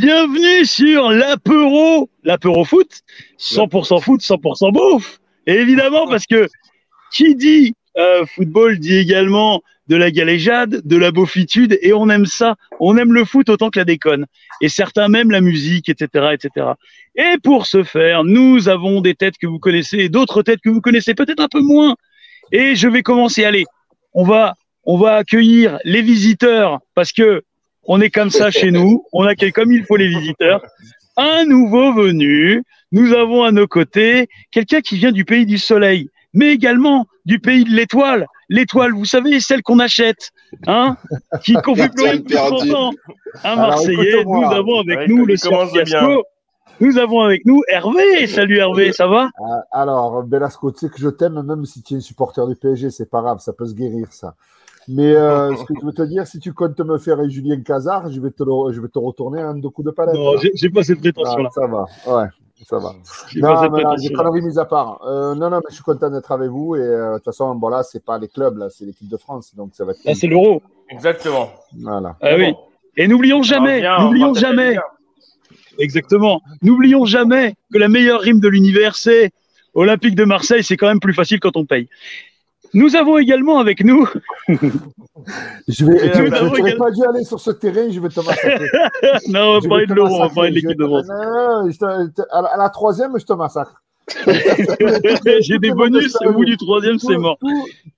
Bienvenue sur l'apéro, l'apéro foot, 100% foot, 100% bouffe. Et évidemment, parce que qui dit euh, football dit également de la galéjade, de la beaufitude, et on aime ça. On aime le foot autant que la déconne. Et certains même la musique, etc., etc. Et pour ce faire, nous avons des têtes que vous connaissez et d'autres têtes que vous connaissez peut-être un peu moins. Et je vais commencer. Allez, on va, on va accueillir les visiteurs parce que on est comme ça chez nous. On accueille comme il faut les visiteurs. Un nouveau venu. Nous avons à nos côtés quelqu'un qui vient du pays du soleil, mais également du pays de l'étoile. L'étoile, vous savez, celle qu'on achète, hein, qui confie plus longtemps. Un Marseillais. Nous avons avec nous le Fiasco. Nous avons avec nous Hervé. Salut Hervé, ça va? Ah, Alors, Belasco, tu sais que je t'aime, même si tu es supporter du PSG, c'est pas grave, ça peut se guérir, ça. Mais euh, ce que je veux te dire, si tu comptes me faire un Julien Cazard, je vais te, le- je vais te retourner un deux coups de palette. Non, j'ai- j'ai pas cette prétention-là. Ah, ça va, ouais, ça va. J'ai pas Non, mais là, j'ai prétention-là. conneries mises à part. Euh, non, non, mais je suis content d'être avec vous. Et euh, de toute façon, bon, là, c'est pas les clubs, là, c'est l'équipe de France. Donc, ça va être. Là, c'est l'euro. Exactement. Voilà. Ah oui. Et n'oublions jamais, Ah, bien, on n'oublions jamais, exactement, n'oublions jamais que la meilleure rime de l'univers, c'est Olympique de Marseille, c'est quand même plus facile quand on paye. Nous avons également avec nous, Je vais, tu n'aurais pas dû aller sur ce terrain, je vais te massacrer. non, on va parler de te l'euro, on va massacrer, parler de je vais l'équipe te- de France. Non, non, je te- te- à, la, à la troisième, je te massacre. J'ai des bonus, au bout du troisième, c'est mort.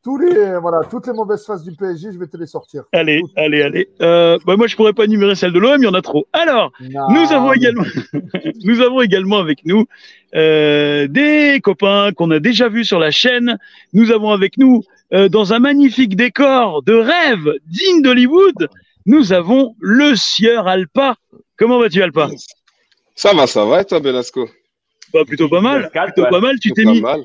tous les, voilà, toutes les mauvaises phases du PSG, je vais te les sortir. Allez, allez, allez. Euh, bah, moi, je pourrais pas numérer celle de l'OM, il y en a trop. Alors, Non, Nous avons mais- également, nous avons également avec nous euh, des copains qu'on a déjà vus sur la chaîne. Nous avons avec nous, euh, dans un magnifique décor de rêve digne d'Hollywood, nous avons le sieur Alpa. Comment vas-tu, Alpa? Ça va, ça va, et toi, Belasco? Bah, Plutôt pas mal. Quatre, Plutôt ouais. pas mal. Tu t'es Pas mis, mal.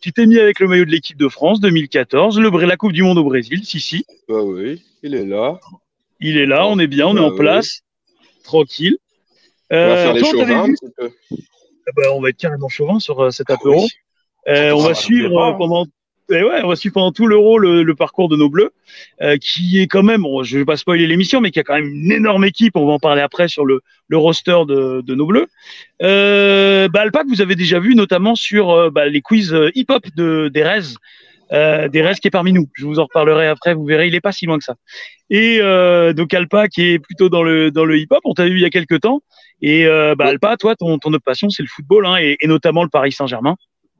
tu t'es mis avec le maillot de l'équipe de France 2014, le, la Coupe du Monde au Brésil. Si, si. Bah oui, il est là. Il est là, on est bien, on est Bah en oui. place. Tranquille. On va faire les toi, on t'avait chauvins un vu- petit peu. On va être carrément chauvin sur euh, cet Ah apéro. oui. Euh, on Ah, va bah, suivre euh, hein. pendant eh ouais, on va suivre pendant tout l'euro le, parcours de nos bleus, euh, qui est quand même, je vais pas spoiler l'émission, mais qui a quand même une énorme équipe. On va en parler après sur le, le roster de, nos bleus. Euh, bah, Alpac, vous avez déjà vu notamment sur euh, bah, les quiz hip-hop de d'Erez. Euh, Derez qui est parmi nous. Je vous en reparlerai après, vous verrez, il est pas si loin que ça. Et donc Alpa qui est plutôt dans le dans le hip-hop, on t'a vu il y a quelques temps. Et euh, bah, Alpa, toi, ton, autre passion, c'est le football, hein, et, et notamment le Paris Saint-Germain.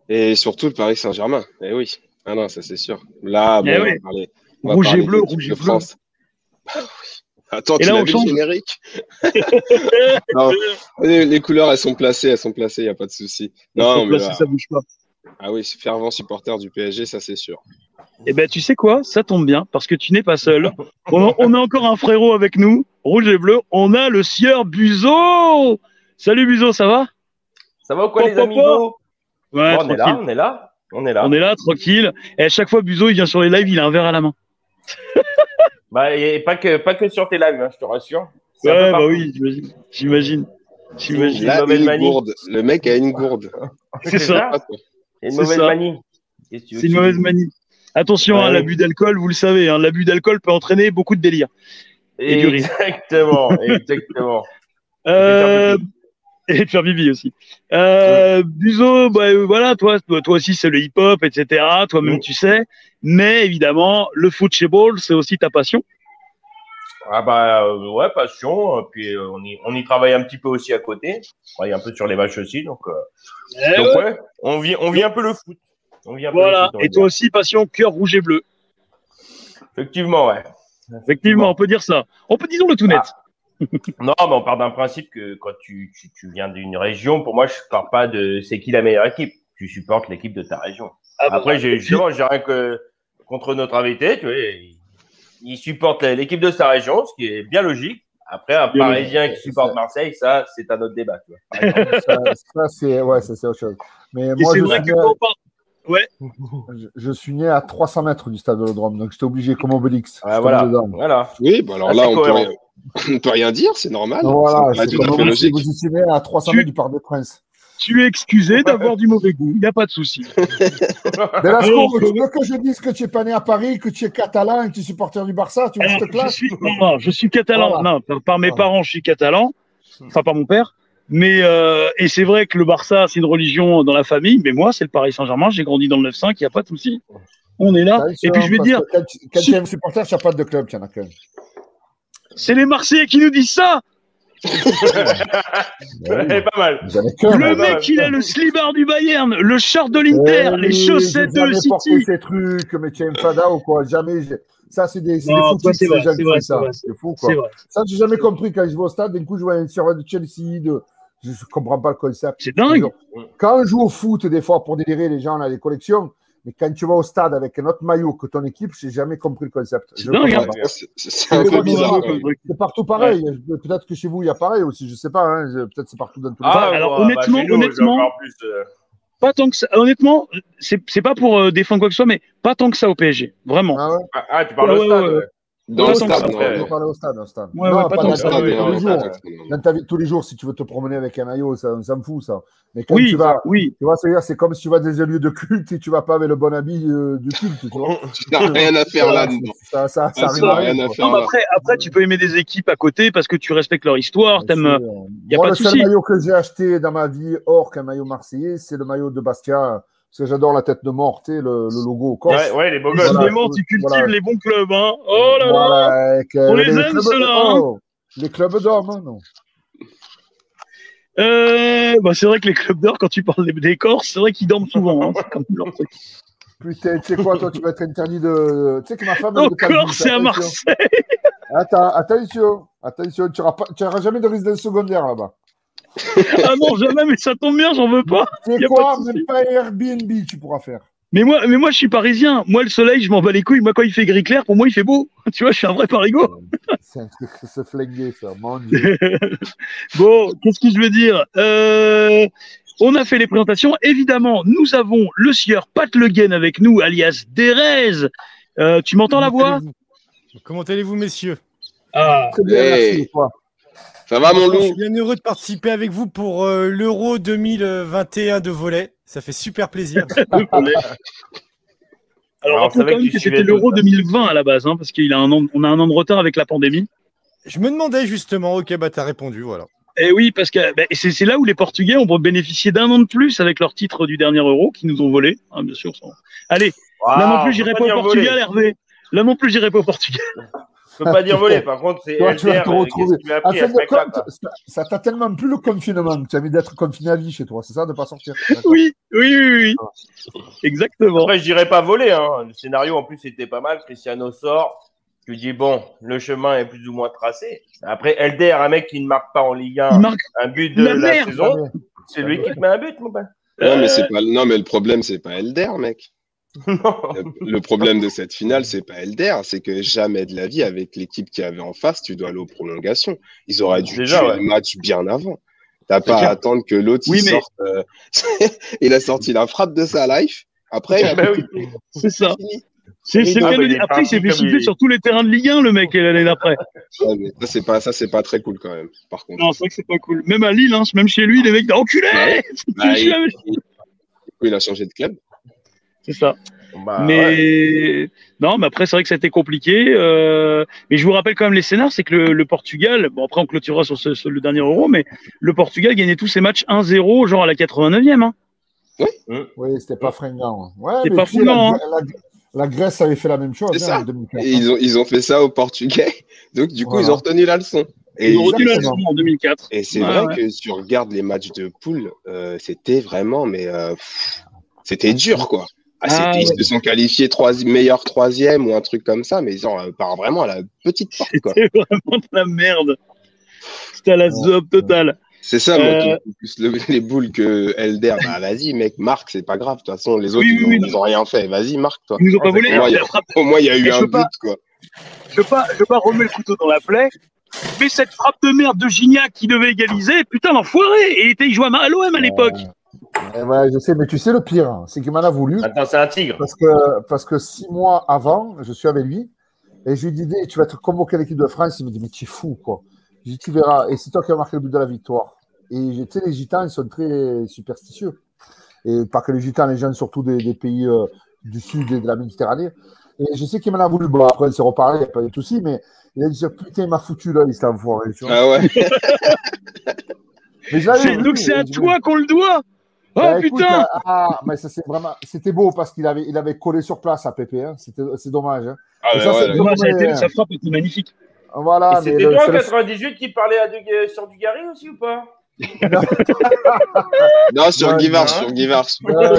Et surtout le Paris Saint-Germain. Eh oui. Ah non, ça c'est sûr. Là, bon, Eh on va oui. parler. on va Rouge et parler de bleu, rouge et bleu. France. Oui. Attends, Et tu là, l'as on vu change. le générique Non, les, les couleurs, elles sont placées, elles sont placées, il n'y a pas de souci. Non, mais là, ça bouge pas. ah oui, fervent supporter du PSG, ça c'est sûr. Eh ben, tu sais quoi? Ça tombe bien parce que tu n'es pas seul. On a, on a encore un frérot avec nous, rouge et bleu. On a le sieur Buzo. Salut Buzo, ça va? Ça va ou quoi, les Ouais, Bon, On est là, on est là. On est là. On est là, tranquille. Et à chaque fois, Buzo, il vient sur les lives, il a un verre à la main. Bah, et pas que, pas que sur tes lives, hein, je te rassure. Ouais, bah partout. oui, j'imagine. J'imagine. J'imagine. Une Là, mauvaise une manie. gourde. Le mec a une gourde. C'est ça. C'est une mauvaise manie. C'est une mauvaise manie. Attention, Ouais. hein, l'abus d'alcool, vous le savez, hein, l'abus d'alcool peut entraîner beaucoup de délire. Et. Exactement, exactement. Euh, et de faire bibi aussi. Euh, Buzo, bah, euh, voilà, toi, toi, aussi, c'est le hip-hop, etc. Toi-même, tu sais. Mais évidemment, le football, c'est aussi ta passion. Ah bah euh, ouais, passion. euh, Puis euh, on y, on y travaille un petit peu aussi à côté. On travaille un peu sur les vaches aussi. Donc, euh, Eh donc ouais. on vit, on vit un peu le foot. On vit un peu le Voilà. foot, on va Et toi aussi, passion cœur rouge et bleu. Effectivement, ouais. Effectivement, on peut dire ça. On peut, disons le tout net. Non, mais on part d'un principe que quand tu, tu, tu viens d'une région, pour moi, je pars pas de c'est qui la meilleure équipe? Tu supportes l'équipe de ta région. Ah bah, Après, j'ai justement, j'ai rien que contre notre invité, tu vois, il, il supporte l'équipe de sa région, ce qui est bien logique. Après, un Bien Parisien qui supporte Marseille, ça, c'est un autre débat. Tu vois, par exemple. ça, ça, c'est ouais, ça, c'est autre chose. Mais moi, c'est vrai que né, quand on parle- je, je suis né à 300 mètres du stade Vélodrome, donc j'étais obligé comme Obélix. Ouais, J'étais voilà, voilà. Oui, bah alors Ah, là, on peut, rien... on peut rien dire, c'est normal. Voilà, c'est tout comme à fait Obélix, logique. vous étiez né à 300 Tu- mètres du Parc des Princes. tu es excusé d'avoir du mauvais goût. Il n'y a pas de souci. Belasco, tu veux que je dise que tu es pas né à Paris, que tu es catalan et que tu es supporter du Barça Tu veux je, classe suis, non, non, je suis catalan. Voilà. Non, par, par mes Voilà. parents, je suis catalan. Enfin, pas mon père. Mais euh, et c'est vrai que le Barça, c'est une religion dans la famille. Mais moi, c'est le Paris Saint-Germain. J'ai grandi dans le 9-5. Il n'y a pas de souci. On est là. Et puis je vais dire, un supporter, n'as pas de club, qu'un. c'est les Marseillais qui nous disent ça. Est pas mal. Le bah, mec, il a le slibard du Bayern, le char de l'Inter, Eh les chaussettes de jamais porté City. ces trucs, mais tu es ou quoi Jamais. Ça, c'est des, des Non, qui c'est vrai, gens vrai, ça. C'est fou, quoi. Vrai. Ça, j'ai jamais compris. Quand je vais au stade, d'un coup, je vois un tireur de Chelsea. De... Je ne comprends pas le concept. C'est dingue. Quand on joue au foot, des fois, pour délirer, les gens, on a des collections. Mais quand tu vas au stade avec un autre maillot que ton équipe, j'ai jamais compris le concept. C'est un peu bizarre. C'est partout pareil. Peut-être que chez vous, il y a pareil aussi. Je sais pas. hein. Peut-être c'est partout dans tous les Ah, cas. alors, bah, honnêtement, chez nous, honnêtement- Pas tant que ça. Honnêtement, c'est c'est pas pour euh, défendre quoi que ce soit, mais pas tant que ça au PSG. Vraiment. Ah ouais? Ah, ah, tu parles Ouais, au ouais, stade. Dans le stade, au stade, au stade. Ouais, non, ouais, pas dans que ta ça, vie Ah, de mais tous les jours. Dans ta vie tous les jours, si tu veux te promener avec un maillot, ça on s'en fout, ça. Mais quand Oui, tu vas, oui. tu vois, c'est-à-dire, c'est comme si tu vas dans un lieu de culte et tu vas pas avec le bon habit euh, du culte, tu vois. Tu n'as rien à faire là-dedans. Ça, ça, ça arrive ça à n'a rien. rien à faire. Non, mais là. après, après, tu peux aimer des équipes à côté parce que tu respectes leur histoire. T'aimes. Euh, y a moi, pas le seul maillot que j'ai acheté dans ma vie, hors qu'un maillot marseillais, c'est le maillot de Bastia. Parce que j'adore la tête de mort, tu sais, le, le logo corse. Ouais, ouais, les beaux gosses. Voilà. Tu cultives Voilà. les bons clubs, hein. Oh là là. Avec, euh, On les aime, ceux-là, hein. oh, les clubs d'hommes, hein, non. Euh, bah, c'est vrai que les clubs d'or, quand tu parles des, des Corses, c'est vrai qu'ils dorment souvent. Hein. C'est comme leur truc. Putain, tu sais quoi, toi, tu vas être interdit de. Tu sais que ma femme. elle est de Encore, c'est à attention. Marseille. Attends, attention, attention, tu tu n'auras jamais de résidence secondaire là-bas. Ah non, jamais, mais ça tombe bien, j'en veux pas. Tu sais Y a quoi, pas même pas Airbnb tu pourras faire. Mais moi, mais moi, je suis parisien. Moi, le soleil, je m'en bats les couilles. Moi, quand il fait gris clair, pour moi, il fait beau. Tu vois, je suis un vrai parigo. C'est un truc de se flinguer, ça, mon Dieu. bon, qu'est-ce que je veux dire Euh, On a fait les présentations. Évidemment, nous avons le sieur Pat Le Guen avec nous, alias Derez. Euh, tu m'entends la voix? Comment allez-vous, messieurs? Ah, Très bien, Hey. merci. toi? Ça va, mon Je suis bien heureux de participer avec vous pour euh, l'Euro 2021 de volet. Ça fait super plaisir. Alors, Alors, on rappelons savait quand que même tu que c'était l'Euro tout ça. 2020 à la base, hein, parce qu'il a un an, on a un an de retard avec la pandémie. Je me demandais justement, ok, bah t'as répondu, voilà. Et oui, parce que ben, c'est là où les Portugais ont bénéficié d'un an de plus avec leur titre du dernier Euro qu'ils nous ont volé, hein, bien sûr. sans- Allez, là non plus, j'irai pas au Portugal, voler. Hervé. Là non plus, j'irai pas au Portugal. Je peux pas dire voler. Par contre, c'est Toi, tu vas LDR. te retrouver. Qu'est-ce qui m'a À pris à fin ce de mec-là compte, quoi? ça- t'a tellement plu le confinement que tu as envie d'être confiné à vie chez toi, c'est ça, de ne pas sortir. Oui, oui, oui, oui. Exactement. Après, je dirais pas voler. Hein. Le scénario, en plus, était pas mal. Cristiano sort. Tu dis, bon, le chemin est plus ou moins tracé. Après, LDR, un mec qui ne marque pas en Ligue 1 Il marque un but de La saison, Jamais. c'est lui qui te met un but, mon gars. Non, mais c'est pas. Non, mais le problème, c'est pas Elder, mec. Le- Le problème de cette finale, c'est pas Elder, c'est que jamais de la vie, avec l'équipe qu'il y avait en face, tu dois aller aux prolongations. Ils auraient dû Déjà, tuer ouais. le match bien avant. T'as pas à attendre que l'autre Oui, mais- sorte. euh, il a sorti la frappe de sa life. Après, il a Bah oui. C'est ça. fini. C'est c'est le Ah, bah, Après, il s'est fait siffler il- sur tous les terrains de Ligue 1, le mec, l'année d'après. Ouais, mais ça, c'est pas, ça, c'est pas très cool quand même. Par contre. Non, c'est vrai que c'est pas cool. Même à Lille, hein, même chez lui, les mecs, enculé. Bah, il- il a changé de club. C'est ça. Bah, ouais. mais non, mais après c'est vrai que ça a été compliqué. euh, Mais je vous rappelle quand même les scénars, c'est que le, le Portugal, bon après on clôturera sur, ce- sur le dernier Euro, mais le Portugal gagnait tous ses matchs 1-0, genre à la 89e. Hein. Oui, c'était pas fringant. Ouais, C'est mais pas la, fringant, hein. la- la Grèce avait fait la même chose hein, ça. en 2004. Et ils ont, ils ont fait ça au Portugais. Donc, du coup, Voilà. ils ont retenu la leçon. Et, Ils ont retenu la exactement. leçon en 2004. et c'est Ouais, vrai ouais. que si tu regardes les matchs de poule, euh, c'était vraiment, mais euh, c'était dur, quoi. Ah, Ah, Ils se sont qualifiés troisi- meilleur troisième ou un truc comme ça, mais ils ont euh, part vraiment à la petite porte, quoi. C'était vraiment de la merde. C'était à la zob totale. C'est ça, moi, Euh, qui- plus le- les boules que Elder. Bah, vas-y, mec, marque, c'est pas grave. De toute façon, les autres, Oui, ils, ont, oui, ils ont rien fait. Vas-y, marque, toi. Ils nous ont pas Ouais, volé. c'est Au moins, il y a eu un but, pas- quoi. Je veux pas, je veux pas remettre le couteau dans la plaie. Mais cette frappe de merde de Gignac qui devait égaliser, putain, l'enfoiré! Et il était, il jouait à l'OM à l'époque. Ouais, ouais, je sais, mais tu sais le pire, hein, c'est qu'il m'en a voulu. Attends, c'est un tigre. Parce que, parce que six mois avant, je suis avec lui et je lui dis tu vas être convoqué à l'équipe de France. Il me dit Mais tu es fou, quoi. Je dis Tu verras. Et c'est toi qui as marqué le but de la victoire. Et tu sais, les gitans, ils sont très superstitieux. Et pas que les gitans, les gens surtout des, des pays euh, du sud et de la Méditerranée. Et je sais qu'il m'en a voulu. Bon, après, il s'est reparlé, il n'y a pas de souci, mais il a dit Putain, il m'a foutu là, il s'est enfoiré. Ah ouais. C'est- Donc c'est à toi qu'on le doit Oh Bah, écoute, putain ah, ah, mais ça c'est vraiment, c'était beau parce qu'il avait, il avait collé sur place à Pépé. Hein. C'était, c'est dommage. hein. Ah Et ouais, ça, ouais, c'est ouais. Dommage, ça a été- mais- Sa frappe était magnifique. Voilà. Et mais C'était toi en c'est le- 98 qui parlait à Du- sur Dugarry aussi ou pas? Non, sur Ouais, Guivars, hein. sur Guivars.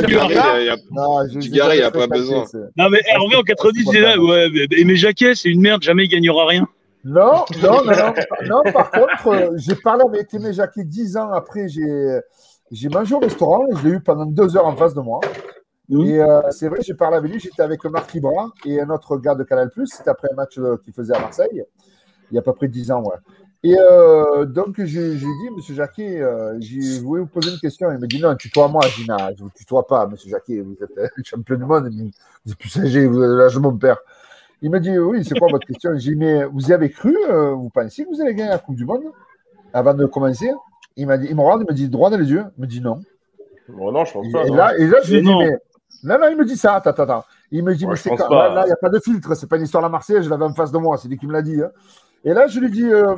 Dugarry, il y a- pas besoin. Non mais Hervé en 90 il est là, ouais, mais- Jacquet c'est une merde, jamais il gagnera rien. Non, non, non, non, non, par contre, euh, j'ai parlé avec Aimé Jacquet dix ans après, j'ai, j'ai mangé au restaurant et je l'ai eu pendant deux heures en face de moi. Mhm. Et euh, c'est vrai, j'ai parlé avec lui, j'étais avec Marc Libra et un autre gars de Canal+, c'était après un match euh, qu'il faisait à Marseille, il y a à peu près dix ans, ouais. Et euh, donc, j'ai, dit, Monsieur Jacquet, euh, j'ai- voulais vous poser une question. Il me dit, non, tutoie-moi, Gina, je ne vous tutoie pas, Monsieur Jacquet, vous êtes champion du monde, vous êtes plus âgé, vous avez l'âge de mon père. Il m'a dit, oui, c'est quoi votre question? J'ai dit, mais vous y avez cru Vous pensiez que vous allez gagner la Coupe du Monde avant de commencer? Il m'a dit, il me regarde, il me dit droit dans les yeux. Il me dit non. Bon, non, je pense Et, pas. et non. là, et là, je lui ai dit, mais. Non, non, il me dit ça, attends, attends, attends. Il me dit, Ouais, mais c'est. Là, il n'y a pas de filtre, c'est pas une histoire de la Marseillaise, je l'avais en face de moi, c'est lui qui me l'a dit. hein. Et là, je lui dis, euh,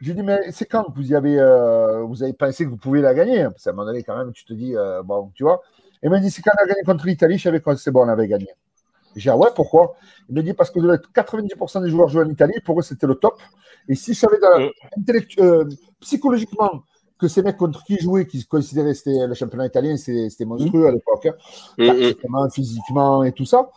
je lui dis, mais c'est quand vous y avez, euh, vous avez pensé que vous pouviez la gagner? Parce qu'à un moment donné, quand même, tu te dis, euh, bon, tu vois. Et il m'a dit, c'est quand on a gagné contre l'Italie, je savais que c'est bon, on avait gagné. J'ai dit, ah ouais, pourquoi? Il me dit, parce que 90% des joueurs jouaient en Italie, pour eux, c'était le top. Et si je savais dans- psychologiquement que ces mecs contre qui ils jouaient, qui se considéraient que c'était le championnat italien, c'était monstrueux à l'époque, hein, tactiquement, physiquement et tout ça.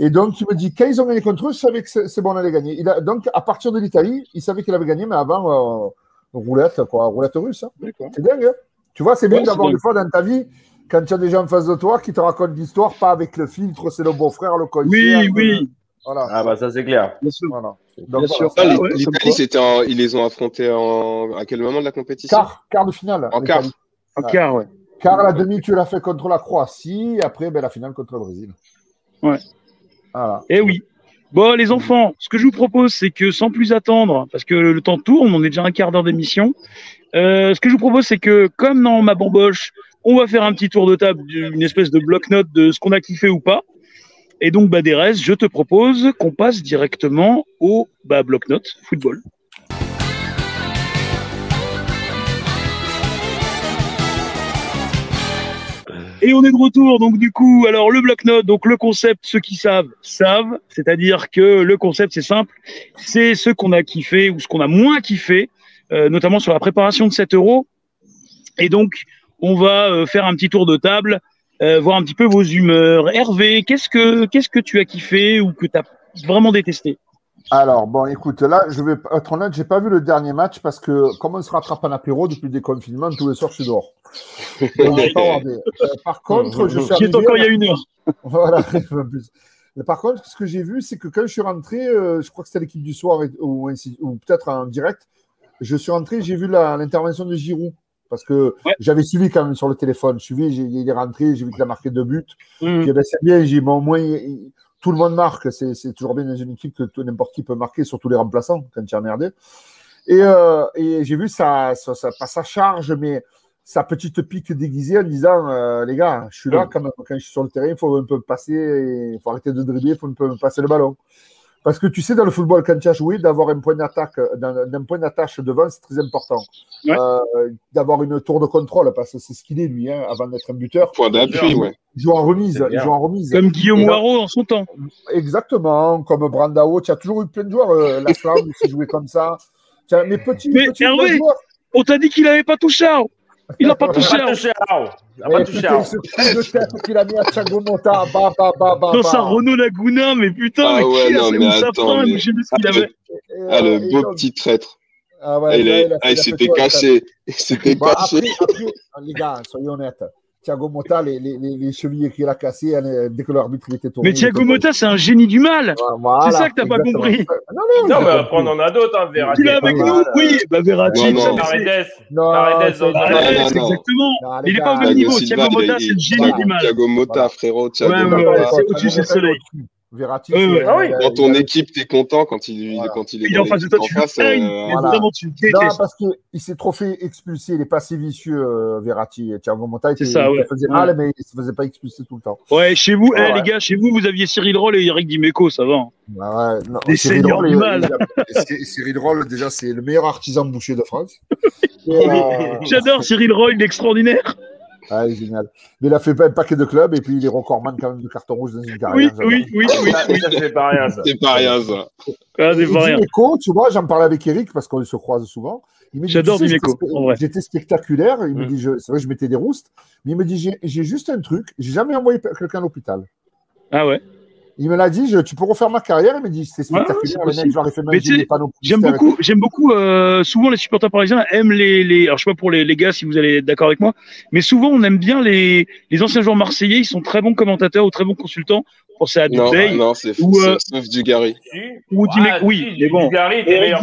Et donc, il me dit, quand ils ont gagné contre eux, je savais que c'est bon, on allait gagner. Il a, donc, à partir de l'Italie, il savait qu'il avait gagné, mais avant, euh, roulette, quoi, roulette russe. hein. C'est dingue. hein. tu vois, c'est bien Ouais, d'avoir des fois dans ta vie, quand tu as des gens en face de toi qui te racontent l'histoire, pas avec le filtre, c'est le beau-frère, le concierge. Oui, le- oui, Voilà. Ah bah ça c'est clair. bien sûr. voilà. Bien Donc, sûr. voilà. Ah, Ah l'Italie, c'était en- ils les ont affrontés en... à quel moment de la compétition? Quart, quart de finale. En l'Italie. En quart, ouais. Car la demi, tu l'as fait contre la Croatie, après ben, la finale contre le Brésil. Ouais. Voilà. Eh oui. Bon, les enfants, ce que je vous propose, c'est que sans plus attendre, parce que le temps tourne, on est déjà un quart d'heure d'émission, euh, ce que je vous propose, c'est que, comme dans ma bamboche, on va faire un petit tour de table, une espèce de bloc-notes de ce qu'on a kiffé ou pas. Et donc, bah, je te propose qu'on passe directement au bah, bloc-notes football. Et on est de retour, donc du coup, alors le bloc-notes, donc le concept, ceux qui savent, savent, c'est-à-dire que le concept, c'est simple, c'est ce qu'on a kiffé ou ce qu'on a moins kiffé, euh, notamment sur la préparation de 7 euros. Et donc, on va euh, faire un petit tour de table, euh, voir un petit peu vos humeurs. Hervé, qu'est-ce que qu'est-ce que tu as kiffé ou que tu as vraiment détesté? Alors, bon, écoute, là, je vais être honnête, j'ai pas vu le dernier match parce que, comme on se rattrape en apéro depuis le déconfinement, tous les soirs, je suis dehors. Donc, pas. Euh, par contre, je suis Qui est arrivé- encore il y a une heure. Voilà, par contre, ce que j'ai vu, c'est que quand je suis rentré, euh, je crois que c'était l'équipe du soir ou, ou peut-être en direct, je suis rentré, j'ai vu l'intervention de Giroud. Parce que Ouais. j'avais suivi quand même sur le téléphone. Suivi, il est rentré, j'ai vu qu'il a marqué deux buts. Mmh. Ben, c'est bien, j'ai dit, bon, au moins, il- tout le monde marque. C'est toujours bien dans une équipe que n'importe qui peut marquer, surtout les remplaçants, quand tu as merdé. Et, euh, et j'ai vu ça, ça, ça- pas sa charge, mais sa petite pique déguisée en disant euh, Les gars, je suis là quand même. Quand je suis sur le terrain, il faut un peu passer, il faut arrêter de dribbler, il faut un peu me passer le ballon. Parce que tu sais, dans le football, quand tu as joué, d'avoir un point d'attaque, d'un d'un point d'attache devant, c'est très important. Ouais. Euh, d'avoir une tour de contrôle, parce que c'est ce qu'il est, lui, hein, avant d'être un buteur. Point d'appui, ouais. Il joue en remise. Il joue en remise. Comme Guillaume Waro en son temps. Exactement, comme Brandao, tu as toujours eu plein de joueurs. Euh, Laslam aussi joué comme ça. Mais petits Hervé, joueurs. On t'a dit qu'il n'avait pas touché. Il n'a pas touché. Pas à- touché à Arnaud. Il a Et pas touché à Arnaud. ce de tête qu'il a mis à Thiago Motta, bah, bah, bah, bah, Dans bah. sa Renault Laguna, mais putain, Ah mais qui a non, ça mais ou sa attends, femme, mais- je sais plus ce qu'il Ah, avait. Ah, euh, le beau donc- petit traître. Ah ouais, Ah, il ah, il il a fait s'était caché. Il s'était après, après, les gars, soyons honnêtes. Thiago Motta, les, les, les, les chevilles qu'il a cassées euh, dès que l'arbitre était tourné. Mais Thiago Motta, c'est un génie du mal. Voilà, C'est ça que t'as pas compris. Non, non, Non, mais après, on en a d'autres, hein, Verratti. Tu l'as avec nous. Oui, bah Verratti, Non, ça, non. Paredes. Non, Paredes, exactement. Il est gars, pas au même niveau. Thiago Motta, c'est le génie du mal. Thiago Motta, frérot. Thiago Motta. c'est au-dessus, c'est le Motta, soleil. Verratti. Ah oui. euh, Dans ton il équipe, t'es content quand il, Voilà. quand il est Il en face de toi, tu face, euh, mais voilà. vraiment, tu Non, parce qu'il s'est trop fait expulser. Il est pas assez vicieux, euh, Verratti. Thiago C'est il ça, il ouais. te faisait Ouais. mal, mais il se faisait pas expulser tout le temps. Ouais, chez vous, Ah eh, ouais. les gars, chez vous, vous aviez Cyril Roll et Eric Dimeco, ça va. hein. Ah ouais, non, Des Cyril seigneurs Roll, du il- mal. il Cyril Roll, déjà, c'est le meilleur artisan boucher de France. Euh, J'adore Cyril Roll, il est extraordinaire. Ah, il est génial. Mais il a fait pas un paquet de clubs et puis il est recordman quand même de carton rouge dans une carrière. Oui, oui, oui, oui. Ça, ça, c'est pas rien, ça. C'est pas rien, ça. Ah, c'est pas rien. Dimeco, tu vois, j'en parlais avec Eric parce qu'on se croise souvent. Il me dit, J'adore tu sais, Dimeco, j'étais- spectaculaire. Il me Mm. dit, je- c'est vrai, je mettais des roustes. Mais il me dit, j'ai- j'ai juste un truc. J'ai jamais envoyé quelqu'un à l'hôpital. Ah ouais? Il me l'a dit, je- tu peux refaire ma carrière. Il me dit, c'est Ouais, ouais, spectaculaire. mec, leur ai fait J'aime beaucoup, j'aime beaucoup. euh, souvent, les supporters parisiens aiment les, les. Alors, je sais pas pour les, les gars si vous allez être d'accord avec moi, mais souvent, on aime bien les, les anciens joueurs marseillais. Ils sont très bons commentateurs ou très bons consultants. Pensez à Non, Dubaï non, c'est euh, sauf Dugarry. Ou Ah, Dimeco. Oui, si, mais bon. Dugarry était meilleur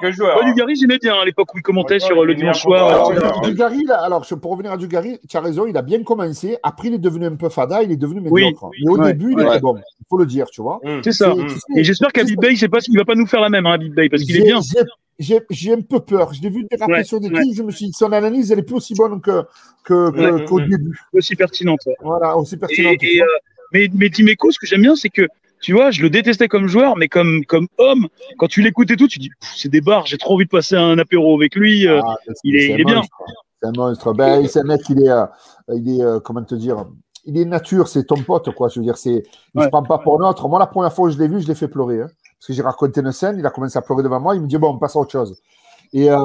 que joueur. Moi, Dugarry, j'aimais bien à l'époque où il commentait sur il le dimanche soir. euh. Dugarry, alors, pour revenir à Dugarry, tu as raison, il a bien commencé. Après, il est devenu un peu fada, il est devenu Oui, médiocre. Mais au début, il était bon. Il faut le dire, tu vois. C'est ça. Et j'espère c'est pas, il va pas nous faire la même, hein, Habib Bey, parce qu'il est bien. j'ai- un peu peur. Je l'ai vu déraper Ouais, sur des ouais. trucs. Je me suis dit, son analyse, elle est plus aussi bonne que, que, que- Ouais, qu'au début. Aussi pertinente. Voilà, aussi Et, pertinente. et, euh, mais, mais ce que j'aime bien, c'est que, tu vois, je le détestais comme joueur, mais comme, comme homme, quand tu l'écoutes et tout, tu dis, c'est des barres, j'ai trop envie de passer un apéro avec lui. euh. Ah, c'est- il est- il bien. monstre. C'est un monstre. Ben, c'est un mec, il est, il est comment te dire, il est nature, c'est ton pote, quoi. Je veux dire, c'est, il Ouais. se prend pas pour notre. Moi, la première fois où je l'ai vu, je l'ai fait pleurer. hein. parce que j'ai raconté une scène, il a commencé à pleurer devant moi. Il me dit, bon, on passe à autre chose. Et, euh,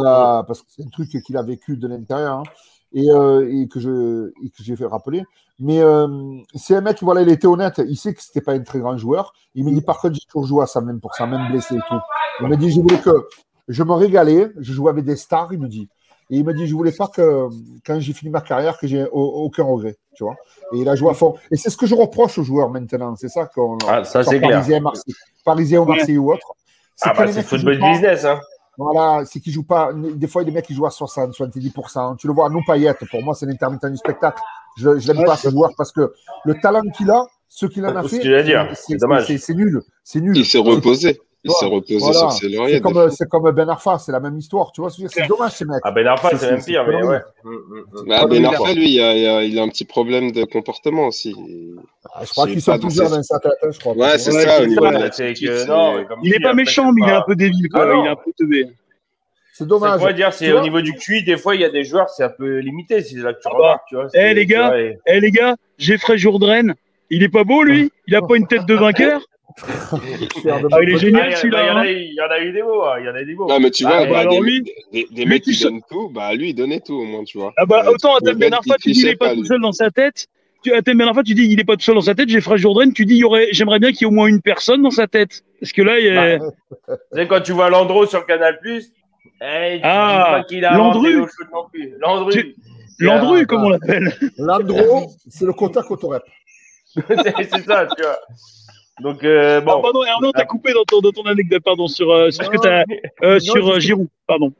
parce que c'est un truc qu'il a vécu de l'intérieur. hein. Et, euh, et que je, et que j'ai fait rappeler. Mais euh, c'est un mec, voilà, il était honnête. Il sait que c'était pas un très grand joueur. Il me dit, par contre, j'ai toujours joué à 120%, même blessé et tout. Il me dit, je voulais que je me régalais. Je jouais avec des stars, il me dit. Et il m'a dit, je voulais pas que, quand j'ai fini ma carrière, que j'ai au- aucun regret, tu vois. Et il a joué à fond. Et c'est ce que je reproche aux joueurs maintenant. C'est ça qu'on. Ah, ça, c'est clair. Parisien, Marseille, Parisien ou. Marseille ou autre. C'est Ah, bah, c'est football business, hein. Voilà, c'est qu'ils jouent pas. Des fois, il y a des mecs qui jouent à 60, 70%. Tu le vois, nous, Payet, pour moi, c'est l'intermittent du spectacle. Je, je l'aime Ouais, pas, ce joueur, parce que le talent qu'il a, ce qu'il en a fait, C'est nul. C'est nul. Il s'est reposé. Il s'est reposé Voilà. sur ses lauriers. C'est comme, c'est comme Ben Arfa, c'est la même histoire. Tu vois, ce que je veux dire, c'est dommage, ces mecs. Ah, Ben Arfa, C'est- c'est même pire, mais ouais. Hum, hum. Bah, Ah, ben Arfa, lui, il a, il a- il a un petit problème de comportement aussi. Ah, je crois pas sont plusieurs dans sa tête, hein, je crois. Ouais, c'est Ouais, ça, au niveau de Il est dit, pas méchant, mais il est un peu débile, quoi. Il est un peu teubé. C'est dommage. veut dire, c'est au niveau du QI, des fois, il y a des joueurs, c'est un peu limité, c'est là que tu Ah bah. remarques, tu vois. Eh, c'est- les gars, Eh les gars, Geoffrey Jourdain, il est pas beau lui Il a pas une tête de vainqueur Ah, il est génial, Ah, il y a- celui-là, Il y en hein. a- il y en a eu des mots, hein, il y en a eu des mots. Ah, mais tu Ah, vois, bah bah, alors des, lui, des, des lui mecs qui donnent tout, bah lui, il donnait tout au moins, tu vois. Ah bah Euh, autant Atem Ben qu'il tu dis il est trichait pas tout seul dans sa tête. Tu, Arfa, tu dis il est pas tout seul dans sa tête. Geoffrey Jourdain, tu dis y aurait, j'aimerais bien qu'il y ait au moins une personne dans sa tête. Parce que là, il a... Bah, Tu sais, quand tu vois Landreau sur Canal+, eh, tu Ah, qu'il a Landru. non plus. Landru. Tu- Landru, comme on l'appelle. Landreau, c'est le quota Cotorep. c'est c'est ça, tu vois. Donc, euh, Ah, bon. pardon, Arnaud, t'as coupé dans ton, dans ton anecdote, pardon, sur, euh, sur ce que Non, t'as, euh, non, sur euh, Giroud, pardon.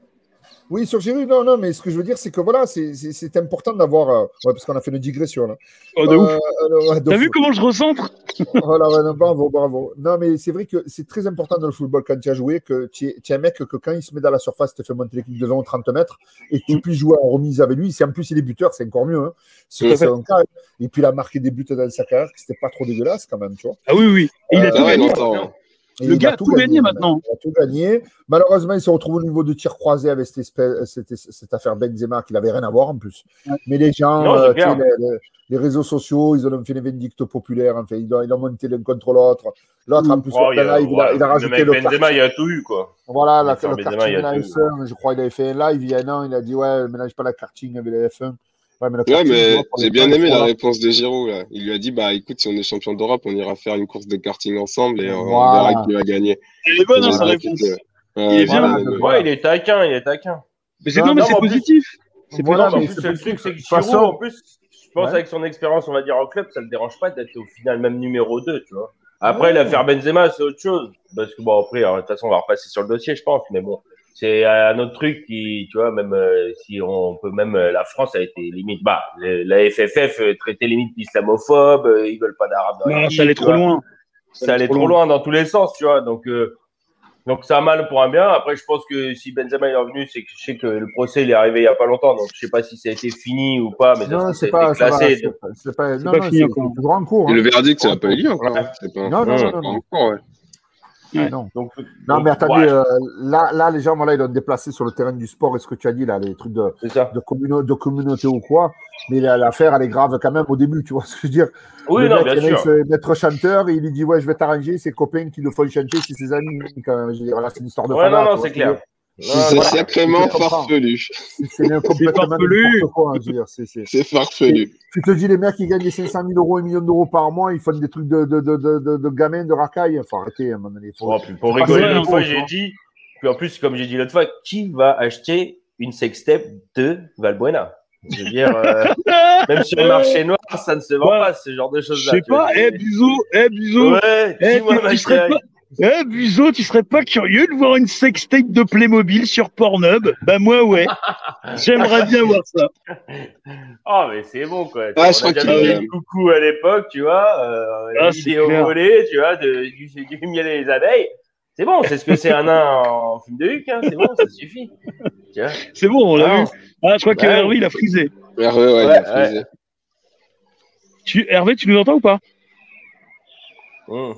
Oui, sur Giroud, non, non, mais ce que je veux dire, c'est que voilà, c'est- important d'avoir. euh, ouais, parce qu'on a fait une digression là. Oh, de Euh, ouf. ouais, de T'as vu comment je recentre? Voilà, ouais, non, bravo, bravo. Non, mais c'est vrai que c'est très important dans le football quand tu as joué que tu es, un mec que quand il se met dans la surface, tu te fait monter l'équipe de 20 ou 30 mètres et que tu Mm. puisses jouer en remise avec lui. Si en plus il est buteur, c'est encore mieux. Hein. C'est cas. Et puis il a marqué des buts dans sa carrière, que c'était pas trop dégueulasse quand même, tu vois. Ah oui, oui. Et il a Euh, tout ouais, gagné. Et Le il gars a tout gagné maintenant. Il a tout gagné. Malheureusement, il se retrouve au niveau de tir croisé avec cette, espèce- cette, cette affaire Benzema qui n'avait rien à voir en plus. Ouais. Mais les gens, Non, euh, les, réseaux sociaux, ils ont fait des vindictes populaires. Enfin, ils ont, ils ont monté l'un contre l'autre. L'autre, en plus, Oh, il a- là, il, a, il rajouté le le Benzema, il a tout eu, quoi. Voilà, la, le Benzema, karting il y a de la tout. F1. Je crois qu'il avait fait un live il y a un an. Il a dit Ouais, mélange pas la karting avec la F1. Ouais, mais, Ouais, j'ai bien aimé la réponse de Giroud. Là. Il lui a dit bah écoute, si on est champion d'Europe, on ira faire une course de karting ensemble et on verra qui va gagner. Elle est bonne, hein, sa réponse. Il Ouais, est bien. Ouais, il est taquin, il est taquin. Mais c'est Non, mais c'est positif. C'est Voilà, mais en plus, c'est le truc, c'est que de toute façon- Giroud, en plus, je pense Ouais. avec son expérience, on va dire, en club, ça le dérange pas d'être au final même numéro 2, tu vois. Après, l'affaire Benzema, c'est autre chose. Parce que bon, après, alors, de toute façon, on va repasser sur le dossier, je pense. Mais bon, c'est un autre truc qui, tu vois, même euh, si on peut, même euh, la France a été limite, bah, le- la FFF euh, traitait limite d'islamophobe, euh, ils veulent pas d'arabes dans Non, ça allait trop vois. loin. Ça ça allait trop loin. loin dans tous les sens, tu vois. Donc, euh, donc c'est un mal pour un bien. Après, je pense que si Benzema est revenu, c'est que je sais que le procès il est arrivé il y a pas longtemps, donc je sais pas si ça a été fini ou pas, mais ça, Non, ça a c'est pas, ça classé. c'est pas, c'est pas, non, pas non, fini c'est encore. c'est toujours en cours. Et hein. le verdict, ça n'a pas eu lieu encore. Hein. Non, non, c'est non, pas non, ouais. Non. Donc, Non, donc, mais attendez, ouais, euh, là, là, les gens, voilà, ils ont déplacé sur le terrain du sport et ce que tu as dit, là, les trucs de, c'est de, communo- de communauté ou quoi. Mais la- l'affaire, elle est grave quand même au début, tu vois ce que je veux dire. Oui, le non, mec, bien il sûr. se mettre chanteur et il lui dit, ouais, je vais t'arranger, ses copains qui le font chanter, c'est ses amis, quand même. Je veux dire, là, c'est une histoire de Ouais, non, non, c'est clair. C'est Ouais, sacrément je farfelu. C'est c'est complètement farfelu. je. C'est, farfelu. Tu te dis, les mecs, ils gagnent des 500 000 euros, 1 million d'euros par mois, ils font des trucs de, de, de, de, de, de gamins, de racailles. Il faut arrêter à un moment donné. Faut- puis pour rigoler, l'autre fois, j'ai dit, puis en plus, comme j'ai dit l'autre fois, qui va acheter une sextape de Valbuena? Je veux dire, euh, même sur le marché noir, ça ne se vend Ouais. pas, ce genre de Je choses-là. sais tu vois. pas, eh Buzo, eh Buzo, Ouais, dis-moi, ma chérie. pas, eh Buzo, tu serais pas curieux de voir une sextape de Playmobil sur Pornhub? Bah moi ouais, j'aimerais bien voir ça. Oh, mais c'est bon, quoi. Ah, On je a déjà le coucou à l'époque, tu vois, euh, Ah, c'est vidéo volée, tu vois, de, du, du miel et les abeilles. C'est bon, c'est ce que c'est un nain en film de Huck, hein, c'est bon, ça suffit. C'est bon, on l'a vu. Ah, je crois que Ouais. Hervé il a frisé. Hervé, ouais, il a frisé. Tu, Hervé, tu nous entends ou pas? Hum.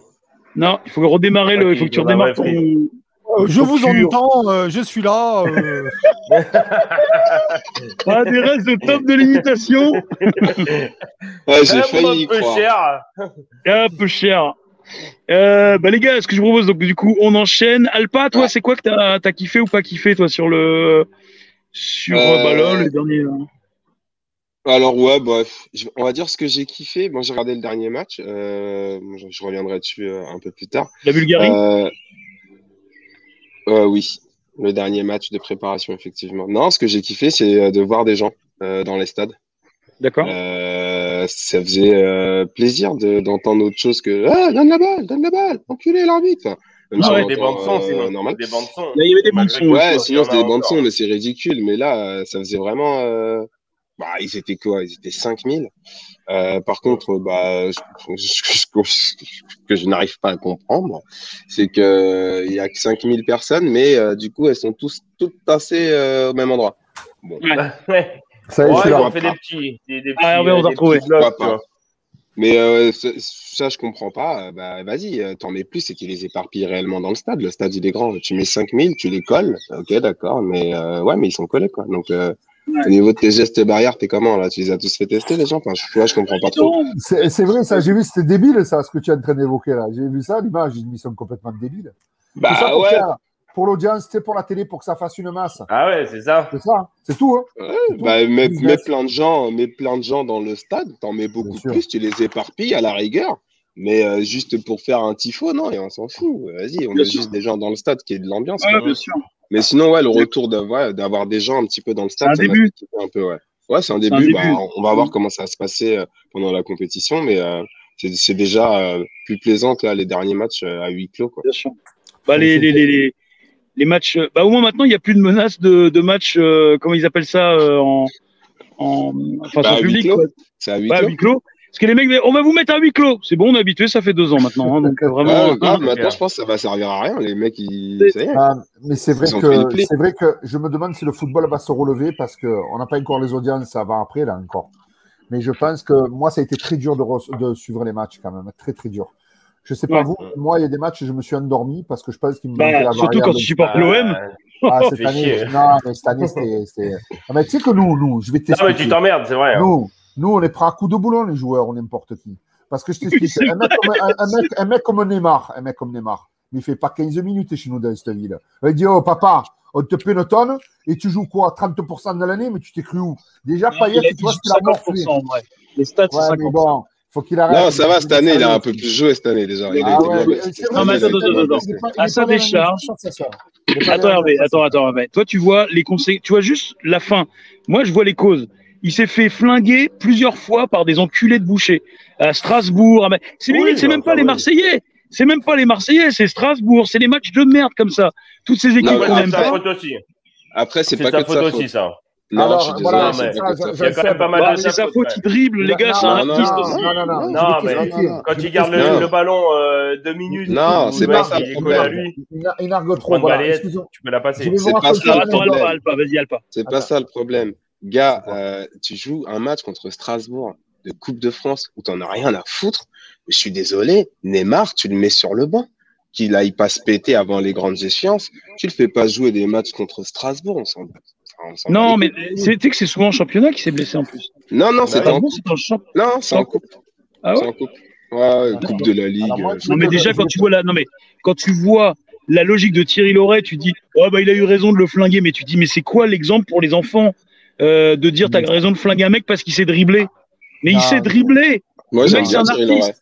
Non, il faut redémarrer le, il faut que tu a redémarres ton. Euh, je vous entends, euh, je suis là. euh, Ah, des restes de top de l'imitation. Ouais, j'ai failli y peu croire. cher. Un peu cher. Euh, bah les gars, ce que je vous propose, donc du coup, on enchaîne. Alpa, toi, Ouais. c'est quoi que t'as as kiffé ou pas kiffé, toi, sur le sur Euh, bah, là, les derniers. là. Alors ouais, bref, je- on va dire ce que j'ai kiffé. Moi, j'ai regardé le dernier match. Euh, je, je reviendrai dessus euh, un peu plus tard. La Bulgarie? Euh, euh, oui, le dernier match de préparation, effectivement. Non, ce que j'ai kiffé, c'est de voir des gens euh, dans les stades. D'accord. Euh, ça faisait euh, plaisir de- d'entendre autre chose que ah, donne la balle, donne la balle, enculé l'arbitre. Même Ah ouais, des bandes son, euh, sinon. normal. Des bandes son. Là, il y avait des bandes son. Ouais, sinon c'était a des bandes son, mais c'est ridicule. Mais là, ça faisait vraiment. euh, Bah, ils étaient quoi? Ils étaient 5000. Euh, par contre, bah, ce que, je n'arrive pas à comprendre, c'est que il y a que 5000 personnes, mais euh, du coup, elles sont tous toutes tassées euh, au même endroit. Bon, Ouais. Ça y est, Ouais, ont fait des petits. Des, des petits Ah, on euh, tu. Mais euh, ça, ça, je comprends pas. Euh, Bah, vas-y, euh, t'en mets plus et qu'ils les éparpillent réellement dans le stade. Le stade, il est grand. Tu mets 5000, tu les colles. Ok, d'accord. Mais euh, ouais, mais ils sont collés, quoi. Donc, euh, au niveau de tes gestes barrières, t'es comment, là? Tu les as tous fait tester, les gens? Enfin, je, tu vois, je comprends pas trop. C'est vrai, ça, j'ai vu, c'était débile, ça, ce que tu es en train d'évoquer là. J'ai vu ça, l'image, ils sont complètement débiles. Ça Bah, pour ouais. faire, pour l'audience, c'est pour la télé, pour que ça fasse une masse. Ah ouais, c'est ça. C'est ça, c'est tout. Hein. Tout. Bah, mets, plein de gens, mets plein de gens dans le stade. T'en mets beaucoup plus. Tu les éparpilles à la rigueur. Mais euh, juste pour faire un tifo, non, et on s'en fout. Vas-y, on Bien met sûr. juste des gens dans le stade qui est de l'ambiance. Ouais, bien sûr. Mais sinon, ouais, le retour ouais, d'avoir des gens un petit peu dans le stade, un ça début. un peu, ouais. Ouais, c'est un un début. Bah, on va voir comment ça va se passer euh, pendant la compétition, mais euh, c'est déjà euh, plus plaisant que là, les derniers matchs euh, à huis clos, quoi. Bien sûr. Bah, les, les, les, les, matchs. Bah, au moins maintenant, il n'y a plus de menace de, de matchs, euh, comment ils appellent ça, en, en, enfin, Bah, sur public. C'est à huis à clos. Parce que les mecs, on va vous mettre à huis clos. C'est bon, on est habitué, ça fait deux ans maintenant. hein, donc euh, vraiment. Ouais, euh, maintenant, je pense que ça va servir à rien. Les mecs, ils. C'est- Ça y est. Ah, mais c'est vrai que c'est vrai que je me demande si le football va se relever parce que on n'a pas encore les audiences, ça va après là encore. Mais je pense que moi, ça a été très dur de, re- de suivre les matchs quand même, très très dur. Je sais pas Ouais. vous, moi il y a des matchs je me suis endormi parce que je pense qu'il me bah, la surtout quand tu supportes Ah, l'OM. Ah, Fais cette année, non, mais cette année c'était. Ah, mais tu sais que nous, nous, je vais Non, mais tu t'emmerdes, c'est vrai. hein. Nous, nous, on est prêts à coups de boulon, les joueurs, ou n'importe qui. Parce que je t'explique, c'est un, mec comme, un, un mec, un mec comme Neymar, un mec comme Neymar, il fait pas 15 minutes chez nous dans cette ville. Il dit, oh papa, on te paie une tonne et tu joues quoi 30% de l'année, mais tu t'es cru où? Déjà, Payet, a tu vois ce qu'il a morflé. 50%, en vrai. Les stats, c'est Ouais, 50%. mais bon, faut qu'il arrête. Non, ça va, cette année, il a un peu plus joué cette année déjà. Il a Ah été ouais, mais c'est Non, mais attends, attends, attends. À sa décharge. Attends Hervé, attends, attends Hervé. Toi tu vois les conséquences, tu vois juste la fin. Moi je vois les causes. Il s'est fait flinguer plusieurs fois par des enculés de boucher à Strasbourg. C'est Oui, c'est bah, même pas bah, les. Marseillais. C'est même pas les Marseillais, c'est Strasbourg. C'est des matchs de merde comme ça. Toutes ces équipes Non, sa pas. faute aussi. Après, c'est pas que faute faute. aussi, ça. Non, Alors, je suis désolé, voilà, ça, ça. Il y a quand même pas mal Bah, de c'est sa faute, ouais. il dribble, les gars, c'est un artiste aussi. Non, non, non. Mais quand il garde le, ballon euh, deux minutes, Non, c'est pas ça il le est collé à problème. lui, Il nargue trop. Voilà, tu peux la passer. C'est pas ça. C'est pas ça le problème. Gars, euh, tu joues un match contre Strasbourg de Coupe de France où t'en as rien à foutre. Je suis désolé, Neymar, tu le mets sur le banc. Qu'il aille pas se péter avant les grandes échéances. Tu le fais pas jouer des matchs contre Strasbourg, on s'en Non, mais c'est tu sais que c'est souvent en championnat qui s'est blessé en plus. Non, non, Bah, en c'est en Non, c'est en coupe. Ah C'est ouais en coupe. Ouais, Ah, coupe de la Ligue. Alors, moi, euh, je Non, mais déjà, quand tu vois la, non, mais quand tu vois la logique de Thierry Loret, tu dis, oh, bah, il a eu raison de le flinguer, mais tu dis, mais c'est quoi l'exemple pour les enfants, euh, de dire, t'as raison de flinguer un mec parce qu'il sait dribbler? Mais il Non. sait dribbler! Moi, Le j'aime mec, c'est bien un Thierry artiste. Loret.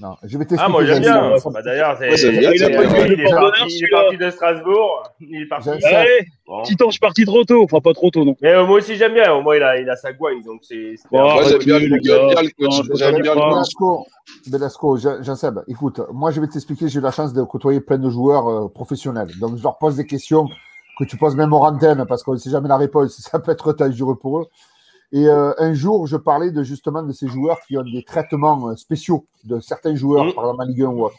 Non, je vais. Ah, moi j'aime bien. Bah, D'ailleurs, c'est- Moi, j'aime bien il, est parti, de Strasbourg. Il est parti. Allez, Bon. petit ange parti trop tôt, enfin, pas trop tôt, non. Mais euh, moi aussi j'aime bien. Au moins il a, il a sa gouaille, donc c'est. Bon, Moi, j'aime bien, les le- gars. j'aime bien le coach. J'aime bien le coach. Belasco, Belasco, Jean- Jean-Seb, écoute, moi je vais t'expliquer, j'ai eu la chance de côtoyer plein de joueurs euh, professionnels. Donc je leur pose des questions que tu poses même en antenne parce qu'on ne sait jamais la réponse, ça peut être dangereux pour eux. Et euh, un jour, je parlais de, justement de ces joueurs qui ont des traitements euh, spéciaux de certains joueurs, Mhm. par exemple en Ligue 1 ou autre.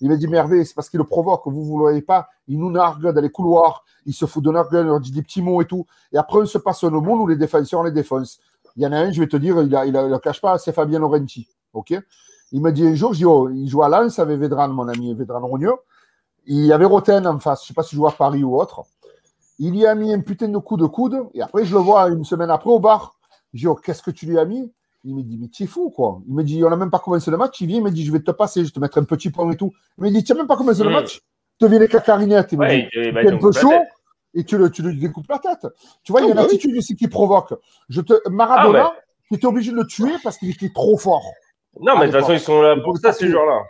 Il m'a dit, mais Hervé, c'est parce qu'il le provoque, vous ne le voyez pas, il nous nargue dans les couloirs, il se fout de gueule, il leur dit des petits mots et tout. Et après, on se passe nos mots, nous les défenseurs, on les défonce. Il y en a un, je vais te dire, il ne le cache pas, c'est Fabien Laurenti. ok? Il me dit un jour, dis, oh, il joue à Lens avec Vedran, mon ami Vedran Rogneux. Il y avait Roten en face, je ne sais pas s'il joue à Paris ou autre. Il y a mis un putain de coup de coude, et après, je le vois une semaine après au bar. Je dis, oh, qu'est-ce que tu lui as mis? Il me dit, mais tu es fou, quoi. Il me dit, on n'a même pas commencé le match. Il vient, il me dit, je vais te passer, je vais te mettre un petit point et tout. Il me dit, tu n'as même pas commencé le match? Tu viens les cacarinettes. Il me dit, Ouais, un peu chaud et tu, le, tu lui découpes la tête. Tu vois, il y a Ah, une bah oui. attitude aussi qui provoque. Je te, Maradona, Ah, tu étais obligé de le tuer parce qu'il était trop fort. Non, mais de toute Ah, façon, ils sont là pour ça, ces joueurs-là.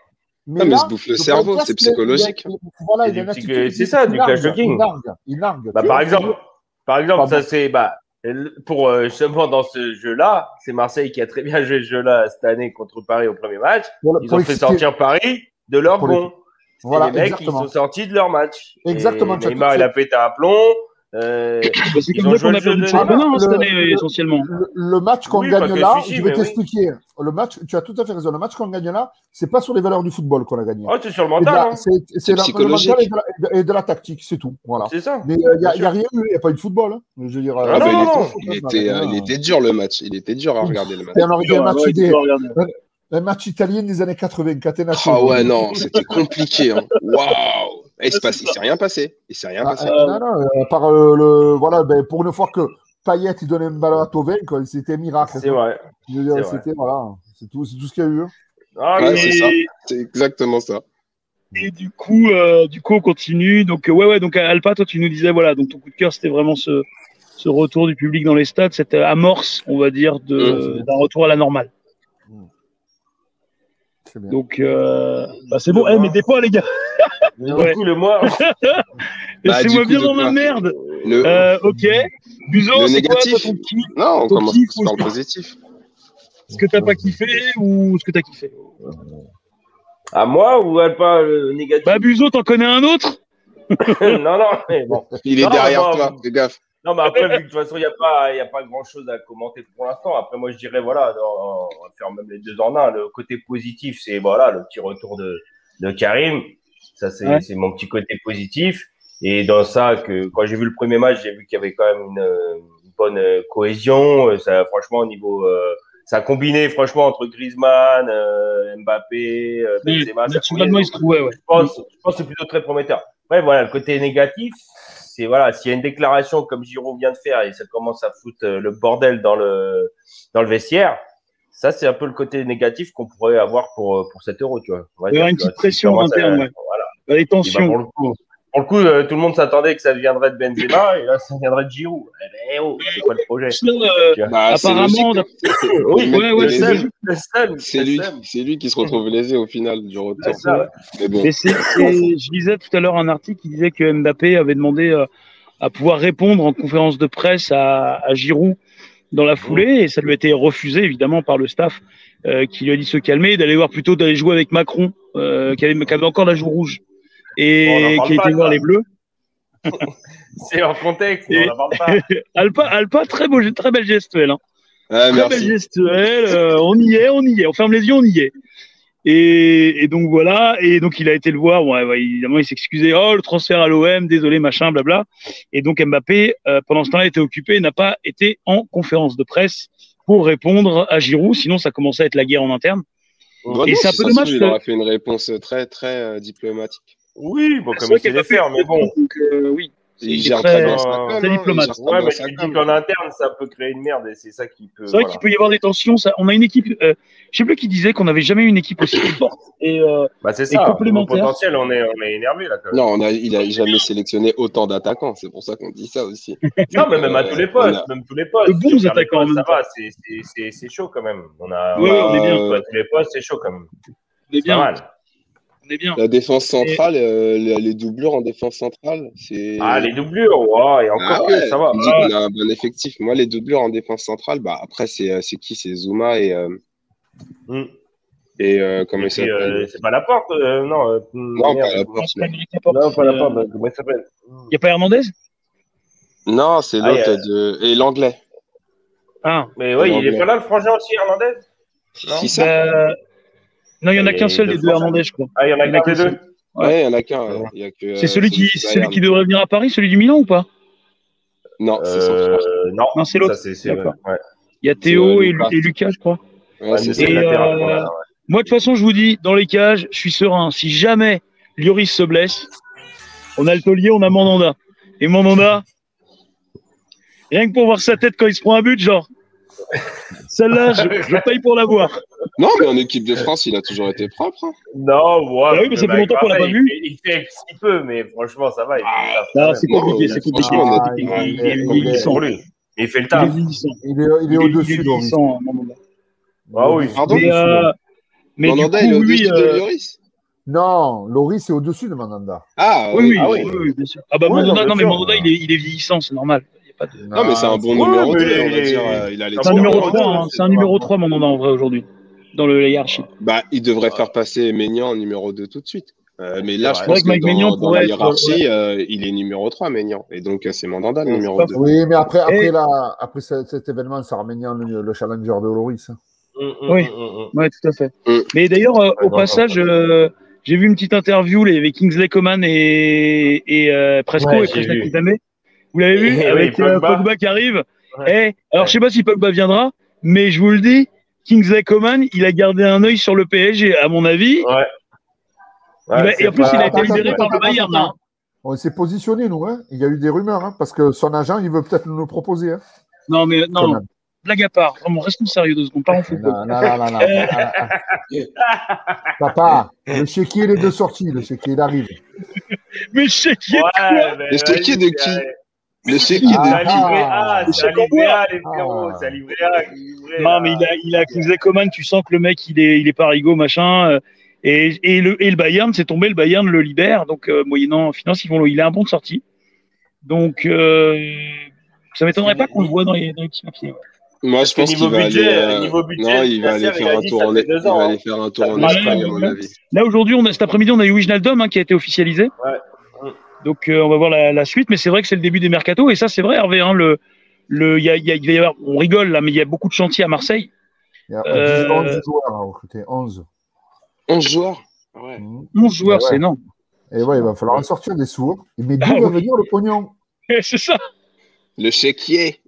Ah, mais il se bouffe le cerveau, c'est psychologique. Voilà, C'est ça, du clash. Il nargue. Il nargue. Bah, par exemple, par exemple, ça c'est bah pour euh, justement dans ce jeu-là, c'est Marseille qui a très bien joué ce jeu-là cette année contre Paris au premier match. Ils ont fait expliquer- sortir Paris de leur bon. C'est Voilà, les mecs exactement. qui sont sortis de leur match. Exactement, Et Neymar, il a fait. pété un plomb. Euh, C'est Ils comme ont ça joué qu'on le a jeu perdu de le championnat hein, cette Le- année, le- essentiellement. Le, le match qu'on Oui, pas gagne là, je vais oui. t'expliquer. Le match, tu as tout à fait raison. Le match qu'on gagne là, c'est pas sur les valeurs du football qu'on a gagné. Oh, c'est sur le mental. la- hein. C'est le mental et de, la, et de la tactique, c'est tout. Voilà. C'est ça. Mais il n'y a, Bien y a rien eu, il n'y a pas eu de football. hein. Je veux dire, Ah euh, non, bah, il, non, était, non. il, était, euh, il était dur le match. Il était dur à regarder le match. Et on aurait dit un match, un match italien des années 80, Catenaccio. Ah ouais, non, c'était compliqué. Hein. Waouh Et passe- il s'est rien passé. Il s'est rien Ah, passé. euh, non, non, euh, par euh, le, voilà, ben, pour une fois que Payet il donnait un ballon à Tovin, quoi, c'était miracle. C'est vrai. C'est c'était voilà, c'est tout, c'est tout ce qu'il y a eu. hein. Ah, Ouais, mais- c'est ça. C'est exactement ça. Et du coup, euh, du coup, on continue. Donc, euh, ouais, ouais. Donc, Alpa, toi, tu nous disais, voilà. Donc, ton coup de cœur, c'était vraiment ce, ce retour du public dans les stades, cette amorce, on va dire, Mmh. d'un retour à la normale. C'est bien. Donc, euh, bah, c'est bon. Eh, mais des fois, les gars, Ouais. coup, le mois. Bah, laissez-moi bien dans ma merde. Le... Euh, ok. Buzo, Le c'est quoi, toi, ton kiff Non, on Ton commence kiff par ou- le positif. Ce que t'as pas kiffé ou ce que t'as kiffé À moi ou Alpa le négatif? Bah, Buzo, t'en connais un autre Non, non, mais bon. Il est Non, derrière toi, fais gaffe. Non, mais après, vu que de toute façon, il n'y a pas, il y a pas grand chose à commenter pour l'instant. Après, moi, je dirais, voilà, on va faire même les deux en un. Le côté positif, c'est, voilà, le petit retour de, de Karim. Ça, c'est, Ouais. mon petit côté positif. Et dans ça, que, quand j'ai vu le premier match, j'ai vu qu'il y avait quand même une, euh, une bonne euh, cohésion. Euh, Ça, franchement, au niveau, euh, ça a combiné, franchement, entre Griezmann, euh, Mbappé, euh, Benzema. ça il se trouvait, ouais. je pense, je pense que c'est plutôt très prometteur. Ouais, voilà, le côté négatif, c'est voilà, s'il y a une déclaration comme Giroud vient de faire et ça commence à foutre le bordel dans le dans le vestiaire, ça c'est un peu le côté négatif qu'on pourrait avoir pour pour cet euro, tu vois. Il y aura une petite pression interne, ouais. Les bah, tensions. pour le coup, pour le coup, euh, tout le monde s'attendait que ça viendrait de Benzema et là ça viendrait de Giroud. Eh ben, oh, c'est quoi le projet? Euh, Bah, Apparemment. Oui, ouais, ouais, c'est lui, qui se retrouve lésé au final du retour. Ça, ouais. Je lisais tout à l'heure un article qui disait que Mbappé avait demandé euh, à pouvoir répondre en conférence de presse à, à Giroud dans la foulée et ça lui a été refusé évidemment par le staff euh, qui lui a dit de se calmer et d'aller voir plutôt d'aller jouer avec Macron euh, qui, avait, qui avait encore la joue rouge et qui a été voir les bleus. C'est en contexte, Et- on parle pas. Alpa, Alpa, très beau, très belle gestuelle. Hein. Ah, Très belle gestuelle. euh, on y est, on y est. On ferme les yeux, on y est. Et, et donc voilà. Et donc il a été le voir. Évidemment, il s'excusait. Oh, le transfert à l'OM, désolé, machin, blabla. Et donc Mbappé, euh, pendant ce temps-là, était occupé n'a pas été en conférence de presse pour répondre à Giroud. Sinon, ça commençait à être la guerre en interne. Bon, Et c'est un peu dommage Il aurait fait une réponse très, très euh, diplomatique. Oui, bon, comme il sait les faire, mais bon. Donc euh, oui. Il C'est gère très- diplomate. Ouais, mais tu dis qu'en interne, ça peut créer une merde et c'est ça qui peut. C'est vrai voilà. qu'il peut y avoir des tensions. Ça, on a une équipe. Euh, je sais plus qui disait qu'on n'avait jamais eu une équipe aussi forte. Et euh, Bah, c'est Et ça. Au complémentaire. potentiel, on est, on est énervé là quand même. Non, on a, il a jamais sélectionné autant d'attaquants. C'est pour ça qu'on dit ça aussi. Non, mais même à tous les On postes, a- même tous les postes. De bons attaquants postes, Ça va, c'est- c'est- c'est c'est chaud quand même. On a, Ouais, on on est bien. à tous les postes, c'est chaud quand même. on est C'est pas bien. mal. Est bien. La défense centrale, euh, les, doublures en défense centrale, c'est. Ah, les doublures, ouais, et encore Ah que ouais, ça va. dis qu'on a un bon effectif. Moi, les doublures en défense centrale, bah après, c'est euh, c'est qui? C'est Zuma et, euh, Mm. et euh, comment Et il puis, euh, s'appelle c'est pas la porte, euh, non. euh, Non, pas la porte. non. Non, pas la porte, Il comment il s'appelle? n'y a pas Hernandez? Non, c'est Ah, l'autre de. Et l'anglais. Ah, Mais ouais, il est pas là, le frangin aussi, Hernandez? Non. Si ça bah, non, il y en a qu'un seul de des deux Hernandez, je crois. Ah, il y en a qu'un des deux Ouais, il y en a qu'un. ouais. Il y a que, C'est euh, celui qui, celui qui devrait venir à Paris, celui du Milan ou pas? Non, c'est. Euh, non, Non, c'est l'autre. Il y a Théo euh, et, Lucas. et Lucas, je crois. C'est euh, ouais. Moi, de toute façon, je vous dis, dans les cages, je suis serein. Si jamais Lloris se blesse, on a le taulier, on a Mandanda. Et Mandanda, rien que pour voir sa tête quand il se prend un but, genre, celle-là, je, je paye pour la voir. Non, mais en équipe de France, il a toujours été propre. hein. Non, ouais. Bah oui, mais fait avec longtemps qu'on l'a pas vu. Il, il fait si peu, mais franchement, ça va. Il taf, Non, c'est compliqué, c'est compliqué. Ah, Il, il est- il, il il, est- il est pour lui. Il fait le Il est taf. vieillissant. Il est, il est au-dessus, il est Loris. vieillissant, Mandanda. Ah oui. Pardon Mais, euh, mais du coup, il est au-dessus de euh, Lloris Non, Loris est au-dessus de Mandanda. Ah, oui, oui, Ah oui, oui. oui, bien sûr. Ah bah Mandanda, non, mais. Mandanda, il est, il est vieillissant, c'est normal. Pas de- Non, mais c'est un bon numéro mais 2, on va dire. euh, Il a C'est un numéro bon, 3, bon, hein, c'est un numéro mal. 3, Mandanda, en vrai, aujourd'hui, dans le hiérarchie. Bah, il devrait faire passer Maignan en numéro 2 tout de suite. Euh, mais là, je pense que que Mike dans, dans pourrait la être- hiérarchie, euh, il est numéro 3, Maignan. Et donc, euh, c'est Mandanda, le numéro c'est 2. pas Oui, mais après, après, Et- la- après ce- cet événement, ça ramène le, le challenger de Loris. hein. Hum, hum, Oui. hum. Ouais, tout à fait. Mm. Mais d'ailleurs, euh, au non, passage, euh, j'ai vu une petite interview, les avec Kingsley Coman et, et euh, Presco Ouais, et. Kizame. Vous l'avez vu Et oui, Avec euh, Pogba. Pogba qui arrive. Ouais. Eh, alors, je sais pas si Pogba viendra, mais je vous le dis, Kingsley Coman, il a gardé un œil sur le PSG, à mon avis. Ouais. Il va- Ouais, et en plus, il a été libéré par le Bayern. hein. On s'est positionné, nous. Hein. Il y a eu des rumeurs, hein, parce que son agent, il veut peut-être nous le proposer. Hein, Non, mais non, Coman. blague à part. Vraiment, restons sérieux deux secondes. Pas en football. Non, non, non, non, non. Papa, le chéquier, il est de sortie. Le chéquier, il arrive. Mais qui Ouais, mais Le chéquier de vas-y, qui c'est- C'est un Ah. A, Le c'est en livret bois. A, les frérots, Ah. c'est A. qui Non, mais il a, il a Kingsley Coman, tu sens que le mec, il est, il est parigo, machin. euh, et, et, le, et le Bayern, c'est tombé, le Bayern le libère. Donc, euh, moyennant finance, ils vont, il a un bon de sortie. Donc, euh, ça m'étonnerait pas qu'on le voit dans les, dans les petits papiers. ouais. Moi, je pense niveau qu'il va budget, aller. euh, niveau budget, non, il va aller faire a un tour en il va ans, aller faire un tour en Ça fait Espagne, à mon avis. Là, aujourd'hui, on a, cet après-midi, on a eu Wijnaldum hein, qui a été officialisé. Ouais. Donc, euh, on va voir la, la suite. Mais c'est vrai que c'est le début des mercato. Et ça, c'est vrai, Hervé. Hein, le, le, il y a, il y a- va y avoir, on rigole là, mais il y a beaucoup de chantiers à Marseille. Il y a Euh, 10, 11 joueurs à recruter. 11. 11 joueurs Ouais. Mhm. 11 joueurs, Ouais, ouais. c'est énorme. Et ouais, il va falloir en sortir des sourds. Mais d'où Ah va oui. venir le pognon? C'est ça. Le chéquier.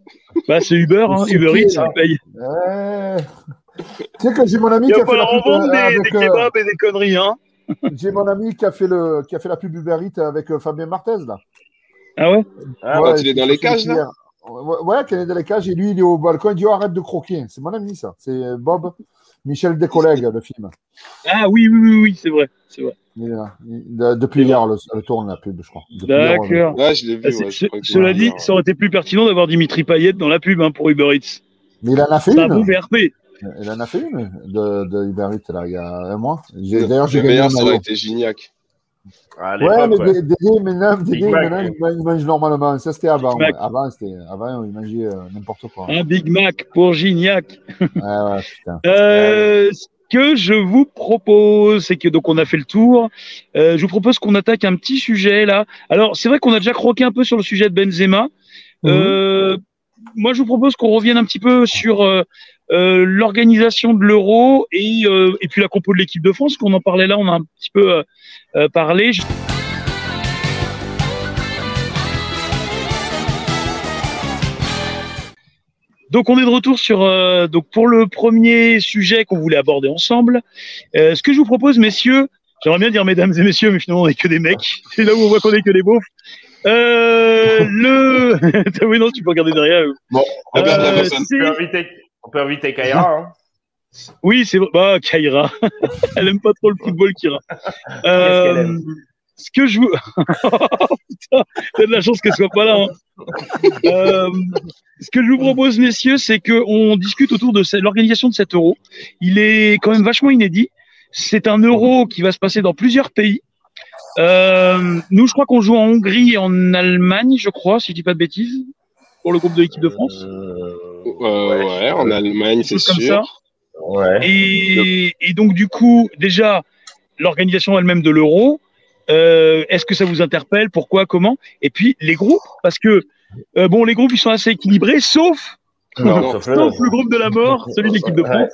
Bah, c'est Uber, hein. Uber Eats, ça paye. Eh. Tu sais que j'ai mon ami Il qui va a fait la falloir pub en vendre euh, des, avec, des euh, kebabs et des conneries, hein. J'ai mon ami qui a fait le qui a fait la pub Uber Eats avec euh, Fabien Martez là. Ah ouais? Ah, Quand il est dans les cages, là? Ouais, ouais, est dans les cages et lui il est au balcon, il dit oh, arrête de croquer. C'est mon ami ça. C'est Bob, Michel Descollègues, le film. Ah oui, oui, oui, oui, c'est vrai. C'est vrai. Il est là. Il- de- depuis hier, le, le tourne la pub, je crois. D'accord. Ouais, je l'ai vu. Ah, c'est- ouais, je ce- crois que cela ouais, dit, ouais. ça aurait été plus pertinent d'avoir Dimitri Payet dans la pub hein, pour Uber Eats. Mais il en a fait C'est un bon une. VRP. Il en a fait une de, de Uber Eats là, il y a un mois. J'ai- D'ailleurs, j'ai Le gagné un meilleur, ça aurait été Gignac. à Ouais, mais ouais. Dé- Dédé, maintenant, Dédé, Big Mac, maintenant, il mange- normalement. Ça, c'était avant. Ouais. Avant, c'était, avant, il mangeait euh, n'importe quoi. Un Big Mac pour Gignac. Ouais, ouais, putain. Euh, que je vous propose, c'est que donc on a fait le tour. Euh, je vous propose qu'on attaque un petit sujet là. Alors c'est vrai qu'on a déjà croqué un peu sur le sujet de Benzema. Euh, moi je vous propose qu'on revienne un petit peu sur euh, l'organisation de l'Euro et, euh, et puis la compo de l'équipe de France. Qu'on en parlait là, on a un petit peu euh, euh, parlé. Donc on est de retour sur euh, donc pour le premier sujet qu'on voulait aborder ensemble. Euh, ce que je vous propose, messieurs, j'aimerais bien dire mesdames et messieurs, mais finalement on est que des mecs. C'est là où on voit qu'on est que des beaufs. Euh, le oui non tu peux regarder derrière. Bon, regarde la Euh, personne. C'est- On peut inviter, Kaira. Hein. Oui, c'est bah Kaira. Elle aime pas trop le football, Kira. qu'elle Euh, ce que je vous. Oh, putain, t'as de la chance qu'elle soit pas là. hein. Euh, ce que je vous propose, messieurs, c'est qu'on discute autour de cette- l'organisation de cet euro. Il est quand même vachement inédit. C'est un euro qui va se passer dans plusieurs pays. Euh, nous, je crois qu'on joue en Hongrie et en Allemagne, je crois, si je dis pas de bêtises, pour le groupe de l'équipe de France. Ouais, en Allemagne, c'est sûr. ça. ouais. Et, et donc, du coup, déjà, l'organisation elle-même de l'euro, euh, est-ce que ça vous interpelle? Pourquoi? Comment? Et puis, les groupes, parce que, euh, bon, les groupes, ils sont assez équilibrés, sauf, Non, sauf le sauf le groupe de la mort, celui de l'équipe de France.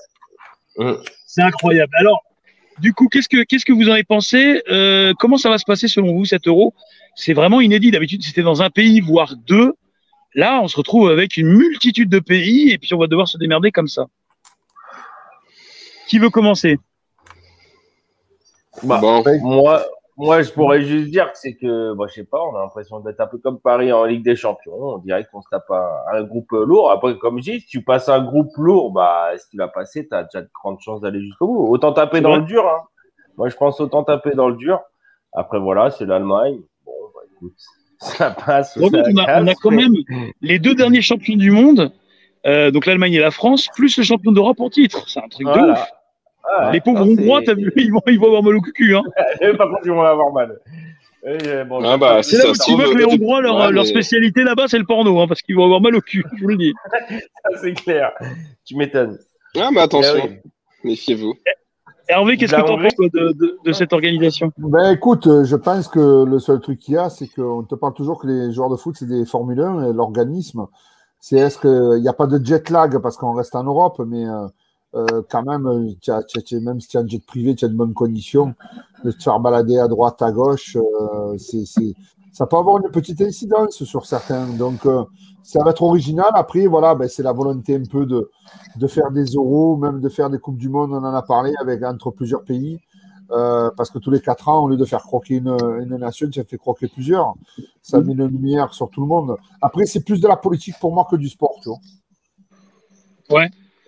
Ouais. C'est incroyable. Alors, du coup, qu'est-ce que, qu'est-ce que vous en avez pensé? Euh, Comment ça va se passer selon vous, cet euro? C'est vraiment inédit. D'habitude, c'était dans un pays, voire deux. Là, on se retrouve avec une multitude de pays et puis on va devoir se démerder comme ça. Qui veut commencer? Bah, Bon, moi, moi, je pourrais juste dire que c'est que, bah, je sais pas, on a l'impression d'être un peu comme Paris en Ligue des Champions. On dirait qu'on se tape un, un groupe lourd. Après, comme je dis, si tu passes un groupe lourd, bah, si tu l'as passé, tu as déjà de grandes chances d'aller jusqu'au bout. Autant taper C'est dans le dur. Hein. Moi, je pense autant taper dans le dur. Après, voilà, c'est l'Allemagne. Bon, bah, écoute, ça passe. ou ça on a, on a casse, quand même les deux derniers champions du monde, euh, donc l'Allemagne et la France, plus le champion d'Europe en titre. C'est un truc de ouf. Ah, les pauvres Hongrois, t'as vu, ils vont, ils vont avoir mal au cucu. Hein. Par contre, ils vont avoir mal. Bon, Ah, bah, C'est là ça où tu vois que les Hongrois, leur, ouais, leur mais- spécialité là-bas, c'est le porno, hein, parce qu'ils vont avoir mal au cul, je vous le dis. ça, c'est clair. Tu m'étonnes. ah, mais attention, Eh oui. méfiez-vous. Hervé, qu'est-ce que t'en Hongrie. penses de, de, de cette organisation Ben écoute, euh, je pense que le seul truc qu'il y a, c'est qu'on te parle toujours que les joueurs de foot, c'est des Formule 1 et l'organisme, c'est est-ce qu'il n'y a pas de jet lag parce qu'on reste en Europe, mais euh, euh, quand même, tu as- tu as- tu as- même si tu as un jet privé, tu as de bonnes conditions de te faire balader à droite, à gauche, euh, c'est- ça peut avoir une petite incidence sur certains. Donc, euh, ça va être original. Après, voilà, ben, c'est la volonté un peu de, de faire des euros, même de faire des Coupes du Monde, on en a parlé, avec, entre plusieurs pays. Euh, parce que tous les quatre ans, au lieu de faire croquer une, une nation, as fait croquer plusieurs. Ça met une lumière sur tout le monde. Après, c'est plus de la politique pour moi que du sport, tu vois.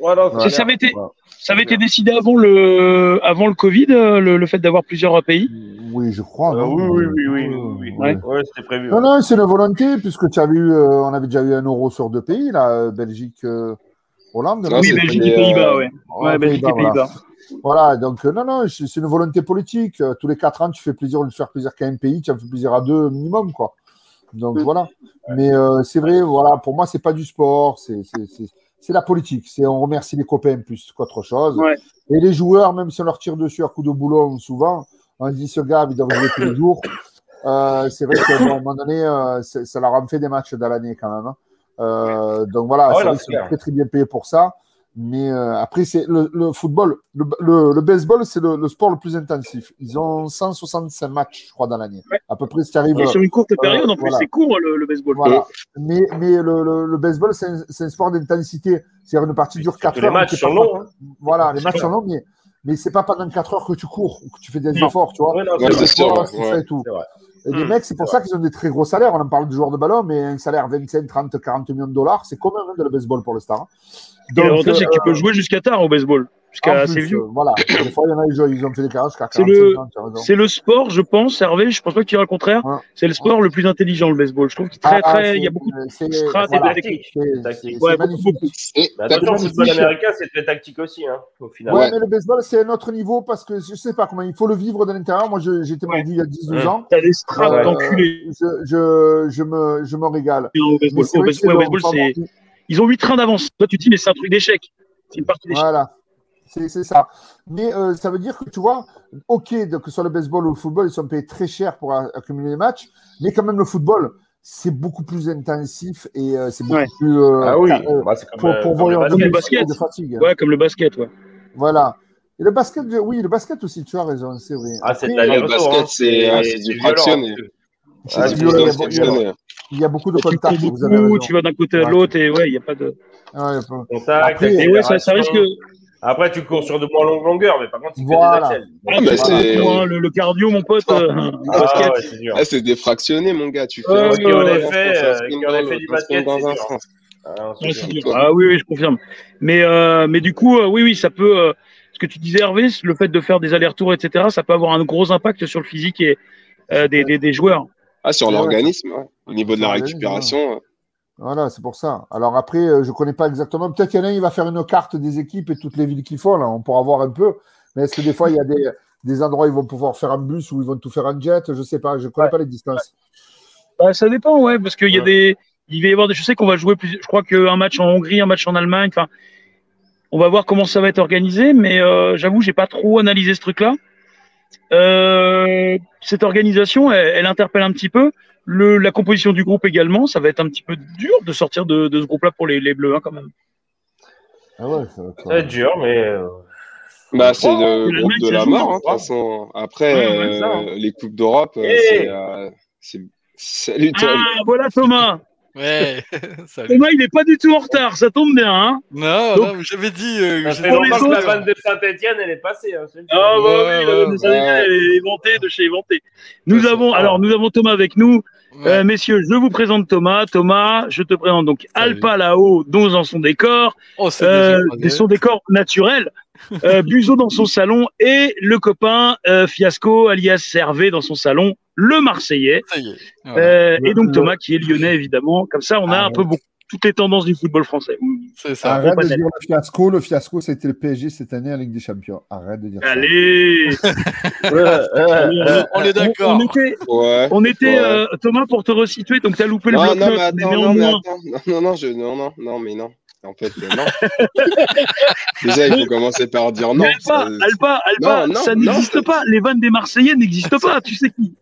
Voilà, Ça, ça avait été- Voilà. Ça avait été décidé avant le, avant le Covid, euh, le, le fait d'avoir plusieurs pays Oui, je crois. Euh, oui, oui, oui, oui, oui, oui. Ouais. Ouais, c'était prévu. Non, non, c'est une volonté, puisque tu as eu, euh, on avait déjà eu un euro sur deux pays, là, Belgique, euh, Hollande. Oui, Belgique et Pays-Bas, euh, ouais. Belgique et Pays-Bas, voilà. Donc euh, non, non, c'est une volonté politique. Euh, Tous les quatre ans, tu fais plaisir, de faire plaisir qu'à un pays, tu en fais plaisir à deux minimum, quoi. Donc voilà. Mais euh, c'est vrai, voilà, pour moi, c'est pas du sport, c'est c'est- la politique. C'est on remercie les copains plus qu'autre chose. Ouais. Et les joueurs, même si on leur tire dessus à coups de boulot souvent, on dit ce gars, il doit jouer tous les jours. Euh, c'est vrai qu'à un moment donné, euh, ça leur a fait des matchs dans l'année quand même. hein. Euh, donc voilà, Ah ouais, qu'ils sont très très bien payés pour ça. Mais euh, après, c'est le, le football, le, le, le baseball, c'est le, le sport le plus intensif. Ils ont 165 matchs, je crois, dans l'année. Ouais. À peu près, tu arrives. Et sur une courte période, en plus, voilà. c'est court le, le baseball. Voilà. Mais, mais le, le, le baseball, c'est un, c'est un sport d'intensité. C'est-à-dire une partie dure 4 Tous heures. les matchs sont longs. Hein. Voilà, les C'est matchs sont longs, mais, mais c'est pas pendant 4 heures que tu cours ou que tu fais des Non. efforts, tu vois. Ouais, non, Ouais, c'est c'est vrai. sûr, Voilà, ouais, c'est ouais. ça et tout. Et les Hmm. mecs, c'est pour ça qu'ils ont des très gros salaires. On en parle de joueurs de ballon, mais un salaire 25, 30, 40 millions de dollars, c'est commun hein, de le baseball pour le star. Et L'avantage, c'est que tu peux jouer jusqu'à tard au baseball, jusqu'à assez vieux. euh, voilà. Des fois, il y en a, ils, ils ont fait des carrières jusqu'à C'est 45 le- ans. C'est le sport, je pense, Hervé, je pense pas que tu diras le contraire, Ouais. c'est le sport le plus intelligent, le baseball. Je trouve qu'il très, Ah, très, c'est- il y a beaucoup de c'est- strat et voilà. de Tactique. c'est- Ouais, beaucoup, beaucoup. Et t'as- attention, le football américain, c'est très tactique aussi, hein, au final. Ouais, Ouais. mais le baseball, c'est un autre niveau parce que je sais pas comment il faut le vivre de l'intérieur. Moi, Ouais. mordu il y a 10-12 Ouais. ans. T'as des strats Euh, d'enculés je, me, régale. au baseball. C'est ils ont huit trains d'avance. Toi, tu dis, mais c'est un truc d'échec. C'est une partie d'échec. Voilà. C'est c'est ça. Mais euh, ça veut dire que tu vois, ok, donc, que ce soit le baseball ou le football, ils sont payés très cher pour accumuler les matchs, mais quand même le football, c'est beaucoup plus intensif et euh, c'est beaucoup Ouais. plus. euh, Ah oui, euh, bah, c'est comme, pour, pour comme le voir basket. le basket. de fatigue. Ouais, comme le basket, ouais. Voilà. Et le basket, oui, le basket aussi, tu as raison, c'est vrai. Ah, c'est le basket, hein. c'est- ah, c'est du violent, fractionné. Ah, du c'est violent, du il y a- beaucoup de tu contacts, cours vous avez tu vas d'un côté à l'autre et ouais, il n'y a pas de. Ah, il y a pas- Contact, Après- Et ouais, ça, ça risque. Après, tu cours sur de moins longues longueurs, mais par contre, c'est que Voilà. des axels. Ah, bah, c'est- c'est moi, le, le cardio, mon pote. euh, le Ah, basket. ouais, c'est dur. Ah, c'est défractionné, mon gars. Tu fais un dans un fait, euh, du basket, dans un sens. Ah, Ouais, c'est dur. Ah oui, oui, je confirme. Mais, euh, mais du coup, euh, oui, oui, ça peut. euh, ce que tu disais, Hervé, le fait de faire des allers-retours, etc., ça peut avoir un gros impact sur le physique et, euh, des, des, des joueurs. Ah, sur l'organisme, ouais. au niveau de la récupération. Voilà, c'est pour ça. Alors après, euh, je connais pas exactement. Peut-être qu'il y en a un, il va faire une carte des équipes et toutes les villes qu'il faut, là. On pourra voir un peu. Mais est-ce que des fois, il y a des, des endroits où ils vont pouvoir faire un bus ou ils vont tout faire en jet? Je sais pas. Je connais pas les distances. Bah, ça dépend, ouais, parce qu'il y a Ouais. des. Il va y avoir des. Je sais qu'on va jouer plus. Je crois qu'un match en Hongrie, un match en Allemagne. Enfin, on va voir comment ça va être organisé, mais euh, j'avoue, j'ai pas trop analysé ce truc-là. Euh, cette organisation, elle, elle interpelle un petit peu. Le, la composition du groupe également, ça va être un petit peu dur de sortir de, de ce groupe-là pour les, les Bleus, hein, quand même. Ah ouais, ça va être- Ça va être dur, mais. euh, Bah, c'est Oh, le l'Allemagne, groupe de la mort, hein, de toute crois. façon. Après, Ouais, ça, hein. euh, les Coupes d'Europe, euh, Eh c'est, euh. Salut, Tom. Ah, voilà Thomas. Ouais, salut. Thomas, il n'est pas du tout en retard, ça tombe bien. Hein Non, Donc- non, j'avais dit. euh, Ça fait Pour les la vanne de Saint-Etienne, elle est passée. Hein, Ah bah Ouais, oui, la ouais, Américains, ouais. elle est inventée de chez inventé. Nous Ouais, avons, alors nous avons Thomas avec nous. Ouais. Euh, messieurs, je vous présente Thomas. Thomas, je te présente donc Salut. Alpa là-haut, dont dans son décor, oh, euh, son décor naturel. Euh, Buzo dans son salon et le copain euh, Fiasco alias Hervé dans son salon, le Marseillais. Est. Voilà. Euh, et donc Thomas qui est lyonnais évidemment. Comme ça, on a Ah, un peu beaucoup, toutes les tendances du football français. c'est ça. Arrête de dire le fiasco. Le fiasco, c'était le PSG cette année en Ligue des Champions. Arrête de dire ça. Allez, On- on est d'accord. On, était, Ouais. on était Ouais. euh, Thomas pour te resituer. Donc tu as loupé le Non, bloc non, mais mais attends, non, mais néanmoins. attends. Non, non, non, je, non, non, non, mais non. En fait, euh, non. Déjà, il faut commencer par dire non. Alpa, Ça- Alpa, Alpa, Non, non, ça n'existe pas. Les vannes des Marseillais n'existent pas. Tu sais qui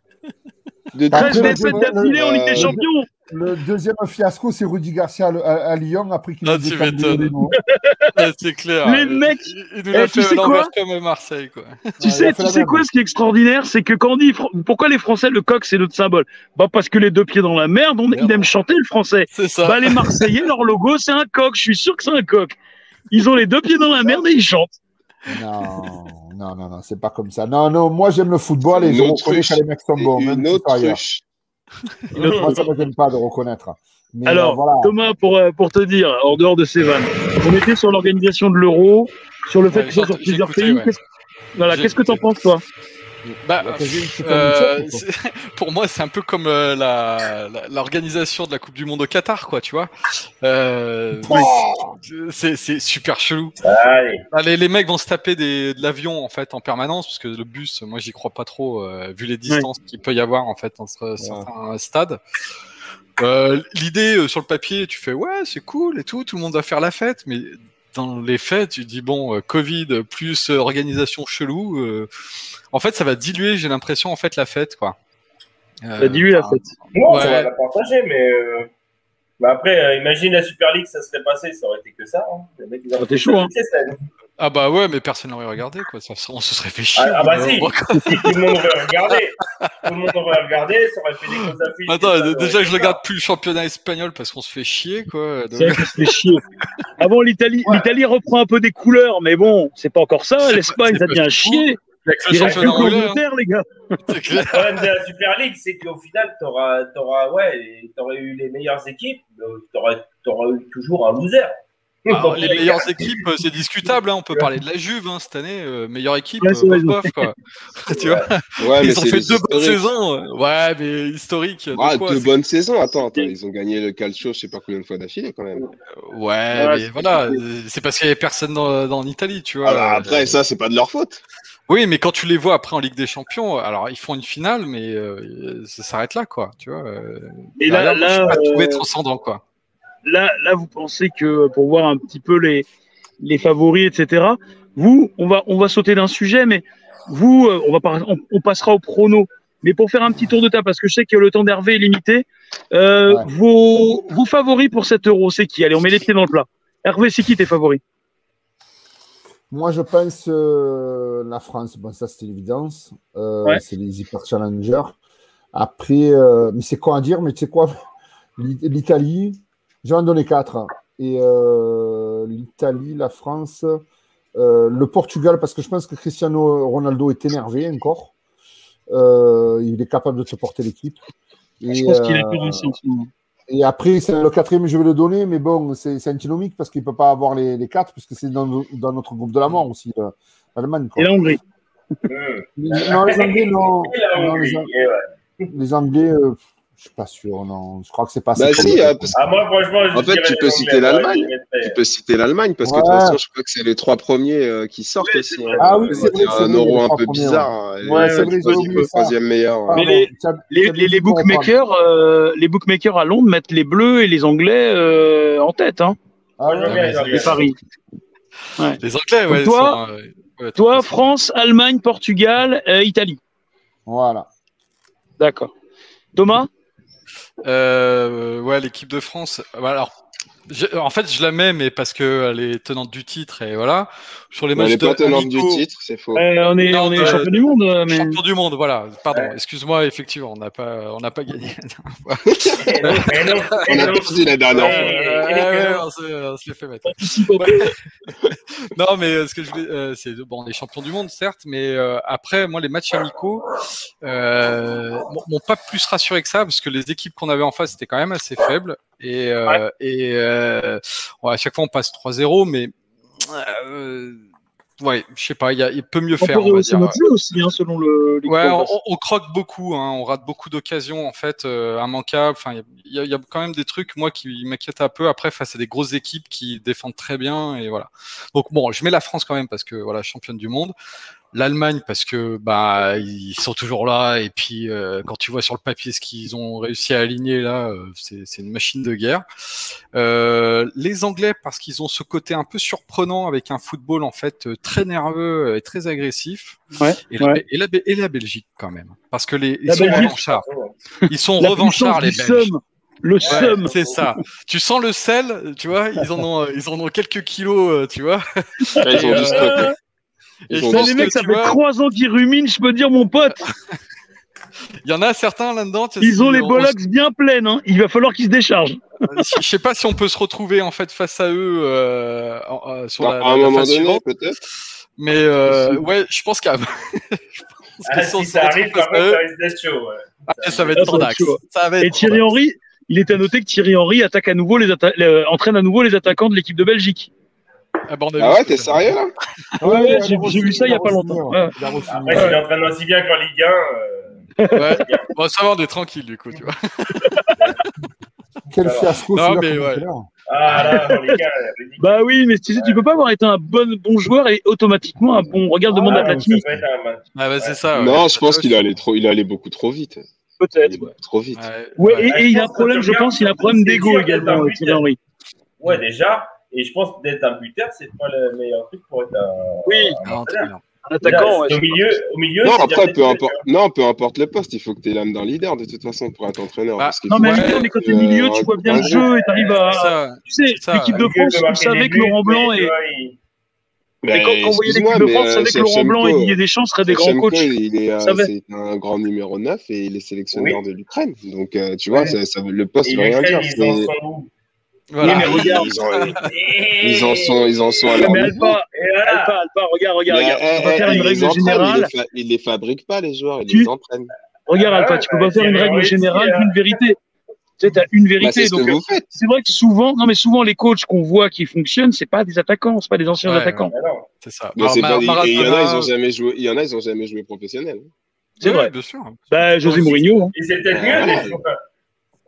de- Après, 13 le- défaites d'affilée en Ligue des euh, Champions. Le deuxième fiasco, c'est Rudy Garcia à, Lyon après qu'il ait tu m'étonnes. c'est clair. Les mecs, Il, il nous eh, l'a tu fait sais quoi comme Marseille, quoi. Tu Ouais, a sais, fait tu sais quoi, ce qui est extraordinaire, c'est que quand on dit pourquoi les Français le coq c'est notre symbole, bah parce que les deux pieds dans la merde, on, Merde. il aime chanter le français. C'est ça. Bah les Marseillais, leur logo c'est un coq. Je suis sûr que c'est un coq. Ils ont les deux pieds dans la merde et ils chantent. Non, non, non, non, c'est pas comme ça. Non, non, moi j'aime le football et je reconnais que les mecs sont bons. Une si autre. Moi, ça ne me gêne pas de reconnaître. Mais Alors, euh, voilà. Thomas, pour, euh, pour te dire, en dehors de ces vannes, on était sur l'organisation de l'euro, sur le fait Ouais, que ce soit sur plusieurs pays. ouais. Qu'est-ce- Voilà, J'ai qu'est-ce que t'en écouté. penses, toi? Bah, euh, pour moi, c'est un peu comme euh, la- la- l'organisation de la Coupe du Monde au Qatar, quoi, tu vois. Euh, c'est c'est super chelou. Allez. Ah, les, mecs vont se taper des, de l'avion en fait en permanence parce que le bus, moi j'y crois pas trop euh, vu les distances qu'il peut y avoir en fait entre certains stades. Euh, L'idée euh, sur le papier, tu fais ouais c'est cool et tout, tout le monde va faire la fête, mais dans les faits, tu dis bon euh, Covid plus euh, organisation chelou, euh, en fait ça va diluer, j'ai l'impression en fait la fête quoi. Euh, Ça dilue la fête. Non, Ouais. ça va la partager, mais. euh, Mais après, euh, imagine la Super League, ça serait passé, ça aurait été que ça. Hein. Les mecs, ils auraient fait chaud, ça hein. Ah bah ouais, mais personne n'aurait regardé quoi, ça, on se serait fait chier. Ah, ah bah si. Si tout le monde aurait regardé, tout le monde aurait regardé, ça aurait fait des grosses affiches. Attends, ça déjà été je regarde plus le championnat espagnol parce qu'on se fait chier quoi. Donc- C'est vrai qu'on se fait chier. Avant, l'Italie, Ouais. l'Italie reprend un peu des couleurs, mais bon, c'est pas encore ça. C'est L'Espagne, pas- ça devient chier. Il que reste plus anglais, hein, les gars. Le problème de la Super League, c'est qu'au final, tu auras, ouais, t'aurais eu les meilleures équipes, tu aurais, eu toujours un loser. Alors, Donc, les meilleures équipes, c'est discutable. Hein. On peut parler de la Juve hein, cette année. euh, meilleure équipe, Ouais, c'est euh, bof, bof, quoi. tu vois, Ouais, ils ont fait deux bonnes saisons. euh. Ouais, mais historique. Ah, quoi, deux bonnes saisons. Attends, attends, ils ont gagné le calcio, je sais pas combien de fois d'affilée quand même. Ouais, Ouais, mais c'est- voilà, euh, c'est parce qu'il y avait personne dans, dans l'Italie, tu vois. Ah bah, après, ça, c'est pas de leur faute. Oui, mais quand tu les vois après en Ligue des Champions, alors ils font une finale, mais euh, ça s'arrête là, quoi. Tu vois. Et là, je là, suis pas trouvé euh, transcendant, quoi. Là, là, vous pensez que pour voir un petit peu les, les favoris, etc., Vous, on va, on va sauter d'un sujet, mais vous, euh, on, va par- on, on passera au prono. Mais pour faire un petit tour de table, parce que je sais que le temps d'Hervé est limité, euh, Ouais. vos, vos favoris pour cet euro, c'est qui? Allez, on met les pieds dans le plat. Hervé, c'est qui tes favoris? Moi, je pense euh, la France. Bon, ça, c'est l'évidence. Euh, Ouais. C'est les hyper challengers. Après, euh, mais c'est quoi à dire Mais tu sais quoi? L'I- L'Italie, je vais en donner quatre. Et euh, l'Italie, la France, euh, le Portugal, parce que je pense que Cristiano Ronaldo est énervé encore. Euh, il est capable de te porter l'équipe. Et, Je pense qu'il plus réussi moment. et après, c'est le quatrième, je vais le donner, mais bon, c'est c'est antinomique parce qu'il ne peut pas avoir les, les quatre, puisque c'est dans, dans notre groupe de la mort aussi, le- l'Allemagne. quoi. Et la Hongrie. Les- Non, les Anglais, non. Les, Anglais, euh, je suis pas sûr, non. Je crois que c'est pas Bah si, euh, parce Ah, moi, franchement, je En fait, tu peux citer l'Allemagne. Tu peux citer l'Allemagne parce que de toute façon, je crois que c'est les trois premiers euh, qui sortent aussi. hein. Ah oui, c'est vrai, C'est c'est un euro un peu premiers, bizarre. hein. Ouais, le c'est vrai, j'ai troisième- meilleur. hein. Mais les- bookmakers, euh, les bookmakers à Londres mettent les Bleus et les Anglais euh, en tête, hein, Ah les les Anglais. paris. Les Anglais, ouais. toi- euh, Toi. France, Allemagne, Portugal, Italie. Voilà. D'accord. Thomas? Euh, ouais, l'équipe de France. voilà, alors, en fait, je la mets, mais parce qu'elle est tenante du titre et voilà. Sur les matchs est pas de tenante du amicaux- titre, c'est faux. Euh, On est, Non, on est euh, champion du monde, euh, mais Champion du monde, voilà. Pardon, Ouais. excuse-moi, effectivement, on n'a pas, on n'a pas gagné. On a perdu la dernière fois. Euh, on se, on se les fait mettre. non, mais euh, ce que je voulais, euh, c'est bon, on est champion du monde, certes, mais euh, après, moi, les matchs amicaux euh, m'ont- pas plus rassuré que ça, parce que les équipes qu'on avait en face étaient quand même assez faibles, et, euh, et euh, à chaque fois on passe 3-0, mais ouais, je sais pas, il peut mieux on faire, on peut va se dire. motiver aussi, hein, selon le. l'équipe Ouais, en on, croque beaucoup, hein, on rate beaucoup d'occasions en fait, euh, immanquables. Enfin, y y, il y a quand même des trucs moi qui m'inquiètent un peu après face à des grosses équipes qui défendent très bien et voilà. Donc bon, je mets la France quand même parce que voilà championne du monde. L'Allemagne parce que bah ils sont toujours là et puis euh, quand tu vois sur le papier ce qu'ils ont réussi à aligner là, euh, c'est c'est une machine de guerre. Euh, les Anglais parce qu'ils ont ce côté un peu surprenant avec un football en fait euh, très nerveux et très agressif. Ouais, Et la, ouais. et la, et la Belgique quand même. Parce que les, ils La sont Belgique. revanchards. Ils sont revanchards les Belges. seum. Le Ouais, seum. c'est ça. Tu sens le sel, tu vois, ils en ont, ils en ont quelques kilos, euh, tu vois. Ouais, Ils ont euh. Et Ça, pense les que, mecs, ça fait trois ans qu'ils ruminent, je peux dire, mon pote. il y en a certains là-dedans. Ils ont les bollocks bien pleines, hein. Il va falloir qu'ils se déchargent. Je sais pas si on peut se retrouver en fait face à eux euh, euh, sur Bah, la, à un la moment donné, peut-être. Mais euh, Possible. ouais, je pense qu'à. Ah, si ça retrouve arrive, par face à contre, eux, ça ouais. ah, ça va être être Et Thierry. Henry, il est à noter que Thierry Henry attaque à nouveau les atta- euh, entraîne à nouveau les attaquants de l'équipe de Belgique. Ah, bah, Ah ouais, t'es sérieux là? Ouais, ouais, j'ai- vu ça il y a pas longtemps. ouais. Ouais. Il re-signé. Après, s'il entraîne aussi bien qu'en Ligue 1, euh, Ouais. Bon, ça va, on est tranquille du coup, tu vois. Quel Alors, fiasco non, mais ouais. ah là, en 1, ridicule. Bah oui, mais tu sais, tu peux pas avoir été un bon, bon joueur et automatiquement un bon. Regarde, demande Ah, à Platini. Ah bah c'est ça. ouais. Non, je pense Ouais, qu'il allait trop, il allait beaucoup trop vite. Peut-être. trop vite. Ouais, Ouais. et, et il a un problème, je pense, il a un problème d'ego également, euh, Thierry Henry. Ouais, déjà. Et je pense d'être un buteur, c'est pas le meilleur truc pour être un. Oui, un un attaquant. Ouais, au milieu, au milieu. Non, c'est après, peu importe, tu non, peu importe le poste, il faut que tu aies l'âme d'un leader de toute façon pour être entraîneur. Ah, parce qu'il Non, mais que, mais quand t'es euh, milieu, tu vois bien le jeu et t'arrives à. Ça, Tu sais, l'équipe de France, on savait des que Laurent Blanc et. tu Mais quand, on voyait l'équipe de France, on savait euh, que Laurent Blanc et Didier Deschamps seraient des grands coachs. il est, euh, c'est un grand numéro 9 et il est sélectionneur de l'Ukraine. Donc, euh, tu vois, Ouais. ça, ça, le poste Et veut rien dire. Voilà. Oui, mais regarde. Ils, ont- ils en sont, ils en sont à leur mais niveau. Alpha, voilà. Alpha, Alpha, regarde, regarde, Mais, regarde. eh, pas eh, faire une ils règle générale. Ils les, ils les fabriquent pas, les joueurs, ils Tu- les entraînent. Regarde, Alpha, tu peux pas faire une règle générale euh, d'une vérité. Tu sais, t'as une Bah, vérité. c'est ce euh, vrai que souvent, non, mais souvent, les coachs qu'on voit qui fonctionnent, c'est pas des attaquants, c'est pas des anciens Ouais, attaquants. C'est ça. Il y en a, ils ont jamais joué, il y en a, ils ont jamais joué professionnel. C'est ouais, vrai. bien sûr. Bah, José Mourinho. hein. C'est peut-être mieux.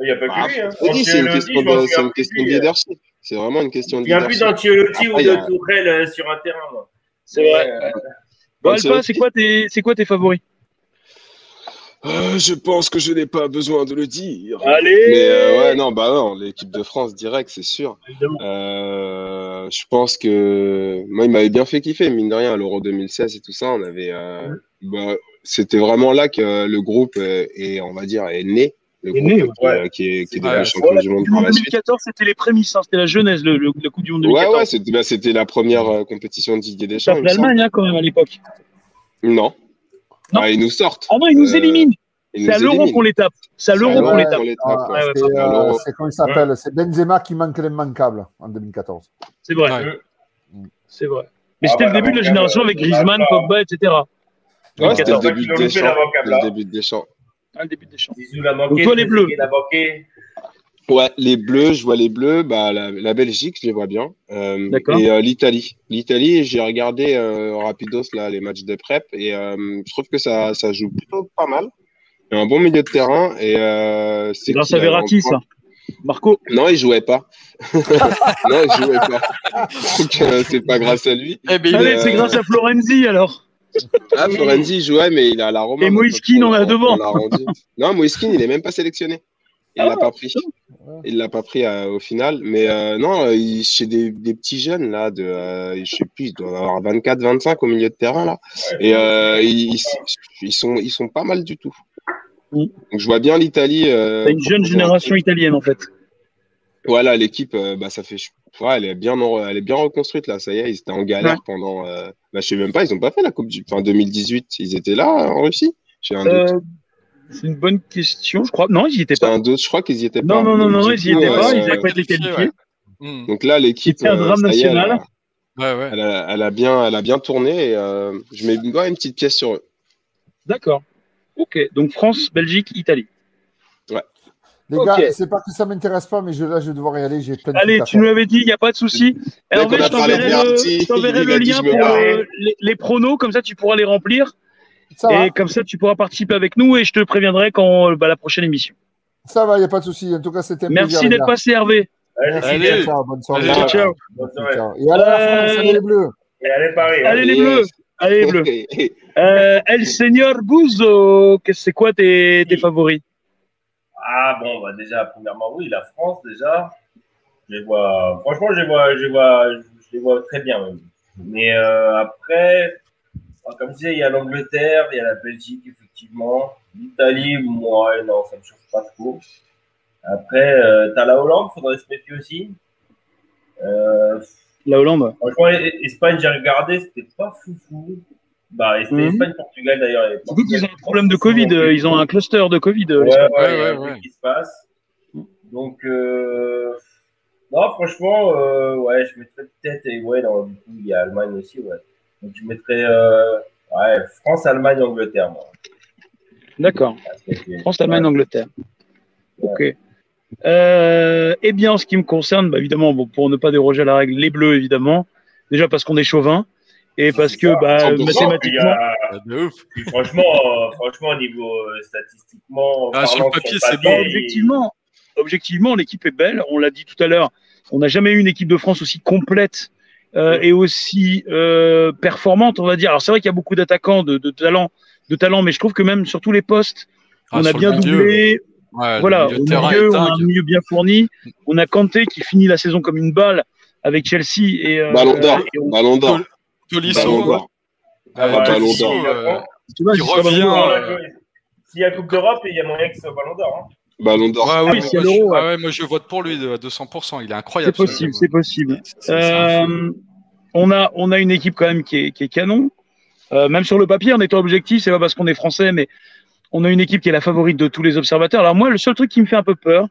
Il n'y a pas Bah, que lui. Hein. c'est une question de, c'est souviens une plus question de lui. leadership. C'est vraiment une question de Il n'y a plus leadership. d'Ancelotti ou de a- Tourelle euh, sur un terrain. moi. C'est vrai. Euh, Bon. Alpha, c'est quoi tes, c'est quoi tes favoris? Euh, je pense que je n'ai pas besoin de le dire. Allez Mais euh, ouais, non, bah non, l'équipe de France direct, c'est sûr. Euh, je pense que moi, il m'avait bien fait kiffer, mine de rien, à l'Euro 2016 et tout ça. On avait, euh, bah, c'était vraiment là que le groupe est, est, on va dire, est né. Le Est groupe né, qui, ouais. qui est, qui est devenu Ouais, champion du monde Du par monde la suite. 2014, c'était les prémices, hein, c'était la jeunesse, le, le, la Coupe du Monde Ouais, 2014. ouais, c'était bah, c'était la première euh, compétition de Didier Deschamps. l'Allemagne, hein, quand même, à l'époque. Non. Non. Ah, ils nous sortent. Ah non, ils nous Euh, éliminent. C'est à l'euro qu'on les tape. C'est à l'euro C'est à qu'on l'euro les tape. qu'on les tape, Ah, ouais. ouais, c'est, ouais, euh, comment il s'appelle? C'est Benzema qui manque l'immanquable en 2014. C'est vrai. Ouais. C'est vrai. Mais Ah c'était ouais, le début de la génération euh, avec Griezmann, Pogba, etc. Ouais, c'était le 2014. début de Deschamps. Le début des champs. Zizou l'a Donc, manqué, toi, les Bleus. Manqué. Ouais, les Bleus, je vois les Bleus, bah, la, la Belgique, je les vois bien. Euh, D'accord. Et euh, l'Italie. L'Italie, j'ai regardé euh, rapidos là, les matchs de prep et euh, je trouve que ça, ça joue plutôt pas mal. Il y a un bon milieu de terrain et euh, C'est grâce à Verratti, ça. Marco, Non, il jouait pas. non, il jouait pas. Donc euh, c'est pas grâce à lui. Eh ben, allez, est- euh, c'est grâce à Florenzi alors. Ah, Florenzi il jouait, mais il a la Roma. Et Moïskine, on a devant. Non, Moïskine, il est même pas sélectionné. Il Ah l'a pas pris. Il l'a pas pris euh, au final. Mais euh, non, il- chez des, des petits jeunes là, de, euh, je sais plus, il doit avoir 24, 25 au milieu de terrain là. Et euh, ils, ils sont, ils sont pas mal du tout. Donc je vois bien l'Italie. euh, une jeune génération italienne en fait. Voilà, l'équipe, euh, bah, ça fait, ouais, elle est bien, en- elle est bien reconstruite là. Ça y est, ils étaient en galère Ouais. pendant, euh, bah, je sais même pas, ils ont pas fait la Coupe du, enfin 2018, ils étaient là en Russie? J'ai un doute. Euh, c'est une bonne question, je crois. Non, ils y étaient pas. un doute, je crois qu'ils y étaient Non, pas. non, non, Donc, non, ils y coup, étaient euh, pas. Ils euh, n'avaient pas été qualifiés, qualifiés. Hmm. Donc là, l'équipe, C'était un euh, drame elle national. a- Ouais, ouais. Elle a, elle a bien, elle a bien tourné. Et, euh, je mets une petite pièce sur eux. D'accord. Ok, donc France, Belgique, Italie. Les gars, c'est pas que ça m'intéresse pas, mais je, là, je vais devoir y aller. J'ai plein de Allez, tu nous l'avais dit, il n'y a pas de souci. Hervé, je t'enverrai le, le lien pour euh, les, les pronos, comme ça tu pourras les remplir. Ça va, Et comme ça tu pourras participer avec nous et je te préviendrai quand euh, bah, la prochaine émission. ça va, il n'y a pas de souci. En tout cas, c'était un Merci d'être passé, Hervé. Allez, Merci, Allez. ciao, bonne soirée. Allez, Ciao, ciao. bonne soirée. ciao. Et allez, la France, Euh, allez les bleus. Et allez, Paris. hein. Allez les bleus. Allez les bleus. Euh, El Señor Buzo, que- c'est quoi tes, tes favoris? Ah bon, bah déjà, premièrement, oui, la France, déjà. Je les vois, franchement, je les vois, je les vois, je les vois très bien même. Mais euh, après, bah, comme je disais, il y a l'Angleterre, il y a la Belgique, effectivement. L'Italie, moi, non, ça me chauffe pas trop. Après, euh, t'as la Hollande, faudrait se méfier aussi. Euh, La Hollande? franchement, Espagne, j'ai regardé, c'était pas foufou. Bah, et c'était Mhm. Espagne-Portugal d'ailleurs. et Surtout qu'ils ont un Portugal, problème de Covid, euh, ils ont un cluster de Covid. euh, Ouais, ouais, Ouais, qui se passe? Donc, euh... non, franchement, euh, ouais, je mettrais peut-être, et ouais, du coup, il y a Allemagne aussi, ouais. Donc, je mettrais, euh, ouais, France, Allemagne, Angleterre, moi. D'accord. Que- France, Allemagne, ouais. Angleterre. Ok. Euh, eh bien, en ce qui me concerne, bah, évidemment, bon, pour ne pas déroger à la règle, les bleus, évidemment. Déjà parce qu'on est chauvin et parce que bah, 100%. Puis, il y mathématiquement, a- Ah, de ouf. puis franchement, euh, franchement, au niveau euh, statistiquement, Ah, sur le papier, c'est bon. objectivement, objectivement, l'équipe est belle. On l'a dit tout à l'heure. On n'a jamais eu une équipe de France aussi complète euh, et aussi euh, performante, on va dire. Alors c'est vrai qu'il y a beaucoup d'attaquants, de, de talents, de talent, mais je trouve que même sur tous les postes, Ah, on a bien doublé. Ouais, voilà, au milieu, est on a un milieu bien fourni. On a Kanté qui finit la saison comme une balle avec Chelsea et, euh, Ballon d'or. Tolisso, Ballon d'or. Ah, Ouais, Tolisso, euh, tu vois, il revient, euh, S'il y a Coupe d'Europe, il y a moyen qu'il soit Ballon d'or. Hein. Ballon d'or. Ouais, Ah ouais, oui, c'est moi, ouais. ah ouais, moi je vote pour lui à 200%. Il est C'est incroyable. ce possible, c'est possible. C'est- fou. Euh, on a, on a une équipe quand même qui est, qui est canon. Euh, même sur le papier, en étant objectif, c'est pas parce qu'on est français, mais on a une équipe qui est la favorite de tous les observateurs. Alors moi, le seul truc qui me fait un peu peur,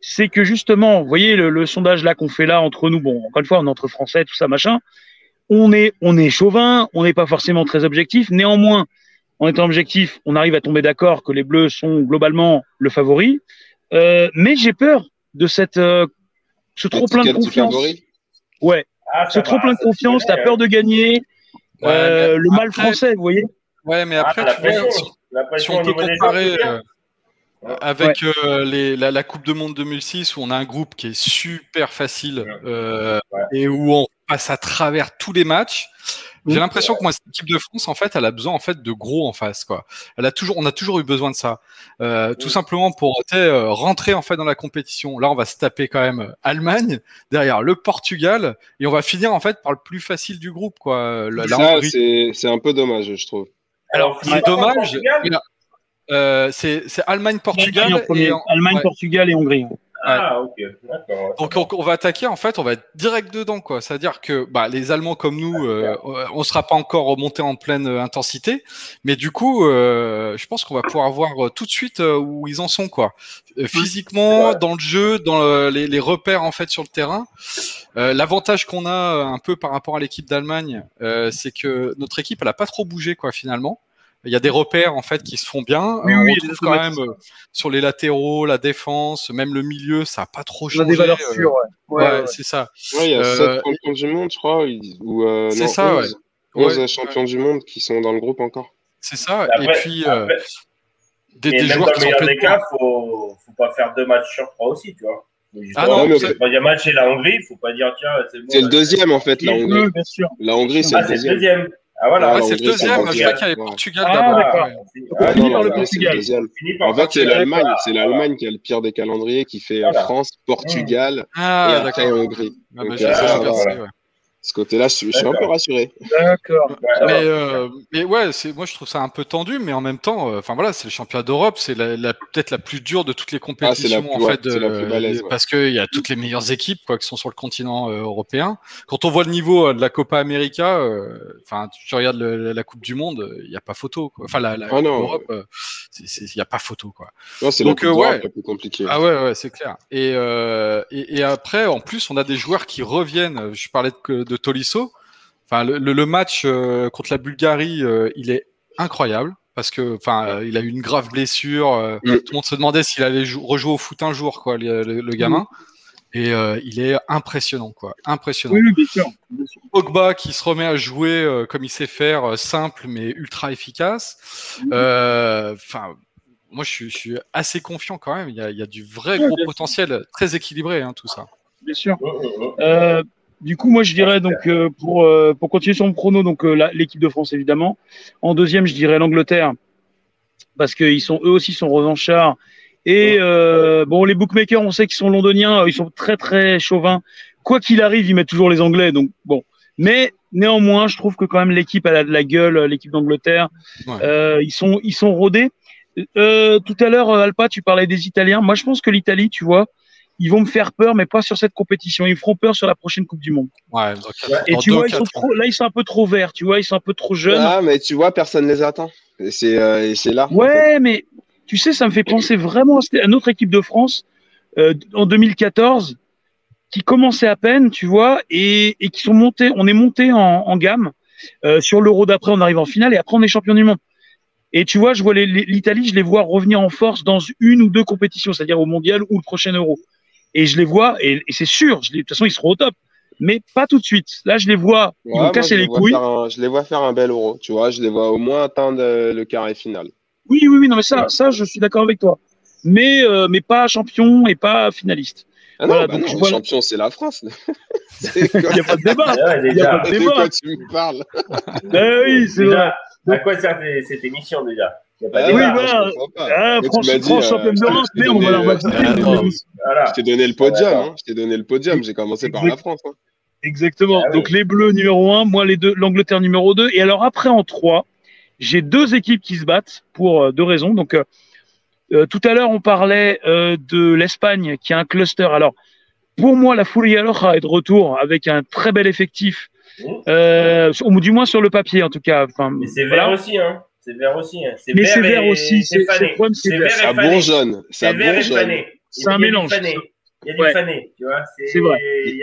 c'est que justement, vous voyez le, le sondage là qu'on fait là entre nous, bon, encore une fois, on est entre français, tout ça, machin. On est, on est chauvin, on n'est pas forcément très objectif. Néanmoins, en étant objectif, on arrive à tomber d'accord que les Bleus sont globalement le favori. Euh, mais j'ai peur de cette, euh, ce trop plein de confiance. Ouais, Ah, ce trop plein de confiance, t'as peur de gagner, Ouais, euh, le mal français, vous voyez. Ouais, mais Ah, après, la tu vois, pression, si- la on peut comparer euh, avec euh, les, la, la Coupe de Monde 2006 où on a un groupe qui est super facile euh, Ouais. et où on passe à travers tous les matchs. J'ai l'impression que moi, cette équipe de France, en fait, elle a besoin en fait de gros en face, quoi. Elle a toujours, on a toujours eu besoin de ça, euh, tout simplement pour euh, rentrer en fait dans la compétition. Là, on va se taper quand même Allemagne derrière le Portugal et on va finir en fait par le plus facile du groupe, quoi. La, la Ça, c'est c'est un peu dommage, je trouve. Alors, c'est dommage. Euh, c'est c'est Allemagne, Portugal. Allemagne, en premier. et en- Allemagne, ouais. Portugal et Hongrie. Ah, ok. D'accord. Donc on, on va attaquer en fait, on va être direct dedans quoi. C'est-à-dire que bah, les Allemands comme nous, euh, on sera pas encore remonté en pleine euh, intensité, mais du coup, euh, je pense qu'on va pouvoir voir tout de suite où ils en sont quoi. Physiquement, dans le jeu, dans les, les repères en fait sur le terrain. Euh, L'avantage qu'on a un peu par rapport à l'équipe d'Allemagne, euh, c'est que notre équipe elle a pas trop bougé quoi finalement. Il y a des repères en fait qui se font bien. Oui, Euh, oui, on des retrouve quand même euh, sur les latéraux, la défense, même le milieu, ça a pas trop On a changé. des valeurs euh, sûres, ouais. Ouais, Ouais, ouais. c'est ça. Ouais, il y a Euh, 7 champions du monde, je crois, ou euh, C'est non, ça, 11, ouais. 11 Ouais, champions du monde qui sont dans le groupe encore. C'est ça. Après- et puis euh, après- des, Et des même joueurs dans qui sont des de cas, faut, faut pas faire deux matchs sur trois aussi, tu vois. Mais Ah non, le troisième match c'est la Hongrie, faut pas dire tiens, c'est bon. C'est le deuxième en fait, la Oui, Hongrie. Oui, bien sûr. La Hongrie, c'est Ah, le deuxième. Ah voilà. Ah, Ouais, la c'est le deuxième. Je crois qu'il y avait. Portugal Ah, d'abord. Ah, non, par le Portugal. En fait, c'est l'Allemagne, c'est l'Allemagne qui a le pire des calendriers, qui fait Voilà. France, Portugal et Ah, après. Hongrie. Ah, bah, Ah. Ce côté-là, je, suis- je suis un peu rassuré. D'accord. Mais, ouais. euh, mais ouais, c'est moi je trouve ça un peu tendu, mais en même temps, euh, enfin voilà, c'est le championnat d'Europe, c'est la, la- peut-être la plus dure de toutes les Ah, compétitions plus- en fait, ouais. parce qu'il y a toutes les meilleures équipes quoi qui sont sur le continent euh, européen. Quand on voit le niveau euh, de la Copa América, euh, enfin tu regardes le- la Coupe du Monde, il n'y a pas photo. Quoi. Enfin la, la Ah Coupe non. d'Europe, il n'y a pas photo quoi. Non, c'est Donc, euh, ouais. plus compliquée. Ah ouais, ouais, c'est clair. Et, euh, et, et après, en plus, on a des joueurs qui reviennent. Je parlais de, de Tolisso. Enfin, le, match euh, contre la Bulgarie, euh, il est incroyable parce que, enfin, euh, il a eu une grave blessure. euh, Mm. Tout le monde se demandait s'il allait jou- rejouer au foot un jour, quoi, le, le- le gamin. Et euh, il est impressionnant, quoi, impressionnant. Oui, oui, bien sûr. Bien sûr. Pogba qui se remet à jouer euh, comme il sait faire, euh, simple mais ultra efficace. Euh, Enfin, moi je suis, je suis assez confiant quand même. Il y a, il y a du vrai gros sûr. potentiel, très équilibré hein, tout ça. Bien sûr. Euh, du coup, moi, je dirais donc euh, pour euh, pour continuer sur mon prono, donc euh, l'équipe de France évidemment. En deuxième, je dirais l'Angleterre parce qu'ils sont eux aussi sont revanchards. Et bon, les bookmakers, on sait qu'ils sont londoniens, ils sont très très chauvins. Quoi qu'il arrive, ils mettent toujours les Anglais. Donc bon, mais néanmoins, je trouve que quand même l'équipe elle a de la gueule, l'équipe d'Angleterre. Ouais. Ils sont ils sont rodés. Tout à l'heure, Alpa, tu parlais des Italiens. Moi, je pense que l'Italie, tu vois, ils vont me faire peur, mais pas sur cette compétition. Ils me feront peur sur la prochaine Coupe du Monde. Ouais. Et tu vois, ils sont trop, là, ils sont un peu trop verts. Tu vois, ils sont un peu trop jeunes. Ah, mais tu vois, personne les attend. Et c'est euh, là. en fait. ouais, mais tu sais, ça me fait penser vraiment à à notre équipe de France euh, en 2014 qui commençait à peine, tu vois, et, et qui sont montés. On est monté en, en gamme euh, sur l'Euro d'après. On arrive en finale et après on est champion du monde. Et tu vois, je vois l'Italie, je les vois revenir en force dans une ou deux compétitions, c'est-à-dire au mondial ou le prochain Euro. Et je les vois, et, et c'est sûr, je les- de toute façon, ils seront au top. Mais pas tout de suite. Là, je les vois, ils vont casser je les couilles. un- je les vois faire un bel euro. Tu vois, je les vois au moins atteindre euh, le carré final. Oui, oui, oui, non, mais ça, ça, je suis d'accord avec toi. Mais, euh, mais pas champion et pas finaliste. Ah non, Voilà, bah donc non, je le vois- champion, c'est la France. Il n'y a pas de débat. Ouais, Il y a pas de de débat. quoi tu me parles? Eh oui, c'est vrai. à quoi sert cette émission déjà? Ah, oui, voilà. je. Ah, France, France championne d'Europe, t'ai mais on va donné, la battre. attends. Voilà. Je t'ai donné le podium. Hein. Je t'ai donné le podium. J'ai commencé par la France. hein. Exactement. Ah oui. Donc les Bleus numéro un, moi les deux, l'Angleterre numéro 2. Et alors après en 3, j'ai deux équipes qui se battent pour euh, deux raisons. Donc euh, euh, tout à l'heure on parlait euh, de l'Espagne qui a un cluster. Alors pour moi la Furia Roja est de retour avec un très bel effectif, Mmh. ou du moins sur le papier en tout cas. Enfin, Mais c'est voilà. vert aussi, hein. C'est vert aussi. Hein. Mais c'est vert et- aussi, c'est- le problème, c'est vert. vert Ça bourgeonne. C'est Ça vert bourgeonne. un mélange. Il y a du Ouais. fané, tu vois. C'est vrai.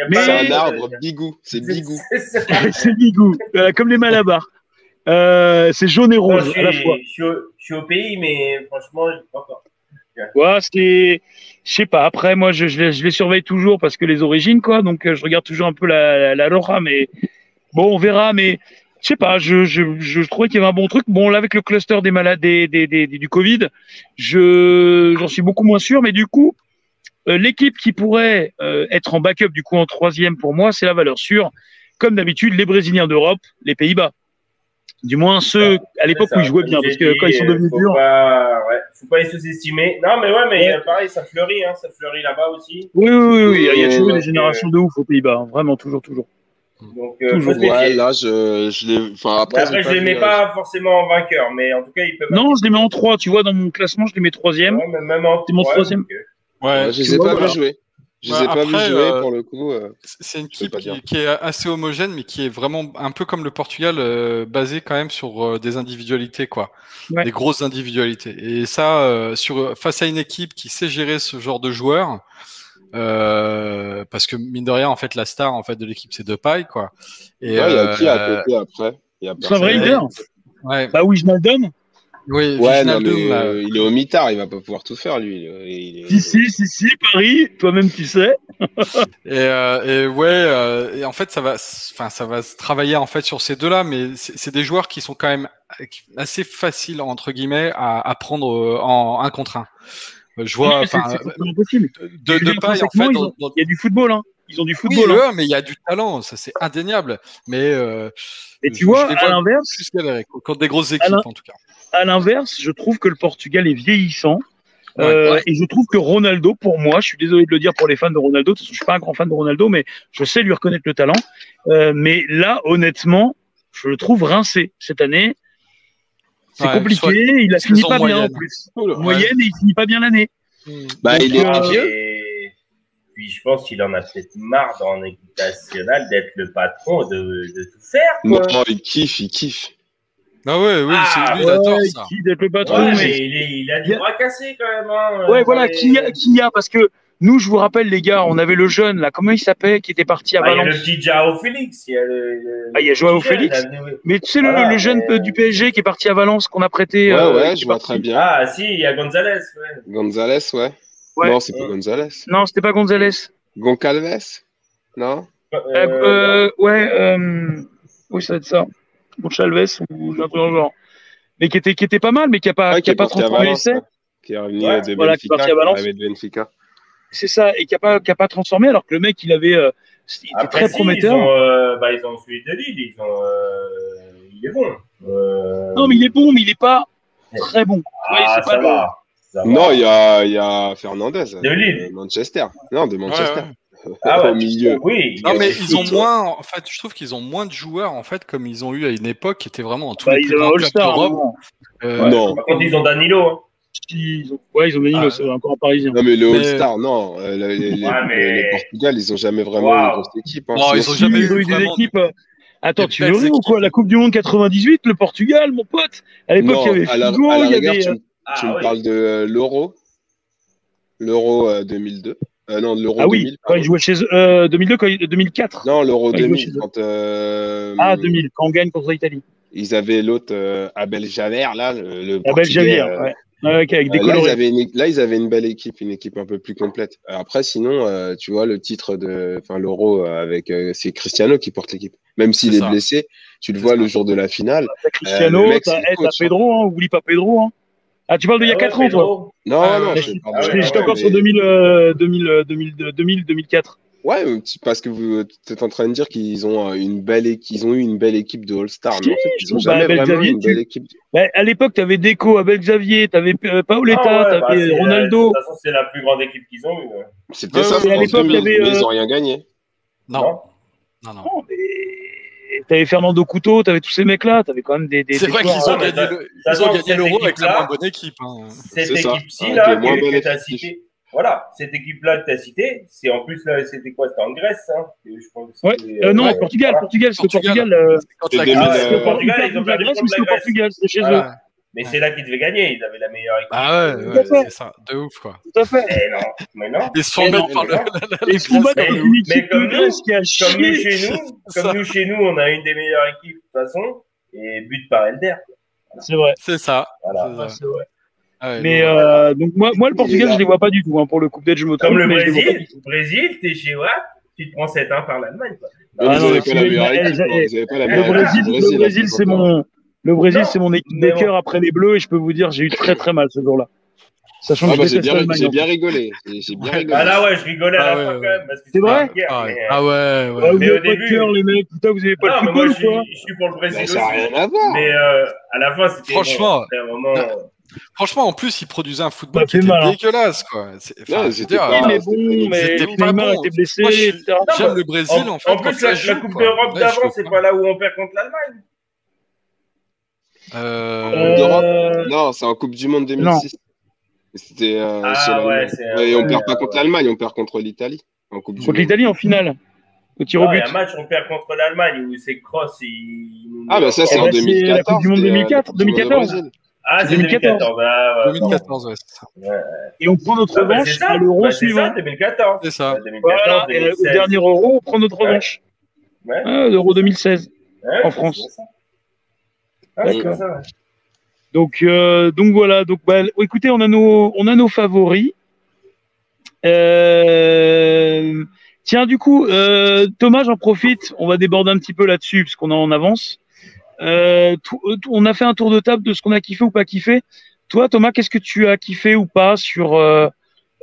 Mais- C'est un arbre bigou. C'est bigou. C'est Bigou, euh, comme les Malabars. Euh, c'est jaune et Non, je, à la suis, fois. je, suis au, je suis au pays, mais franchement, je pas. Ouais, c'est, je sais pas. Après, moi, je, je, les, je les surveille toujours parce que les origines, quoi. Donc, euh, je regarde toujours un peu la, la, la Roja, mais bon, on verra. Mais je sais pas. Je, je, je trouvais qu'il y avait un bon truc. Bon, là, avec le cluster des malades, des, des, des, des- du Covid, je, j'en suis beaucoup moins sûr. Mais du coup, euh, l'équipe qui pourrait euh, être en backup, du coup, en troisième pour moi, c'est la valeur sûre. comme d'habitude, les Brésiliens d'Europe, les Pays-Bas. Du moins ceux à l'époque où ils jouaient bien, parce que quand ils sont devenus faut durs. Pas, ouais, faut pas les sous-estimer. Non, mais ouais, mais euh, pareil, ça fleurit, hein, ça fleurit là-bas aussi. Oui, oui, oui, oui, il y a toujours des générations de ouf aux Pays-Bas, hein, vraiment, toujours, toujours. Donc, euh, Toujours. Ouais, là, je, je l'ai. Enfin, après, je les vu, mets euh, pas forcément en vainqueur, mais en tout cas, ils peuvent. Non, je les mets en 3, tu vois, dans mon classement, je les mets troisième. Ouais, même- même en C'est mon ouais, troisième. donc, euh, Ouais, je les tu ai pas vus jouer. Je les ai Ouais, pas après, jouer pour le coup. c'est une équipe qui, est assez homogène, mais qui est vraiment un peu comme le Portugal, euh, basé quand même sur euh, des individualités, quoi, Ouais. des grosses individualités. Et ça, euh, sur face à une équipe qui sait gérer ce genre de joueurs, euh, parce que mine de rien, en fait, la star en fait de l'équipe c'est Depay, quoi. Et Ouais, il y a qui à euh, côté après Il y a C'est un vrai leader. ouais, Bah oui, je le donne. oui, Ouais, non, mais là, euh, il est au mitard, il va pas pouvoir tout faire lui. Il est- Si, si, si, si, Paris, toi-même tu sais. Et, euh, et ouais, euh, et en fait, ça va, enfin, ça va se travailler en fait sur ces deux-là, mais c'est c'est des joueurs qui sont quand même assez faciles entre guillemets à, à prendre euh, en un contre un. Je vois, enfin, de, de paille en fait. ils Dans, ont- dans- Il y a du football, hein. Ils ont du Oui, football. hein. mais il y a du talent, ça c'est indéniable. Mais euh, Et je- tu vois, je à l'inverse, contre des grosses équipes en tout cas. à l'inverse, je trouve que le Portugal est vieillissant. Ouais. Euh, Ouais. Et je trouve que Ronaldo, pour moi, je suis désolé de le dire pour les fans de Ronaldo, de toute façon, je suis pas un grand fan de Ronaldo, mais je sais lui reconnaître le talent. Euh, mais là, honnêtement, je le trouve rincé cette année. C'est Ouais, compliqué. soit- il a fini saison pas bien en moyenne. plus. Oula. Moyenne et il finit pas bien l'année. Bah, Donc, il est euh, vieux. Et puis, je pense qu'il en a peut-être marre dans l'équipe nationale d'être le patron, de, de tout faire. Non, Quoi. il kiffe, il kiffe. Ah ouais, oui, Ah, c'est lui, il adore Ouais, ça. qui d'être le patron, Ouais, mais mais il, est- il a du Il bras cassé quand même. Hein, Ouais, voilà, les- qui a, qui a, parce que nous, je vous rappelle, les gars, on avait le jeune, là, comment il s'appelait, qui était parti à Bah, il y a le Valence. petit Jao Félix. Il y a, le, le- Ah, il y a Joao Félix. là, Mais tu sais, le, Voilà, le jeune du PSG qui est parti à Valence, qu'on a prêté. Ouais, euh, ouais, qui je vois parti- très bien. Ah, si, il y a Gonzalez. Ouais. Gonzalez, ouais. Ouais. Non, c'est pas Ouais. Gonzalez. Non, c'était pas Gonzalez. Goncalves Non? Euh, Euh, euh, ouais, euh, oui, ça va être ça. Gonçalves ou un truc dans le genre. Mais qui était, qui était pas mal, mais qui a pas, Ah, qui a pas transformé Valence, l'essai. Qui est revenu Ouais, euh, de voilà, qui est Benfica. parti à qui Valence. Benfica. C'est ça, et qui a pas, qui a pas transformé, alors que le mec, il avait, euh, il était Après, très si, prometteur. Ils ont, euh, bah, ils ont celui de Lille. Ils ont, euh, il est bon. Euh, Non, mais il est bon, mais il est pas très bon. Ouais, Ah, ça pas va. Ça. Non, il y a, il y a Fernandez. De Lille. Manchester. Non, de Manchester. Ah ouais, Au milieu. Oui. Non, mais ils ont tout. moins, en fait, je trouve qu'ils ont moins de joueurs, en fait, comme ils ont eu à une époque qui était vraiment dans tous Bah, les ils plus ont un grands clubs d'Europe. hein. Euh, Non. Par contre, ils ont Danilo. Hein. Ils ont, ouais, ils ont Danilo, Ah. encore un parisien. Non, mais le Mais- All-Star, non. Euh, le- les, les- Ouais, mais- les Portugal, ils ont jamais vraiment Waouh. une grosse équipe. hein. Non, ils Sinon, ont Si, jamais eu eu des équipes. euh, Attends, tu rire ou quoi? La Coupe du Monde 98, le Portugal, mon pote. À l'époque, il y avait Figo, il y avait. tu, me- Ah, tu me oui. parles de euh, l'Euro. L'Euro euh, 2002. Euh, non, l'Euro Ah oui, 2000. quand ils jouaient chez eux. Euh, 2002, quand ils- 2004. Non, l'Euro Quand ils jouaient 2000. chez eux. Quand, euh, Ah, 2000, quand on gagne contre l'Italie. Ils avaient l'autre euh, Abel Javert, là, le, le Abel Portugais, euh, ouais. Avec des là, ils avaient une, là, ils avaient une belle équipe, une équipe un peu plus complète. Euh, Après, sinon, euh, tu vois, le titre de, enfin, l'Euro euh, avec, euh, c'est Cristiano qui porte l'équipe. Même s'il est blessé, tu le vois ça. le jour de la finale. T'as Cristiano, euh, t'as eh, coach, Pedro, hein, oublie pas Pedro. Hein. Ah, tu parles d'il y a Ah 4 ouais, ans, toi. Non, Ah, non, je je- ah j'étais ouais, encore mais- sur 2000, euh, 2000, euh, 2000, 2000, 2004. Ouais, euh, tu- parce que vous êtes en train de dire qu'ils ont euh, une belle équipe, qu'ils ont eu une belle équipe de All-Star, mais en fait, ils ont bah, jamais Abel vraiment eu Xavier, une tu- belle équipe. Bah, à l'époque, t'avais Deco, Abel Xavier, t'avais euh, Paoletta, Ah ouais, bah, t'avais c'est la- Ronaldo. De toute façon, c'est la plus grande équipe qu'ils ont eue. ouais. C'était Ouais, ça, ouais, à l'époque, 2000, il y avait, mais ils euh, ont rien gagné. Non, Non non, non. Non, mais t'avais Fernando Couto, t'avais tous ces mecs-là, t'avais quand même des. des C'est vrai qu'ils ont gagné l'Euro avec la moins bonne équipe. hein. Cette équipe-ci, Avec là, que, bon que voilà, cette équipe-là que tu as citée, c'est en plus, là, c'était quoi C'était en Grèce, hein je pense Ouais. Euh, non, ouais, Portugal, voilà. Portugal, parce que Portugal. Portugal. euh, Quand Et la 2000, Grèce- parce que euh, Portugal, Portugal, ils ont perdu contre la Grèce. Portugal, c'était chez eux. Mais c'est là qu'ils devaient gagner, ils avaient la meilleure équipe. ah ouais, Euh, ouais, Tout à fait. c'est ça, de ouf quoi. Tout à fait. Mais non, mais non. Ils se font mettre par le. la se font par mais- une équipe mais de comme nous, Grèce qui a Comme nous, chié. chez nous, comme nous, chez nous, on a une des meilleures équipes, de toute façon, et but par Elder. C'est vrai. C'est ça. Voilà. c'est ça. c'est vrai. Ah ouais, Mais non, euh, donc moi, moi le Portugal, je les vois pas du tout. Hein, pour le Coupe d'Edge, je me Comme trompe, le Brésil, Brésil, t'es chez Watt, tu te prends 7-1 par l'Allemagne. quoi. Mais Ah vous non, avez si, pas la meilleure eh, équipe. eh, Le. Brésil, le Brésil, c'est mon, le Brésil, c'est mon équipe mais de bon. cœur après les Bleus et je peux vous dire, j'ai eu très très mal ce jour-là. Sachant que Ah, bah, j'ai bien, l'Allemagne. bien rigolé. J'ai bien Ouais. rigolé. Ah là, ouais, je rigolais à Ah la ouais, fin ouais. quand même. C'est vrai guerre, Ah, mais, euh, ah ouais, Ah, ouais. vous Mais avez au pas de début- cœur, les mecs. Putain, vous avez pas non, de mais moi, football je suis, je suis pour le Brésil Bah, ça n'a rien à voir. Mais euh, à la fin, c'était. Franchement, bon, euh, Franchement, en plus, ils produisaient un football qui était mal, hein. dégueulasse, quoi. Enfin, veux c'était pas- mais c'était bon, mais pas bon. était blessé, je. J'aime le Brésil, en, En, fait. en plus, la, joue, la Coupe d'Europe d'avant, c'est pas. là où on perd contre l'Allemagne. Euh, d'Europe. Euh, Non, c'est en Coupe du Monde 2006. C'était euh, Ah, ouais, c'est- Et on perd pas ouais, contre l'Allemagne, on perd contre l'Italie. En Coupe du Contre l'Italie en finale. Au tir au Non, il y but. a un match, on perd contre l'Allemagne où c'est Cross. Ah, bah ça, c'est Eh en ben, c'est la 2014. Coupe du Monde c'était, euh, la 2004, Coupe du Monde au 2014. Ah, c'est c'est 2014. 2014. Ah, ouais. 2014, ouais, c'est ça. Et on prend notre Ah, bah, revanche à l'euro Bah, c'est suivant. ça, 2014. C'est ça. Ouais, 2014, Voilà, et au 2016. dernier euro, on prend notre revanche. Ouais. Ah, l'euro 2016. Ouais, en France. Ah, D'accord. ça, ouais. Donc, euh, donc voilà. Donc, bah, écoutez, on a nos, on a nos favoris. Euh, tiens, du coup, euh, Thomas, j'en profite. On va déborder un petit peu là-dessus parce qu'on est en avance. Euh, tout- euh, on a fait un tour de table de ce qu'on a kiffé ou pas kiffé. Toi, Thomas, qu'est-ce que tu as kiffé ou pas sur euh,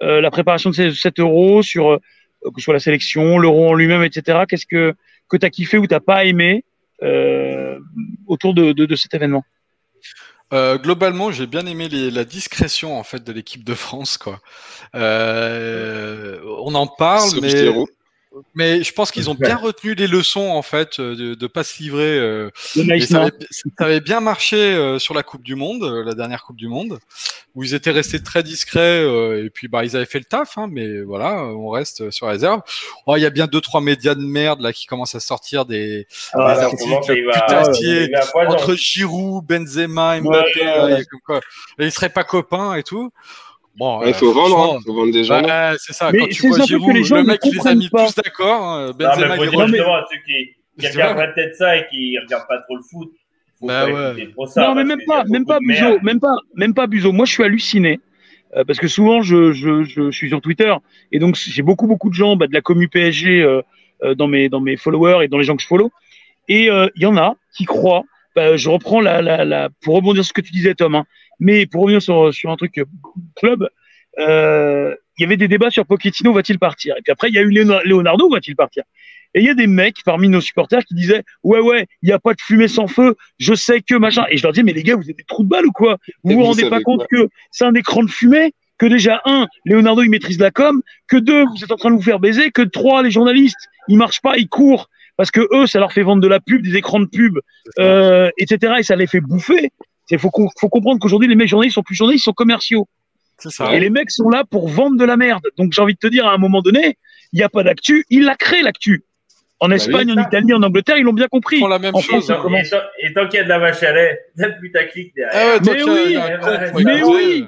euh, la préparation de ces- cet euro, sur euh, que ce soit la sélection, l'euro en lui-même, etc. Qu'est-ce que que t'as kiffé ou t'as pas aimé euh, autour de, de, de cet événement? Euh, globalement, j'ai bien aimé les- la discrétion en fait de l'équipe de France. Quoi. Euh, on en parle, mais. Mais je pense qu'ils ont bien retenu les leçons en fait de ne pas se livrer. euh, et ça, avait, ça avait bien marché euh, sur la Coupe du Monde, euh, la dernière Coupe du Monde, où ils étaient restés très discrets euh, et puis bah ils avaient fait le taf, hein, mais voilà, on reste sur réserve. Oh, il y a bien deux trois médias de merde là qui commencent à sortir des, Ah, des articles putassiers entre Giroud, Benzema, Mbappé, Ouais, ouais, ouais. comme quoi, ils seraient pas copains et tout. Bon, Il euh, faut vendre, hein. faut vendre des journaux. Ouais, c'est ça. Mais Quand c'est tu vois Giroud, les gens le mec, il les a mis pas. tous d'accord. Non, Benzema, mais faut il dire Non, mais- à ceux qui, qui regardent peut-être ça et qui regardent pas trop le foot. Faut Bah ouais. ça. non, mais même pas, même pas Buzo, même pas, même pas Buzo. Moi, je suis halluciné euh, parce que souvent, je, je, je, suis sur Twitter et donc j'ai beaucoup, beaucoup de gens bah, de la commu PSG euh, euh, dans mes dans mes followers et dans les gens que je follow. Et euh, il y en a qui croient. bah, je reprends la, la, la pour rebondir sur ce que tu disais, Tom. hein, mais pour revenir sur sur un truc euh, club, euh, il y avait des débats sur Pochettino va-t-il partir? Et puis après, il y a eu Leonardo, va-t-il partir? Et il y a des mecs parmi nos supporters qui disaient ouais ouais, il n'y a pas de fumée sans feu. Je sais que machin. Et je leur dis mais les gars, vous êtes des trous de balle ou quoi? Vous vous vous rendez pas compte quoi que c'est un écran de fumée que déjà un, Leonardo il maîtrise la com, que deux, vous êtes en train de vous faire baiser, que trois, les journalistes ils marchent pas, ils courent parce que eux, ça leur fait vendre de la pub, des écrans de pub, euh, etc. Et ça les fait bouffer. Il faut, comprendre qu'aujourd'hui les mecs journalistes sont plus journalistes, ils sont commerciaux. C'est ça. Et les mecs sont là pour vendre de la merde. Donc j'ai envie de te dire, à un moment donné, il n'y a pas d'actu. Ils la créent, l'actu. En Espagne, oui, en. Italie, en Angleterre, ils l'ont bien compris. Ils font la même En chose. France, comment et tant- et tant qu'il y a de la vache à lait, putaclic derrière. Mais oui, il y a un mais oui, mais oui.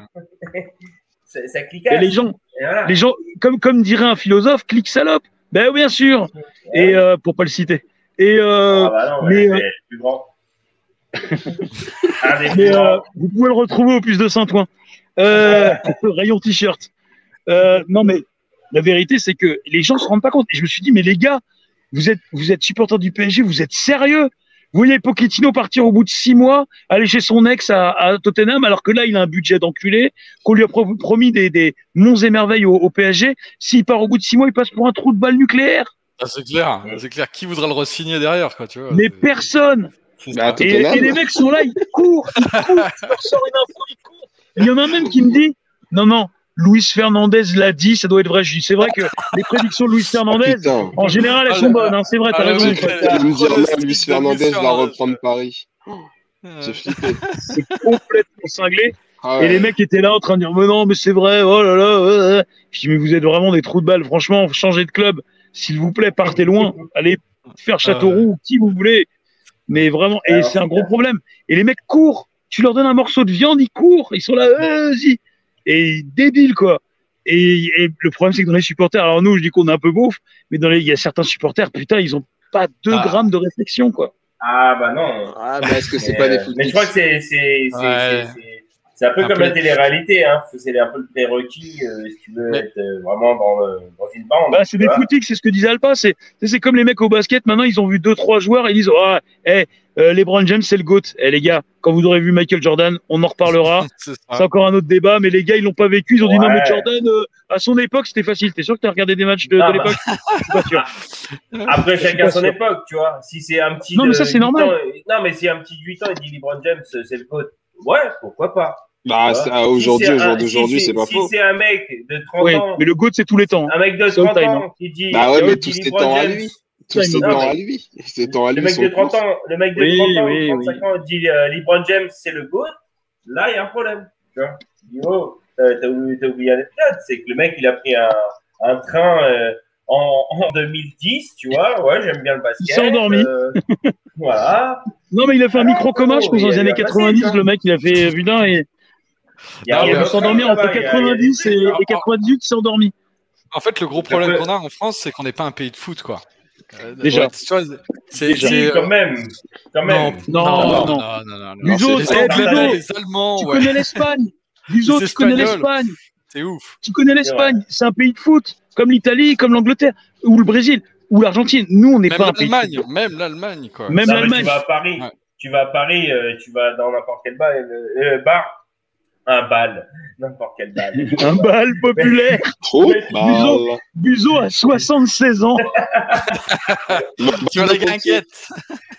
Ça, ça clique. Et les gens, Et voilà. les gens, comme, comme dirait un philosophe, clique salope. Ben bien sûr. Et euh, pour pas le citer. Et euh, Ah bah non, mais, mais, euh, c'est plus grand. Mais euh, vous pouvez le retrouver au plus de Saint-Ouen. Euh, rayon t-shirt. Euh, non mais la vérité c'est que les gens se rendent pas compte. Et je me suis dit mais les gars, vous êtes vous êtes supporters du PSG, vous êtes sérieux? Vous voyez Pochettino partir au bout de six mois, aller chez son ex à, à Tottenham, alors que là il a un budget d'enculé, qu'on lui a pro- promis des, des monts et merveilles au, au PSG. S'il part au bout de six mois, il passe pour un trou de balle nucléaire. Ah, c'est clair, c'est clair. Qui voudra le re-signer derrière, quoi, tu vois? Mais personne. Bah. Et, les mecs sont là, ils courent, ils courent, tu leur sors une info, ils courent. Il y en a même qui me dit, non, non, Luis Fernandez l'a dit, ça doit être vrai. Je dis, c'est vrai que les prédictions de Luis Fernandez, Putain. en général, elles Ah, sont le- bonnes, hein, c'est vrai, t'as ah, raison. non, Luis de Fernandez va Fernandez. reprendre Paris. C'est complètement cinglé. Ah Et les mecs étaient là en train de dire, mais non, mais c'est vrai, oh là là. ouais, ouais. Je dis, mais vous êtes vraiment des trous de balle. Franchement, changez de club. S'il vous plaît, partez loin. Allez faire Châteauroux, qui vous voulez. Mais vraiment, et c'est un gros problème. Et les mecs courent. Tu leur donnes un morceau de viande, ils courent. Ils sont là, euh, vas-y. Et débiles, quoi. Et, et le problème, c'est que dans les supporters, alors nous, je dis qu'on est un peu beauf, mais dans les, il y a certains supporters, putain, ils ont pas deux Ah. grammes de réflexion, quoi. Ah bah non. Ah, mais est-ce que c'est pas des euh, foot Mais je crois que c'est c'est un peu Un comme peu la télé-réalité, hein. C'est un peu le prérequis euh, si tu veux Mais- être euh, vraiment dans, le- dans une bande. Bah, c'est des footix, c'est ce que disait Alpa. C'est c'est- c'est comme les mecs au basket. Maintenant, ils ont vu deux trois joueurs. Ils disent ah, eh, euh, LeBron James, c'est le goat. Eh les gars, quand vous aurez vu Michael Jordan, on en reparlera. C'est encore un autre débat, mais les gars, ils l'ont pas vécu. Ils ont dit non, mais Jordan, euh, à son époque, c'était facile. T'es sûr que t'as regardé des matchs de, de bah. l'époque Je suis pas sûr. Après, chacun son sûr. époque, tu vois. Si c'est un petit. Non, mais ça, c'est 8 normal. ans, et- non, mais si un petit de 8 ans, il dit LeBron James, c'est le code. Ouais, pourquoi pas. Bah, ça, vois. aujourd'hui, Si c'est un- si pas si faux. c'est un mec de 30 Oui, ans, mais le goat, c'est tous les temps. un mec de C'est all 30 time, ans qui dit. Bah ouais, mais tous LeBron temps à lui. Tous ces temps à lui. Ces temps à Le mec de 30 courts. ans, le mec de Oui, 30 ans oui, ou 35 ans dit euh, LeBron James, c'est le GOAT. Là, il y a un problème. Tu vois. Oh, t'as oublié oublié l'anecdote. C'est que le mec, il a pris un, un train euh, en, en 2010, tu vois. Ouais, j'aime bien le basket. Il s'est endormi. euh, voilà. Non, mais il a fait un Ah, micro commun, je pense, dans les années passé, 90. ça. Le mec, il a fait putain et Il y a Non, il rien a mais dû s'endormir entre il y a- il y a 90 des et, trucs. et 98, il s'est endormi. En fait, le gros problème qu'on a en France, c'est qu'on n'est pas un pays de foot, quoi. Euh, Déjà. c'est euh, quand même. Quand non, même. Non, non, non. non, non, non, non. Luso, Les Allemands, Tu ouais, connais l'Espagne. Luso, Les tu connais l'Espagne. c'est ouf. Tu connais l'Espagne. C'est un pays de foot, comme l'Italie, comme l'Angleterre, ou le Brésil, ou l'Argentine. Nous, on n'est pas un pays de l'Allemagne, foot. même l'Allemagne, quoi. Même l'Allemagne. tu vas à Paris, Ouais. tu vas à Paris, euh, tu vas dans n'importe quel bar, euh, euh, bar, un bal, n'importe quel bal. Un bal populaire. Trop mal. Buzo a 76 ans. Tu as la gringuette.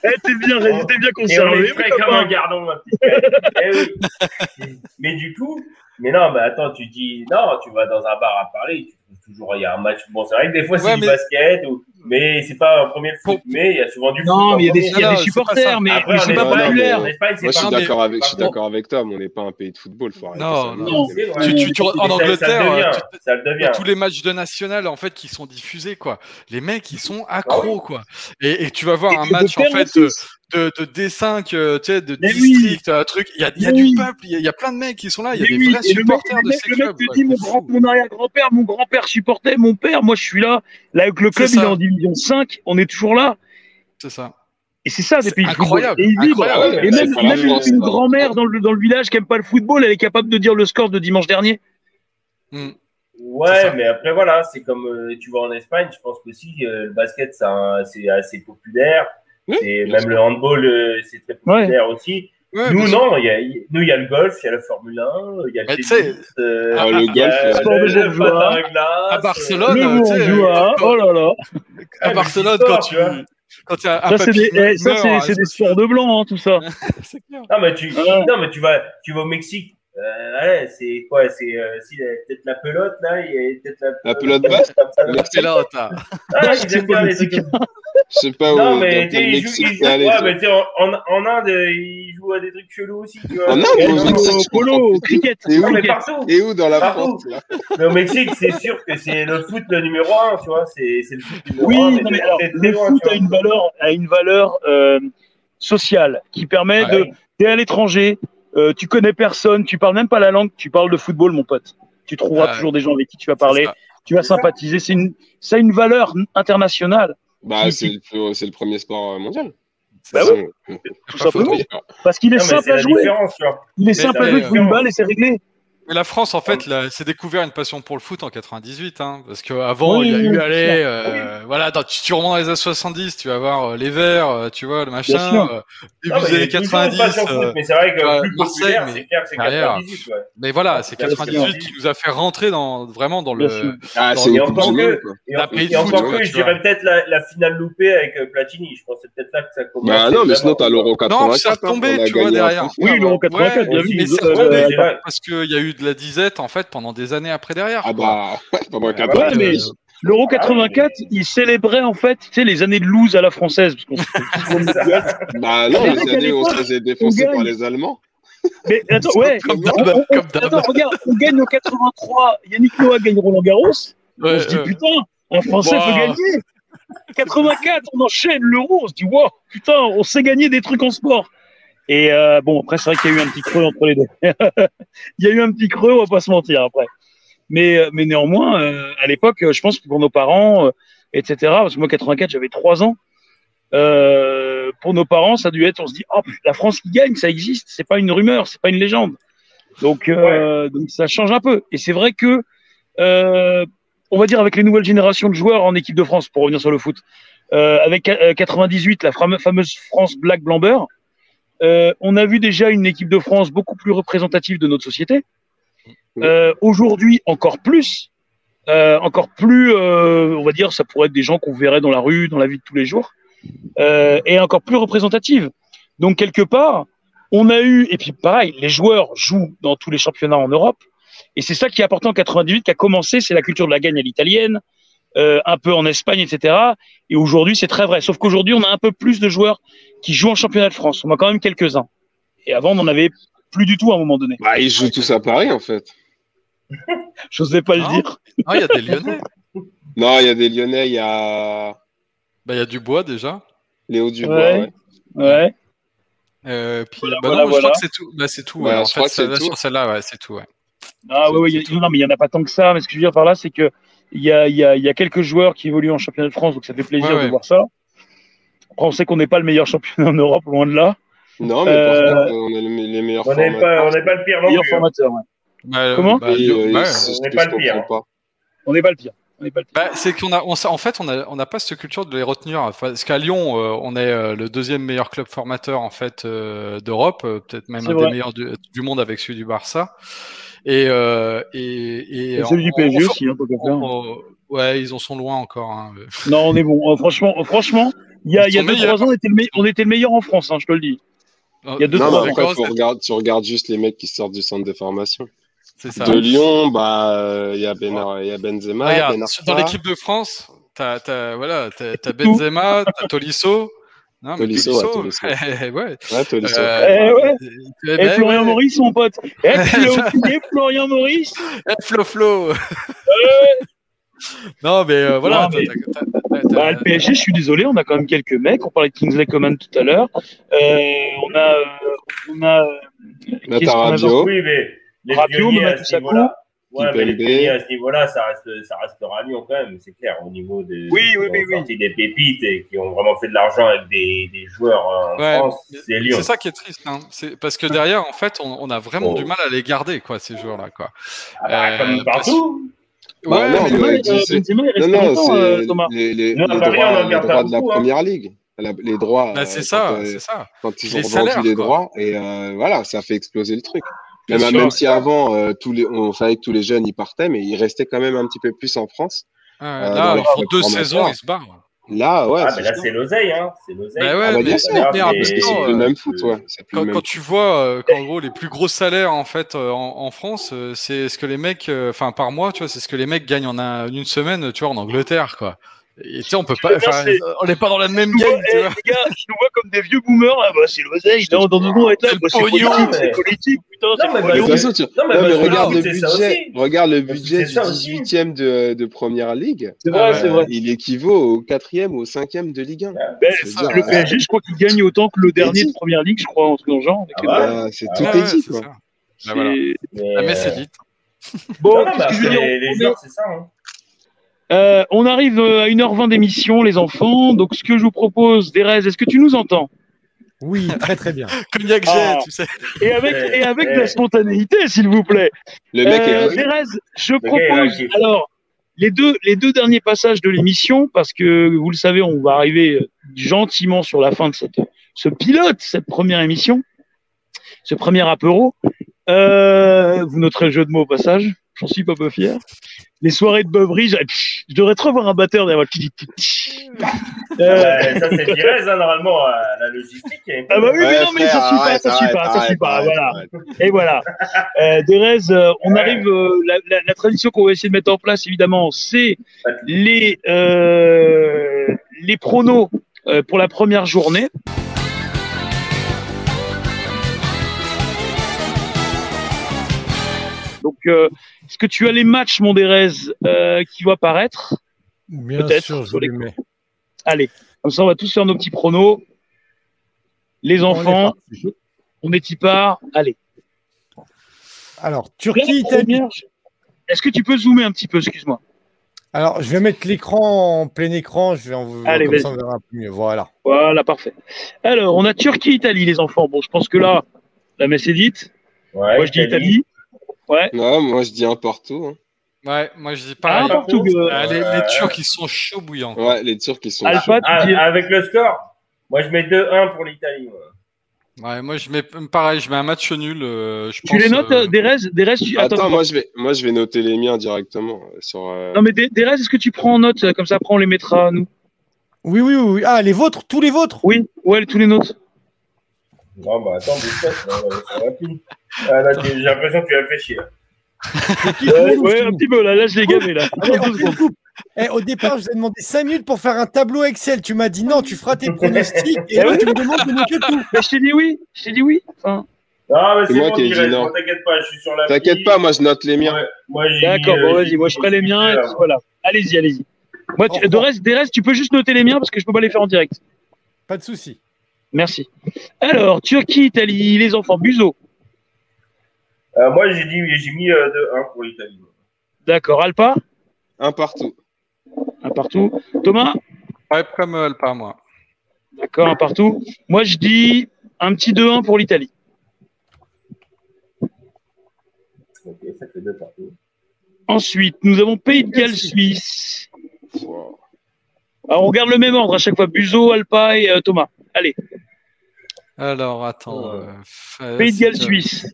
Eh, t'es bien, t'es bien Et on conservé. frais copain. comme un gardon, ma petite bête. Eh oui. Mais du coup, mais non, mais attends, tu dis, non, tu vas dans un bar à Paris, tu trouves toujours, il y a un match. Bon, c'est vrai que des fois, c'est Ouais, du mais- basket, ou, mais c'est pas un premier foot, Pour- mais il y a souvent du foot. Non, en mais il y a des, premier. il y a Non, des supporters, mais, Après, mais c'est pas populaire. Moi, je suis d'accord avec, je suis d'accord avec toi, mais on n'est pas un pays de football. Faut Non, ça. non. C'est vrai. Tu- tu- tu- en Angleterre, tous les matchs de national en fait qui sont diffusés quoi. Les mecs ils sont accros quoi. Et, tu vas voir un match en fait de, de D5, euh, tu sais, de Mais district, un truc. Il y a, y du oui. peuple, il y, a, il y a plein de mecs qui sont là. Il y a Mais des oui, vrais et le mec, supporters le de mec, ces le mec clubs. te quoi. dit mon, grand, arrière-grand-père, mon grand-père supportait, mon père, moi je suis là. Là, avec le club, il est en division 5, on est toujours là. C'est ça. Et c'est ça, des C'est pays incroyable, Et ils vibrent. incroyable. Et C'est même, une, une grand-mère dans le, dans le village qui aime pas le football, elle est capable de dire le score de dimanche dernier. Hmm. C'est Ouais, mais après, voilà, c'est comme euh, tu vas en Espagne, je pense qu'aussi euh, le basket, c'est c'est assez populaire. Oui, et bien même le handball, euh, c'est très populaire aussi. Nous, non, il y a, il- nous, il y a le golf, il y a la Formule 1, il y a le tu tennis, euh, Ah, le il y a golf, Sport de le, le bourgeois. à glace, À Barcelone, Le euh, tu sais, bourgeois, euh, oh là là. à mais Barcelone, quand tu. tu vois. Quand il y a un Ça, c'est des, eh, ça, meurt, c'est, hein, c'est des sports de blanc, hein, tout ça. c'est clair. Non, mais tu, non, mais tu vas, tu vas au Mexique. Euh, ouais, c'est quoi C'est euh, si, euh, peut-être la pelote là, il y a peut-être la, La pelote basse? Excellent, t'as. Ah, Basse, ils c'est aiment pas bien les Mexique. trucs comme Je sais pas où, Non, mais tu sais, quel ils jouent, Mexique ils t'es jouent- allé. ouais, toi. mais tu sais, en, en, en Inde, ils jouent à des trucs chelous aussi, tu vois. En Inde, Et au Mexique, polo, cricket. Et non, où, partout. et où dans la Partout. France là? Mais au Mexique, c'est sûr que c'est le foot le numéro un, tu vois. C'est c'est le foot numéro Oui, mais alors, le loin, foot a une valeur, a une valeur euh, sociale qui permet de. T'es à l'étranger, euh, tu connais personne, tu parles même pas la langue, tu parles de football, mon pote. Tu trouveras toujours des gens avec qui tu vas parler, tu vas sympathiser. C'est une, ça a une valeur internationale. Bah, c'est le, c'est le premier sport euh, mondial. Bah C'est oui, tout simplement, parce qu'il est simple à jouer. Il est simple à jouer, il faut une balle et c'est réglé. Mais la France, en fait, là, s'est découvert une passion pour le foot en 98, hein, parce qu'avant, Oui, il y a oui, eu, oui, allez, bien euh, voilà, dans, tu, tu remontes dans les années 70, tu vas voir euh, les Verts, euh, tu vois, le machin, euh, début des années toujours une 90. passion foot, euh, mais c'est vrai que ouais, plus Marseille, populaire, mais c'est clair c'est derrière. 98, ouais. mais voilà, c'est Bien sûr. 98 qui nous a fait rentrer dans, vraiment dans le. Sûr. Ah, Dans c'est encore quoi. Et, encore tu je dirais peut-être la, la finale loupée avec euh, Platini. Je pense que c'est peut-être là que ça commence. Bah non, mais sinon, t'as l'Euro 84. Non, c'est retombé, hein, a tu vois, derrière. Oui, l'Euro 84, Ouais, bien vu. mais c'est retombé, c'est vrai. parce qu'il y a eu de la disette, en fait, pendant des années après derrière. Ah quoi. bah, ouais, pendant Ah 4 bah ans. ouais, mais- L'Euro 84, il célébrait en fait, tu sais, les années de lose à la française. Parce qu'on. Bah non, Les années où on se faisait défoncer on par les Allemands. Mais attends, ouais. Comme on- d'hab, on- on- comme d'hab. attends, regarde, on gagne en 83. Yannick Noah gagne Roland Garros. Ouais, on se dit euh, putain, un Français Wow. peut gagner. 84, on enchaîne l'euro, on se dit wow, putain, on sait gagner des trucs en sport. Et euh, bon, après, c'est vrai qu'il y a eu un petit creux entre les deux. Il y a eu un petit creux, on va pas se mentir après. Mais, euh, mais néanmoins, euh, à l'époque, je pense que pour nos parents, euh, etc., parce que moi, 84, j'avais 3 ans, euh, pour nos parents, ça a dû être, on se dit, oh, la France qui gagne, ça existe, c'est pas une rumeur, c'est pas une légende. Donc, euh, donc ça change un peu. Et c'est vrai que, euh, on va dire avec les nouvelles générations de joueurs en équipe de France, pour revenir sur le foot, euh, avec euh, 98, la fame- fameuse France Black Blamber, euh, on a vu déjà une équipe de France beaucoup plus représentative de notre société. Euh, Aujourd'hui, encore plus, euh, encore plus, on va dire, ça pourrait être des gens qu'on verrait dans la rue, dans la vie de tous les jours, et encore plus représentative. Donc quelque part, on a eu, et puis pareil, les joueurs jouent dans tous les championnats en Europe, et c'est ça qui est important en 98, qui a commencé, c'est la culture de la gagne à l'italienne, euh, un peu en Espagne, etc. Et aujourd'hui, c'est très vrai. Sauf qu'aujourd'hui, on a un peu plus de joueurs qui jouent en championnat de France. On a quand même quelques-uns. Et avant, on n'en avait plus du tout à un moment donné. Bah, ils jouent tous à Paris, en fait. J'osais pas Non. le dire. Ah, il y a des Lyonnais. Non, il y a des Lyonnais, il y a Bah, il y a Dubois déjà. Léo Dubois. Ouais. ouais. Ouais. Euh, puis, Voilà, bah voilà, non, je voilà. crois que c'est tout. Bah, c'est tout. Ouais, ouais. En fait, celle-là, tout. sur celle-là, ouais, c'est tout. Ouais. Ah ouais, ouais, il y a- non, mais il y en a pas tant que ça. Mais ce que je veux dire par là, c'est que il y a, il y, a, il y a quelques joueurs qui évoluent en championnat de France, donc ça fait plaisir Ouais, ouais. de voir ça. Après, on sait qu'on n'est pas le meilleur championnat en Europe, loin de là. Non, mais Euh, par contre, on est les, meilleurs On n'est pas, formateurs. on n'est pas le pire non plus. formateur. ouais. Bah, Comment bah, euh, bah, on n'est pas le pire, pas. On n'est pas le pire. On n'est pas le pire. Bah, c'est qu'on a, on en fait, on n'a pas cette culture de les retenir. Enfin, Parce qu'à Lyon, euh, on est euh, le deuxième meilleur club formateur en fait euh, d'Europe, euh, peut-être même un vrai. des meilleurs du, du monde avec celui du Barça. Et euh, et, Et celui du en- PSG en- aussi, hein, en- ouais, ils en sont loin encore. hein. Non, on est bon. Euh, franchement, euh, franchement, il y a, y a deux, trois ans, on était, le me- on était le meilleur en France, hein, je te le dis. Il y a deux, Non, trois mais ans. c'est- regarder, tu regardes juste les mecs qui sortent du centre de formation. ça. De Lyon, bah, euh, il y a Ben, il y a Benzema, Regarde, Ben sur- dans l'équipe de France, t'as, t'as, voilà, t'as, t'as Benzema, t'as Tolisso. Non, mais Tolisso, ouais, Tolisso. ouais. Ouais, Tolisso. Euh, Eh ouais. eh Et ben, Florian ouais. Maurice, mon pote. Eh, tu l'as oublié, Florian Maurice Eh, Flo Flo. non, mais euh, voilà. Non, mais- Bah, le PSG, je suis désolé, on a quand même quelques mecs. On parlait de Kingsley Coman tout à l'heure. Euh, on a. euh, on a euh, qu'on a Oui, mais les Rabiot, pionniers Mamadou à ce Sakho. Ouais, mais les à ce niveau-là, ça reste, ça restera Lyon quand même, c'est clair, au niveau des Oui, oui, oui, oui. des pépites et qui ont vraiment fait de l'argent avec des, des joueurs en Ouais, France, c'est Lyon. C'est ça qui est triste, hein. Parce que derrière, en fait, on, on a vraiment Oh. du mal à les garder, quoi, ces joueurs-là, quoi. Ah bah, Euh, comme parce- partout. Bah, Ouais, non, mais- Benzema, euh, il reste Non, non, longtemps, euh, Thomas. les, les, Nous, à les Paris, on droits, en les de la beaucoup, hein. première ligue. La- les droits. Bah, euh, c'est quand, ça, euh, c'est ça. quand ils Les ont vendu les quoi. droits et euh, voilà, ça fait exploser le truc. Bien Même, sûr. même si avant, euh, tous les, on savait que tous les jeunes ils partaient, mais ils restaient quand même un petit peu plus en France. Euh, dans là, leur ils font deux saisons, ils se barrent. Là, ouais, Ah, c'est mais là, c'est l'oseille, hein. C'est l'oseille. Bah ouais, Ah bah, bien sûr, que c'est le euh, même foot, ouais. C'est plus Quand, tu vois euh, qu'en gros les plus gros salaires en fait euh, en, en France, euh, c'est ce que les mecs, euh, enfin par mois, tu vois, c'est ce que les mecs gagnent en un- une semaine, tu vois, en Angleterre, quoi. Et tu sais, on peut pas, dire, on n'est pas dans la même nous game, vois- tu eh, vois. les gars, je nous vois comme des vieux boomers là, bah, c'est l'oseille. Non, dans deux secondes, être là, bah, c'est politique, mais- c'est politique, putain, c'est Non, mais toute façon, tu... Non, mais non, mais regarde le ça budget, regarde le budget du ça aussi. 18e de, de Première Ligue. C'est vrai, Ah c'est vrai. Il équivaut au 4e ou au 5e de Ligue 1. Ben, C'est ça, le dire, PSG, je crois qu'il gagne autant que le dernier de première ligue, je crois, en le genre. Ah les bah, euh, c'est Ah tout est dit, c'est quoi. Bah, La messe euh, est dite. Bon, les, joueurs, c'est ça. Hein. Euh, on arrive euh, à 1h20 d'émission, les enfants. Donc, ce que je vous propose, Derez, est-ce que tu nous entends? Oui, très très bien. Cognac Ah. Jet, tu sais. Et avec, et avec de la spontanéité, s'il vous plaît. Le mec Euh, est Derez, je propose alors les deux, les deux derniers passages de l'émission, parce que vous le savez, on va arriver gentiment sur la fin de cette, ce pilote, cette première émission, ce premier apéro. Euh, vous noterez le jeu de mots au passage, j'en suis pas peu fier. Les soirées de beuverie, pff, je devrais trop avoir un batteur derrière moi. Euh, Euh, ça, c'est Pires, hein, normalement, euh, la logistique. ah bah oui, mais non, mais ça suit pas, ça suit pas, ça suit pas, voilà. Et voilà. Euh, Derez, on arrive. la, tradition qu'on va essayer de mettre en place, évidemment, c'est les les pronos pour la première journée. Donc, euh, est-ce que tu as les matchs, mon Derez, euh, qui vont apparaître Bien Peut-être, sûr, je les mets. Allez, comme ça, on va tous faire nos petits pronos. Les enfants, on est y part. Allez. Alors, Turquie, Italie. Est-ce que tu peux zoomer un petit peu, excuse-moi Alors, je vais mettre l'écran en plein écran. Je vais en vous. Allez, comme ça, on verra un peu mieux. Voilà. Voilà, parfait. Alors, on a Turquie-Italie, les enfants. Bon, je pense que là, la messe est dite. Ouais, Moi, je dis Italie. Ouais. Non, moi je dis un partout. hein. Ouais, moi je dis Ah, pareil. partout. euh, Ah, les, les Ouais. Turcs, ils sont chauds bouillants. Ouais, les Turcs ils sont. Alpha, Ah, avec le score Moi, je mets 2-1 pour l'Italie. moi. Ouais, moi je mets pareil, je mets un match nul. euh, je Tu pense, les notes, euh, euh, des restes, des restes, tu... Attends, attends, moi je vais, moi je vais noter les miens directement euh, sur. euh, Non, mais des, des restes, est-ce que tu prends en note euh, Comme ça, après, on les mettra, nous? Oui, oui, oui. oui. Ah, les vôtres, tous les vôtres. Oui, ouais, tous les nôtres. Non, bah attends, bouge pas, ça, ça va plus. Ah, là, j'ai l'impression que tu réfléchis. Là. Ouais, ouais, un petit peu, là, là, je l'ai gavé, là. Allez. Eh, au départ, je vous ai demandé 5 minutes pour faire un tableau Excel. Tu m'as dit non, tu feras tes pronostics. Et là, tu me demandes de noter tout. Mais je t'ai dit oui, je t'ai dit oui. Enfin, Non, mais C'est moi bon, qui ai dit non. T'inquiète pas, je suis sur la. T'inquiète pas, moi je note les miens. Ouais, moi, D'accord, bon, euh, vas-y, moi je ferai les miens, et voilà. Allez-y, allez-y. Moi, tu- de reste, des restes, tu peux juste noter les miens parce que je peux pas les faire en direct. Pas de souci. Merci. Alors, Turquie, Italie, les enfants, Buzo. Euh, moi, j'ai dit, j'ai mis euh, 2-1 pour l'Italie. D'accord, Alpa, Un partout. un partout. Thomas, Ouais, comme euh, Alpa, moi. d'accord, un partout. Moi, je dis un petit 2-1 pour l'Italie. Ok, ça fait 2 partout. Ensuite, nous avons Pays de Galles, Suisse. Wow. Alors, on regarde le même ordre à chaque fois. Buzo, Alpa et euh, Thomas. Allez, Alors, attends. Ouais. euh, Pays de Galles, c'est- Suisse.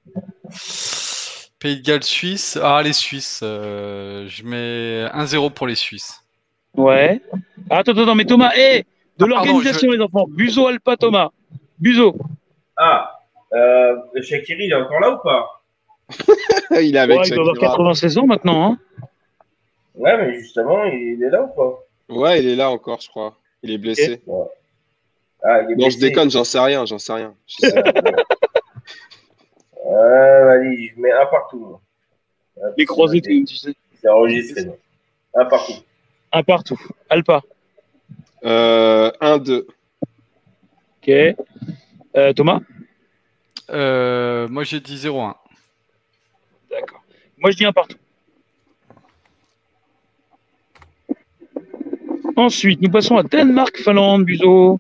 Pays de Galles, Suisse. Ah, les Suisses. euh, je mets 1-0 pour les Suisses. Ouais. Ah, Attends, attends, mais Thomas, hé, de Ah, l'organisation, les enfants. Buzo, Alpa, Thomas. Buzo. Ah, euh, Shakiri, il est encore là ou pas? Il est avec Ouais, il doit avoir Shakira. 96 ans maintenant. Hein. Ouais, mais justement, il est là ou pas? Ouais, il est là encore, je crois. Il est blessé. Il est Non, je déconne, j'en sais rien, j'en sais rien. Je sais. Vas-y, je mets un partout. moi. Hop, Les croisés, tu sais. C'est enregistré. Un partout. Un partout. Alpa. Euh, 1-2. Ok. Euh, Thomas Euh, moi, j'ai dit 0-1. D'accord. Moi, je dis un partout. Ensuite, nous passons à Danemark-Finlande, Buzo.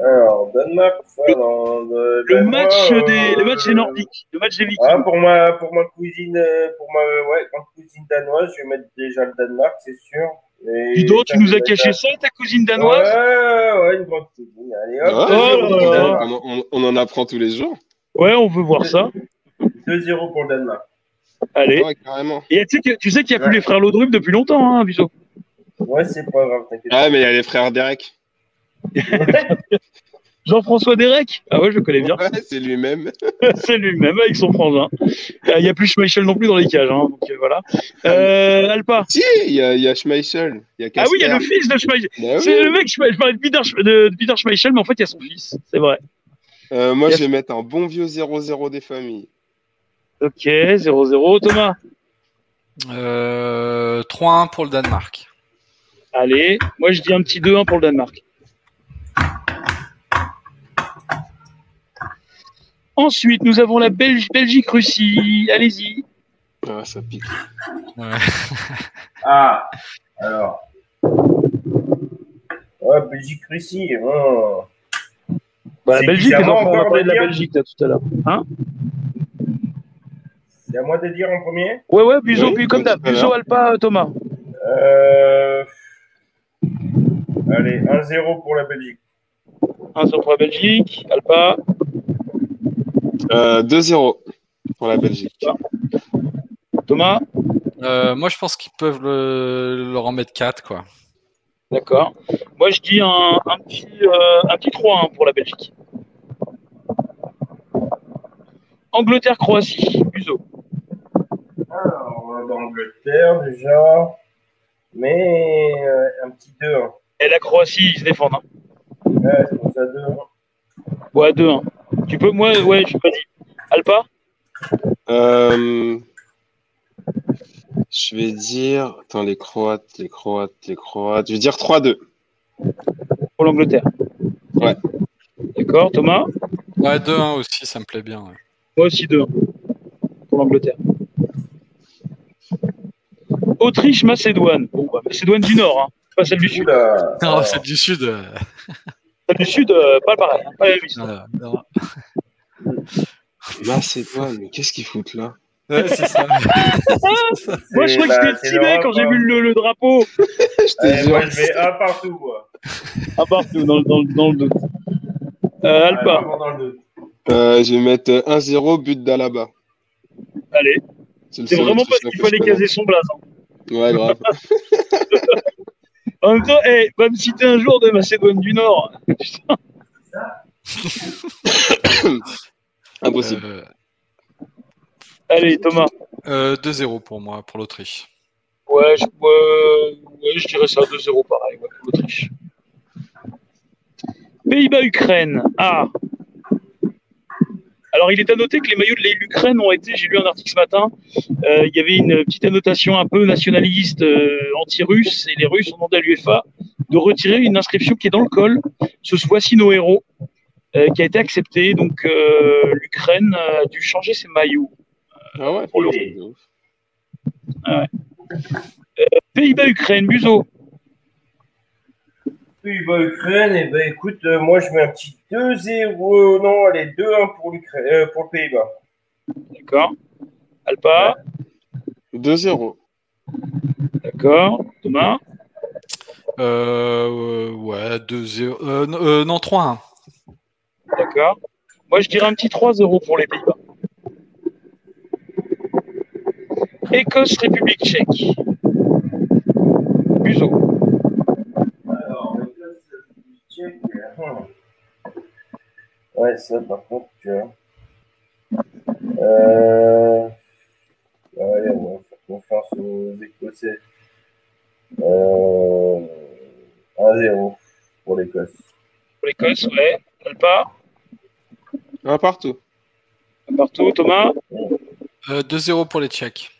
Alors, Danemark, Finlande. euh, Le ben, match, moi, des, euh, le match des Nordiques. Le match des Vikings. Ah, pour ma, pour ma cousine, euh, pour ma ouais, cousine danoise, je vais mettre déjà le Danemark, c'est sûr. Et Dis donc, tu nous as caché ça, ta cousine danoise? Ouais, ouais, une grande cousine. Allez, hop, Ouais, Oh là 2-0 pour le là. Danemark. on, on- on en apprend tous les jours. Ouais, on veut voir ça. 2-0 pour le Danemark. Allez. Ouais, carrément. Et tu sais que- tu sais qu'il n'y a plus les frères Laudrup depuis longtemps, hein, Buzo. Ouais, c'est pas grave, t'inquiète. Ah, mais il y a les frères Derek. Jean-François Derek Ah ouais, je le connais bien. Ouais, c'est lui-même. C'est lui-même avec son frangin. Euh, Il n'y a plus Schmeichel non plus dans les cages. Hein, donc euh, voilà. Euh, Alpa. Si, il y a, y a Schmeichel. Il y a Ah oui, il y a le fils de Schmeichel. Bah oui. C'est le mec, je parlais de Peter, Sch- de, de Peter Schmeichel, mais en fait, il y a son fils. C'est vrai. Euh, moi, je vais mettre un bon vieux 0-0 des familles. Ok, 0-0. Thomas. Euh, 3-1 pour le Danemark. Allez, moi je dis un petit 2-1 pour le Danemark. Ensuite, nous avons la Belgi- Belgique-Russie. Allez-y. Ah, ça pique. Ouais. Ah, alors. Ouais, Belgique-Russie. Bon. Bah, la Belgique, les bizarrement enfants, on a encore parlé de la. Belgique là, tout à l'heure. Hein? C'est à moi de dire en premier? Ouais, ouais, Buzo, Oui, puis comme d'hab. Buzo. Alpa, Thomas. euh... Allez, 1-0 pour la Belgique. 1-0 pour la Belgique. Alpa. Euh, 2-0 pour la Belgique. Thomas. Euh, moi, je pense qu'ils peuvent le, leur en mettre 4, quoi. D'accord. Moi, je dis un, un petit, euh, un petit 3-1 pour la Belgique. Angleterre-Croatie. Buzo. Alors, on va d'Angleterre déjà. Mais euh, un petit 2. Hein. Et la Croatie, ils se défendent. Hein. Ouais, c'est pour ça 2. Ouais, 2-1. Tu peux, moi, ouais, je vas-y. Alpa Euh, je vais dire. Attends, les Croates, les Croates, les Croates. Je vais dire 3-2. pour l'Angleterre. Ouais. D'accord, Thomas Ouais, 2-1 aussi, ça me plaît bien. ouais. Moi aussi 2-1 pour l'Angleterre. Autriche-Macédoine. Bon, bah, Macédoine du Nord, hein. pas celle du Sud. Non, celle du Sud. du Sud, euh, pas pareil. hein, pas la. Macédoine, mais qu'est-ce qu'ils foutent là Ouais, c'est ça. Moi, je crois que j'étais c'est timé l'Europe, quand j'ai vu le, le drapeau. Je te jure. vais un partout, moi. Ah, partout, dans, le- dans, le- dans le doute. Euh, Ouais, Alpa, le. Euh, je vais mettre 1-0 but d'Alaba. allez. C'est le vraiment parce qu'il fallait caser son blaze. hein. Ouais, grave. En même temps, hey, va me citer un jour de Macédoine du Nord. Impossible. Euh, Allez, Thomas. euh, 2-0 pour moi, pour l'Autriche. Ouais, je, ouais, je dirais ça 2-0 pareil, ouais, pour l'Autriche. Pays-Bas-Ukraine. Ah Alors, il est à noter que les maillots de l'Ukraine ont été, j'ai lu un article ce matin, euh, il y avait une petite annotation un peu nationaliste euh, anti-russe, et les Russes ont demandé à l'UEFA de retirer une inscription qui est dans le col, ce voici nos héros, euh, qui a été acceptée. Donc, euh, l'Ukraine a dû changer ses maillots. Ah ouais, pour le- ouf. Pays-Bas-Ukraine, Buzo. Puis, bah, Ukraine, et ben écoute, euh, moi je mets un petit 2-0, non, allez, 2-1 pour, l'Ukraine, euh, pour le Pays-Bas. D'accord. Alpa. 2-0. D'accord. Thomas. Euh, ouais, 2-0. Euh, non, euh, non, 3-1. D'accord. Moi, je dirais un petit 3-0 pour les Pays-Bas. Écosse, République tchèque. Buzo. Alors, le classe tchèque, euh, Ouais, ça par contre, tu vois. Euh... Allez, on va faire confiance aux Écossais. Euh... 1-0 pour l'Écosse. Pour l'Écosse, ouais. Alpa. Un partout. Partout. Thomas. Euh, 2-0 pour les Tchèques.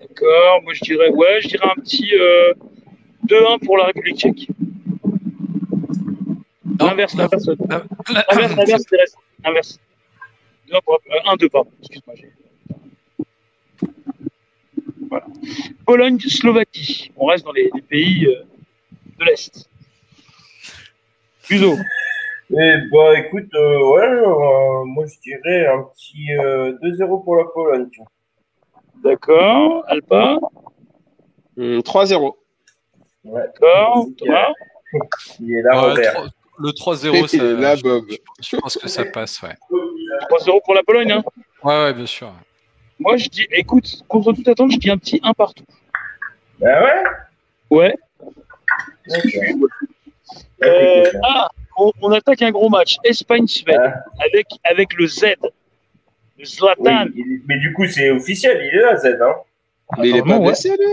D'accord. Moi, je dirais, ouais, je dirais un petit euh, 2-1 pour la République tchèque. L'inverse, la- l'inverse. la- Inverse, inverse, Thérèse. Inverse. 1-2, pardon. Excuse-moi. j'ai- Voilà. Pologne, Slovaquie. On reste dans les, les pays euh, de l'Est. Buzo. Eh bah écoute, euh, ouais, euh, moi je dirais un petit euh, 2-0 pour la Pologne. D'accord. Alpa. Hum, 3-0. Ouais. D'accord. Thomas. Il est là, Robert. trois- le 3-0, ça, là, je, Bob. je pense que ça passe, ouais. 3-0 pour la Pologne. Hein. Ouais, ouais, bien sûr. Moi, je dis, écoute, contre toute attente, je dis un petit 1 partout. Ah ouais Ouais. Euh, ah, on, on attaque un gros match. Espagne-Suède Ah, avec, avec le Z. Le oui, Zlatan. il- mais du coup, c'est officiel, il est là, Z. Hein. Mais il est pas Apparemment, ouais. blessé, lui?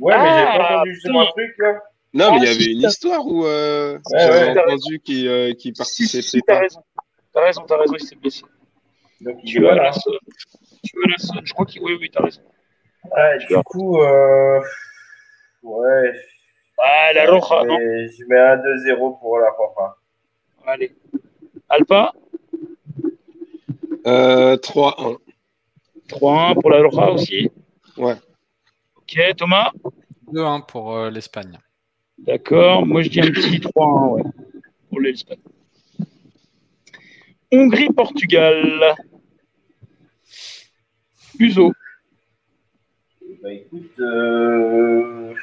Ouais, mais j'ai Ah, pas entendu justement un truc là. Non, mais il y Ah, avait une histoire où euh, Ouais, j'avais ouais, entendu qu'il euh, qu'il Si, si, participait si, t'as raison. T'as raison, t'as raison, il s'est blessé. Donc, Tu veux la sonne. Tu veux la sonne. Je crois qu'il. Oui, oui, t'as raison. Ouais, du coup, euh... ouais. Ah, la Roja, je non mets, je mets un 2-0 pour la Roja. Allez. Alpa, Euh, 3-1. 3-1 pour la Roja aussi. Ouais. Ok, Thomas 2-1 pour euh, l'Espagne. D'accord. Moi, je dis un petit 3-1, ouais. Pour l'Espagne. Hongrie-Portugal. Uso. Bah écoute, euh...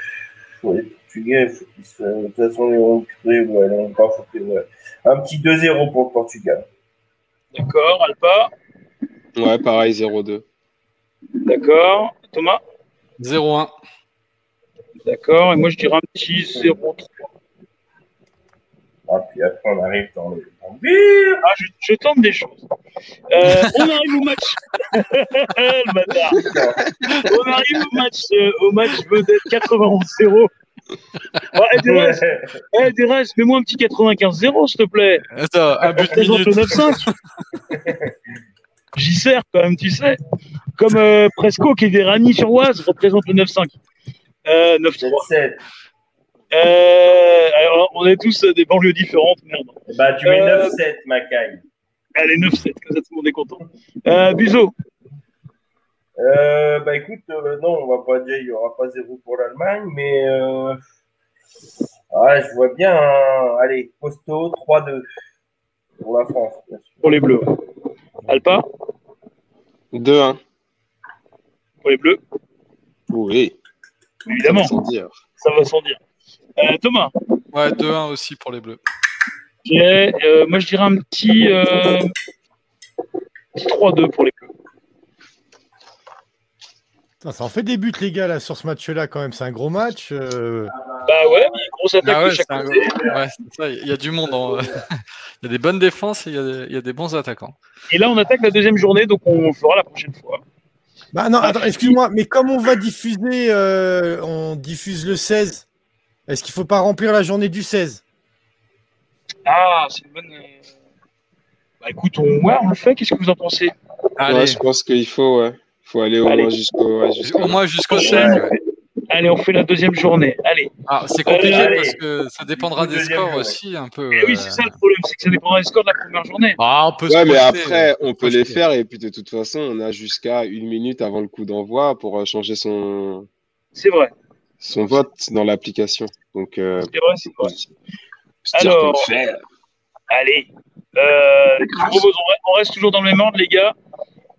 ouais, les Portugais, faut qu'ils se... de toute façon, les Hongrais, ouais, non, pas faut que... ouais. Un petit 2-0 pour le Portugal. D'accord. Alpa. Ouais, pareil, 0-2. D'accord. Thomas 0-1. D'accord. Et moi, je dirais un petit 0-3. Ah, puis après, on arrive dans le... Ah, je, je tente des choses. Euh, on arrive au match. le bâtard. On arrive au match, euh, au match vedette 91-0. Ah, eh, eh, mets-moi un petit 95-0, s'il te plaît. Attends, un but Représente minute. le 9-5. J'y sers quand même, tu sais. Comme euh, Presco qui est des Rani sur Oise représente le 9-5. Euh, 9-3. 7-7. Euh, alors, on est tous euh, des banlieues différentes, merde. Bah, tu mets Euh, 9-7, Macaille. Allez, 9-7, comme ça tout le monde est content. Euh, Buzo, Euh, bah écoute, euh, non, on va pas dire il y aura pas zéro pour l'Allemagne, mais euh, ah, je vois bien, hein. allez, costaud 3-2 pour la France, bien sûr. pour les Bleus. Alpa, 2-1. pour les bleus, Oui. Évidemment, Sans dire. ça va sans dire. Euh, Thomas, Ouais, 2-1 aussi pour les bleus. dirais, euh, moi je dirais un petit, euh, petit 3-2 pour les bleus. Putain, ça en fait des buts, les gars, là, sur ce match-là, quand même. C'est un gros match. euh. Bah ouais, mais grosse attaque Ah ouais, de chaque un- ouais, ça, il y a du monde. en- Il y a des bonnes défenses et il y a des, il y a des bons attaquants. Et là, on attaque la deuxième journée, donc on le fera la prochaine fois. Bah non, attends, excuse-moi, mais comme on va diffuser, euh, on diffuse le 16, est-ce qu'il faut pas remplir la journée du 16 Ah, c'est une bonne. euh, Bah écoute, on, ouais, on le fait, qu'est-ce que vous en pensez? Allez, Ouais, je pense qu'il faut, ouais. faut aller au Allez. moins jusqu'au. ouais, moins jusqu'au Ouais. 16. ouais. Allez, on fait la deuxième journée. Allez. Ah, c'est compliqué Allez. parce que ça dépendra des scores journée. aussi un peu. Et oui, euh. c'est ça le problème, c'est que ça dépendra des scores de la première journée. Ah, on peut se Ouais, mais projeter. après, on peut les faire et puis de toute façon, on a jusqu'à une minute avant le coup d'envoi pour euh, changer son, C'est vrai. son vote dans l'application. Donc, euh, C'est vrai, c'est vrai. Alors, qu'on le fait. Allez. Euh, on reste toujours dans le même ordre, les gars.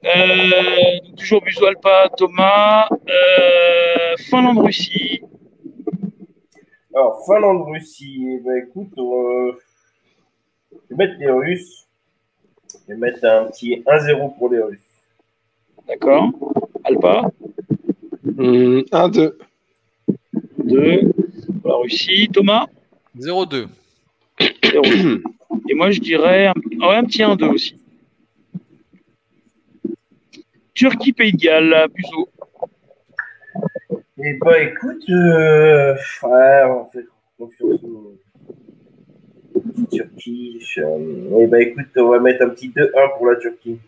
Euh, toujours Buzo Alpa, Thomas. Euh, Finlande-Russie. Alors, Finlande-Russie, eh ben, écoute, euh, je vais mettre les Russes. Je vais mettre un petit 1-0 pour les Russes. D'accord. Alpa. Hum, 1-2. 2. Pour la Russie. Thomas. 0-2. Zéro. Et moi, je dirais un, ouais, un petit 1-2 aussi. Turquie, Pays de Galles, Buzo. Eh ben, écoute, euh, ouais, on fait confiance au Turquie. Euh, Eh ben, écoute, on va mettre un petit 2-1 pour la Turquie.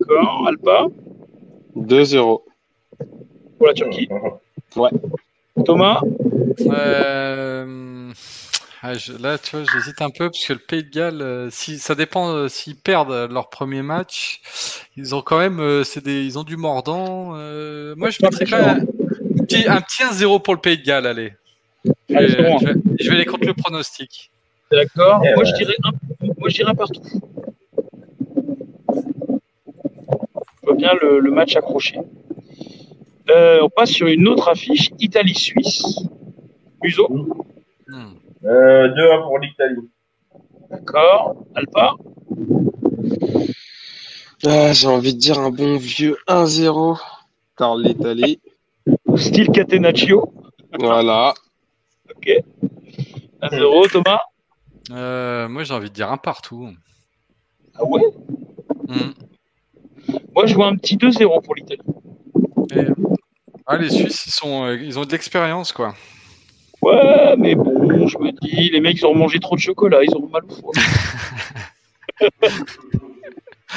D'accord. Alpa. 2-0. Pour la Turquie. Mhm. Thomas. Euh, ah, je- là, tu vois, j'hésite un peu parce que le Pays de Galles, euh, si, ça dépend euh, s'ils perdent leur premier match. Ils ont quand même, euh, c'est des, ils ont du mordant. euh, moi, je mettrais quand même un petit, un petit 1-0 pour le Pays de Galles. Allez, bon. je vais- je vais aller contre le pronostic. D'accord. Eh moi, je dirais un, moi, je dirais un partout. Je vois bien le, le match accroché. Euh, on passe sur une autre affiche, Italie-Suisse. Muso. Euh, 2-1 pour l'Italie. D'accord. Alpa. Ah, J'ai envie de dire un bon vieux 1-0 par l'Italie. Style Catenaccio. Voilà. Ok. 1-0. Thomas. Euh, moi, j'ai envie de dire un partout. Ah ouais? Hmm. Moi, je vois un petit 2-0 pour l'Italie. Et- Ah, les Suisses, ils sont, euh, ils ont de l'expérience, quoi. Ouais, mais bon, je me dis, les mecs, ils ont mangé trop de chocolat, ils auront mal au foie.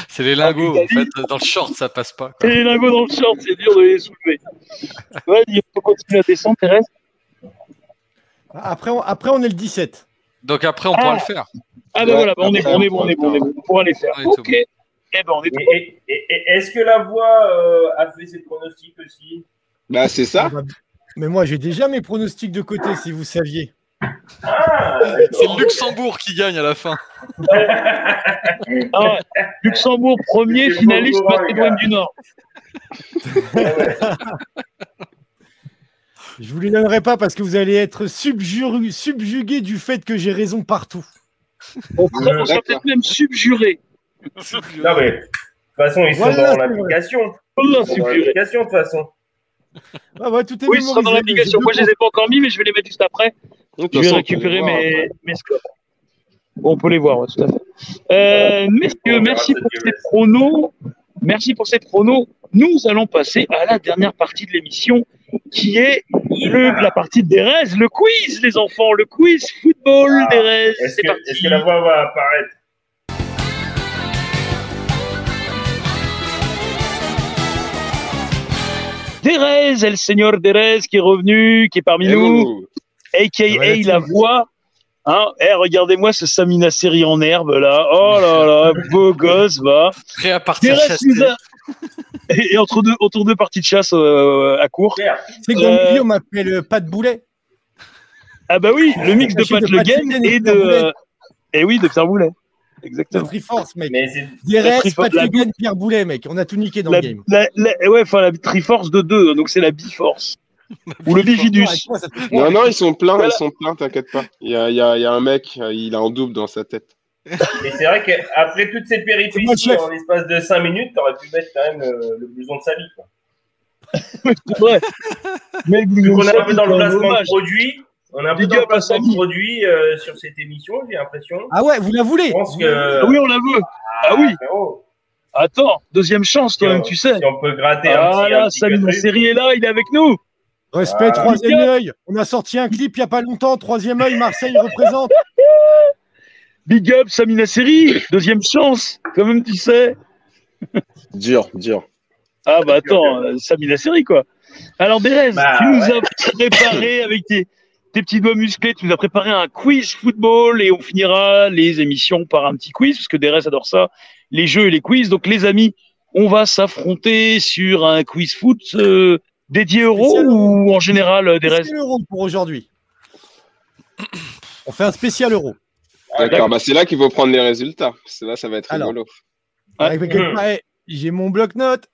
C'est les lingots, en fait. Dans le short, ça passe pas. Et les lingots dans le short, c'est dur de les soulever. Ouais, on peut continuer à descendre, Thérèse. après on, après, on est le 17. Donc après, on Ah. pourra le faire. Ah ben Ouais, voilà, bah, on, est bon, on est on bon, on est bon, on est bon. On pourra les faire. Ok. Eh ben, on est et- est-ce que la voix euh, a fait ses pronostics aussi? Bah, c'est ça. Mais moi, j'ai déjà mes pronostics de côté, si vous saviez. Ah, C'est le Luxembourg qui gagne à la fin. Ah. Luxembourg, premier, finaliste, Macédoine du Nord. Je vous les donnerai pas parce que vous allez être subjugués du fait que j'ai raison partout. On, sera- on sera D'accord. peut-être même subjuré. Non, mais de toute façon, ils sont Voilà, dans l'application. Ils sont dans subjuré. l'application, de toute façon. Ah ouais, tout est Oui, ce sera dans l'application. Moi, je les ai pas encore mis, mais je vais les mettre juste après. De Je vais récupérer mes, mes scores. Bon, on peut les voir, ouais, tout à fait. Euh, messieurs, merci pour ces pronos. Merci pour ces pronos. Nous allons passer à la dernière partie de l'émission, qui est le, la partie d'Erez, le quiz, les enfants, le quiz football Ah, d'Erez. Est-ce C'est que, parti. est-ce que la voix va apparaître? Derez, El Seigneur Derez, qui est revenu, qui est parmi Et nous, vous a.k.a. Ouais, la voix. Hein, eh, regardez-moi ce Samina Seri en herbe, là. Oh là là, beau gosse, va. Prêt à partir Et, et entre, deux, entre deux parties de chasse euh, à court. C'est que Euh, le on m'appelle euh, Pat Boulet. Ah bah oui, le mix de Pat Le Pat Legen et de... Pierre Boulet. Et oui, de Pierre Boulet. La exactement. Triforce, mec. Mais c'est DRS, Triforce, Patrick la- Gann, Pierre Boulet, mec. On a tout niqué dans La, le game. la- la- ouais, enfin la Triforce de 2, donc c'est la Biforce. Ou le Bifidus. Non, non, ils sont pleins, Voilà. ils sont pleins, t'inquiète pas. Il y a, il y, a, y a un mec, euh, il a un double dans sa tête. Et c'est vrai qu'après toutes ces C'est moi le péripéties en l'espace de 5 minutes, t'aurais pu mettre quand même le, le blouson de sa vie. Quoi. C'est vrai. Mais qu'on est un peu dans le placement de produit, on est un peu dans le placement de produit euh, sur cette émission, j'ai l'impression. Ah ouais, vous la voulez Je pense Ah oui, on la veut. Ah oui. frérot, Attends, deuxième chance, toi-même, tu sais. Si on peut gratter un Ah petit. là, un petit Samy truc. série est là, il est avec nous. Respect, Ah, troisième up. œil. On a sorti un clip il n'y a pas longtemps. Troisième œil, Marseille représente. Big up, Samina Seri, deuxième chance, quand même, tu sais. Dur, dur. Ah bah attends, euh, Samina Seri, quoi. Alors, Derez, Bah, tu nous ouais. as préparé avec tes, tes petits doigts musclés, tu nous as préparé un quiz football et on finira les émissions par un petit quiz, parce que Derez adore ça, les jeux et les quiz. Donc, les amis, on va s'affronter sur un quiz foot euh, dédié euro Spécial ou en général, euh, Derez Spécial euro pour aujourd'hui. On fait un spécial euro. Ah, D'accord, bah c'est là qu'il faut prendre les résultats. C'est là, ça va être Alors. rigolo. Ouais. Avec ouais, J'ai mon bloc-notes.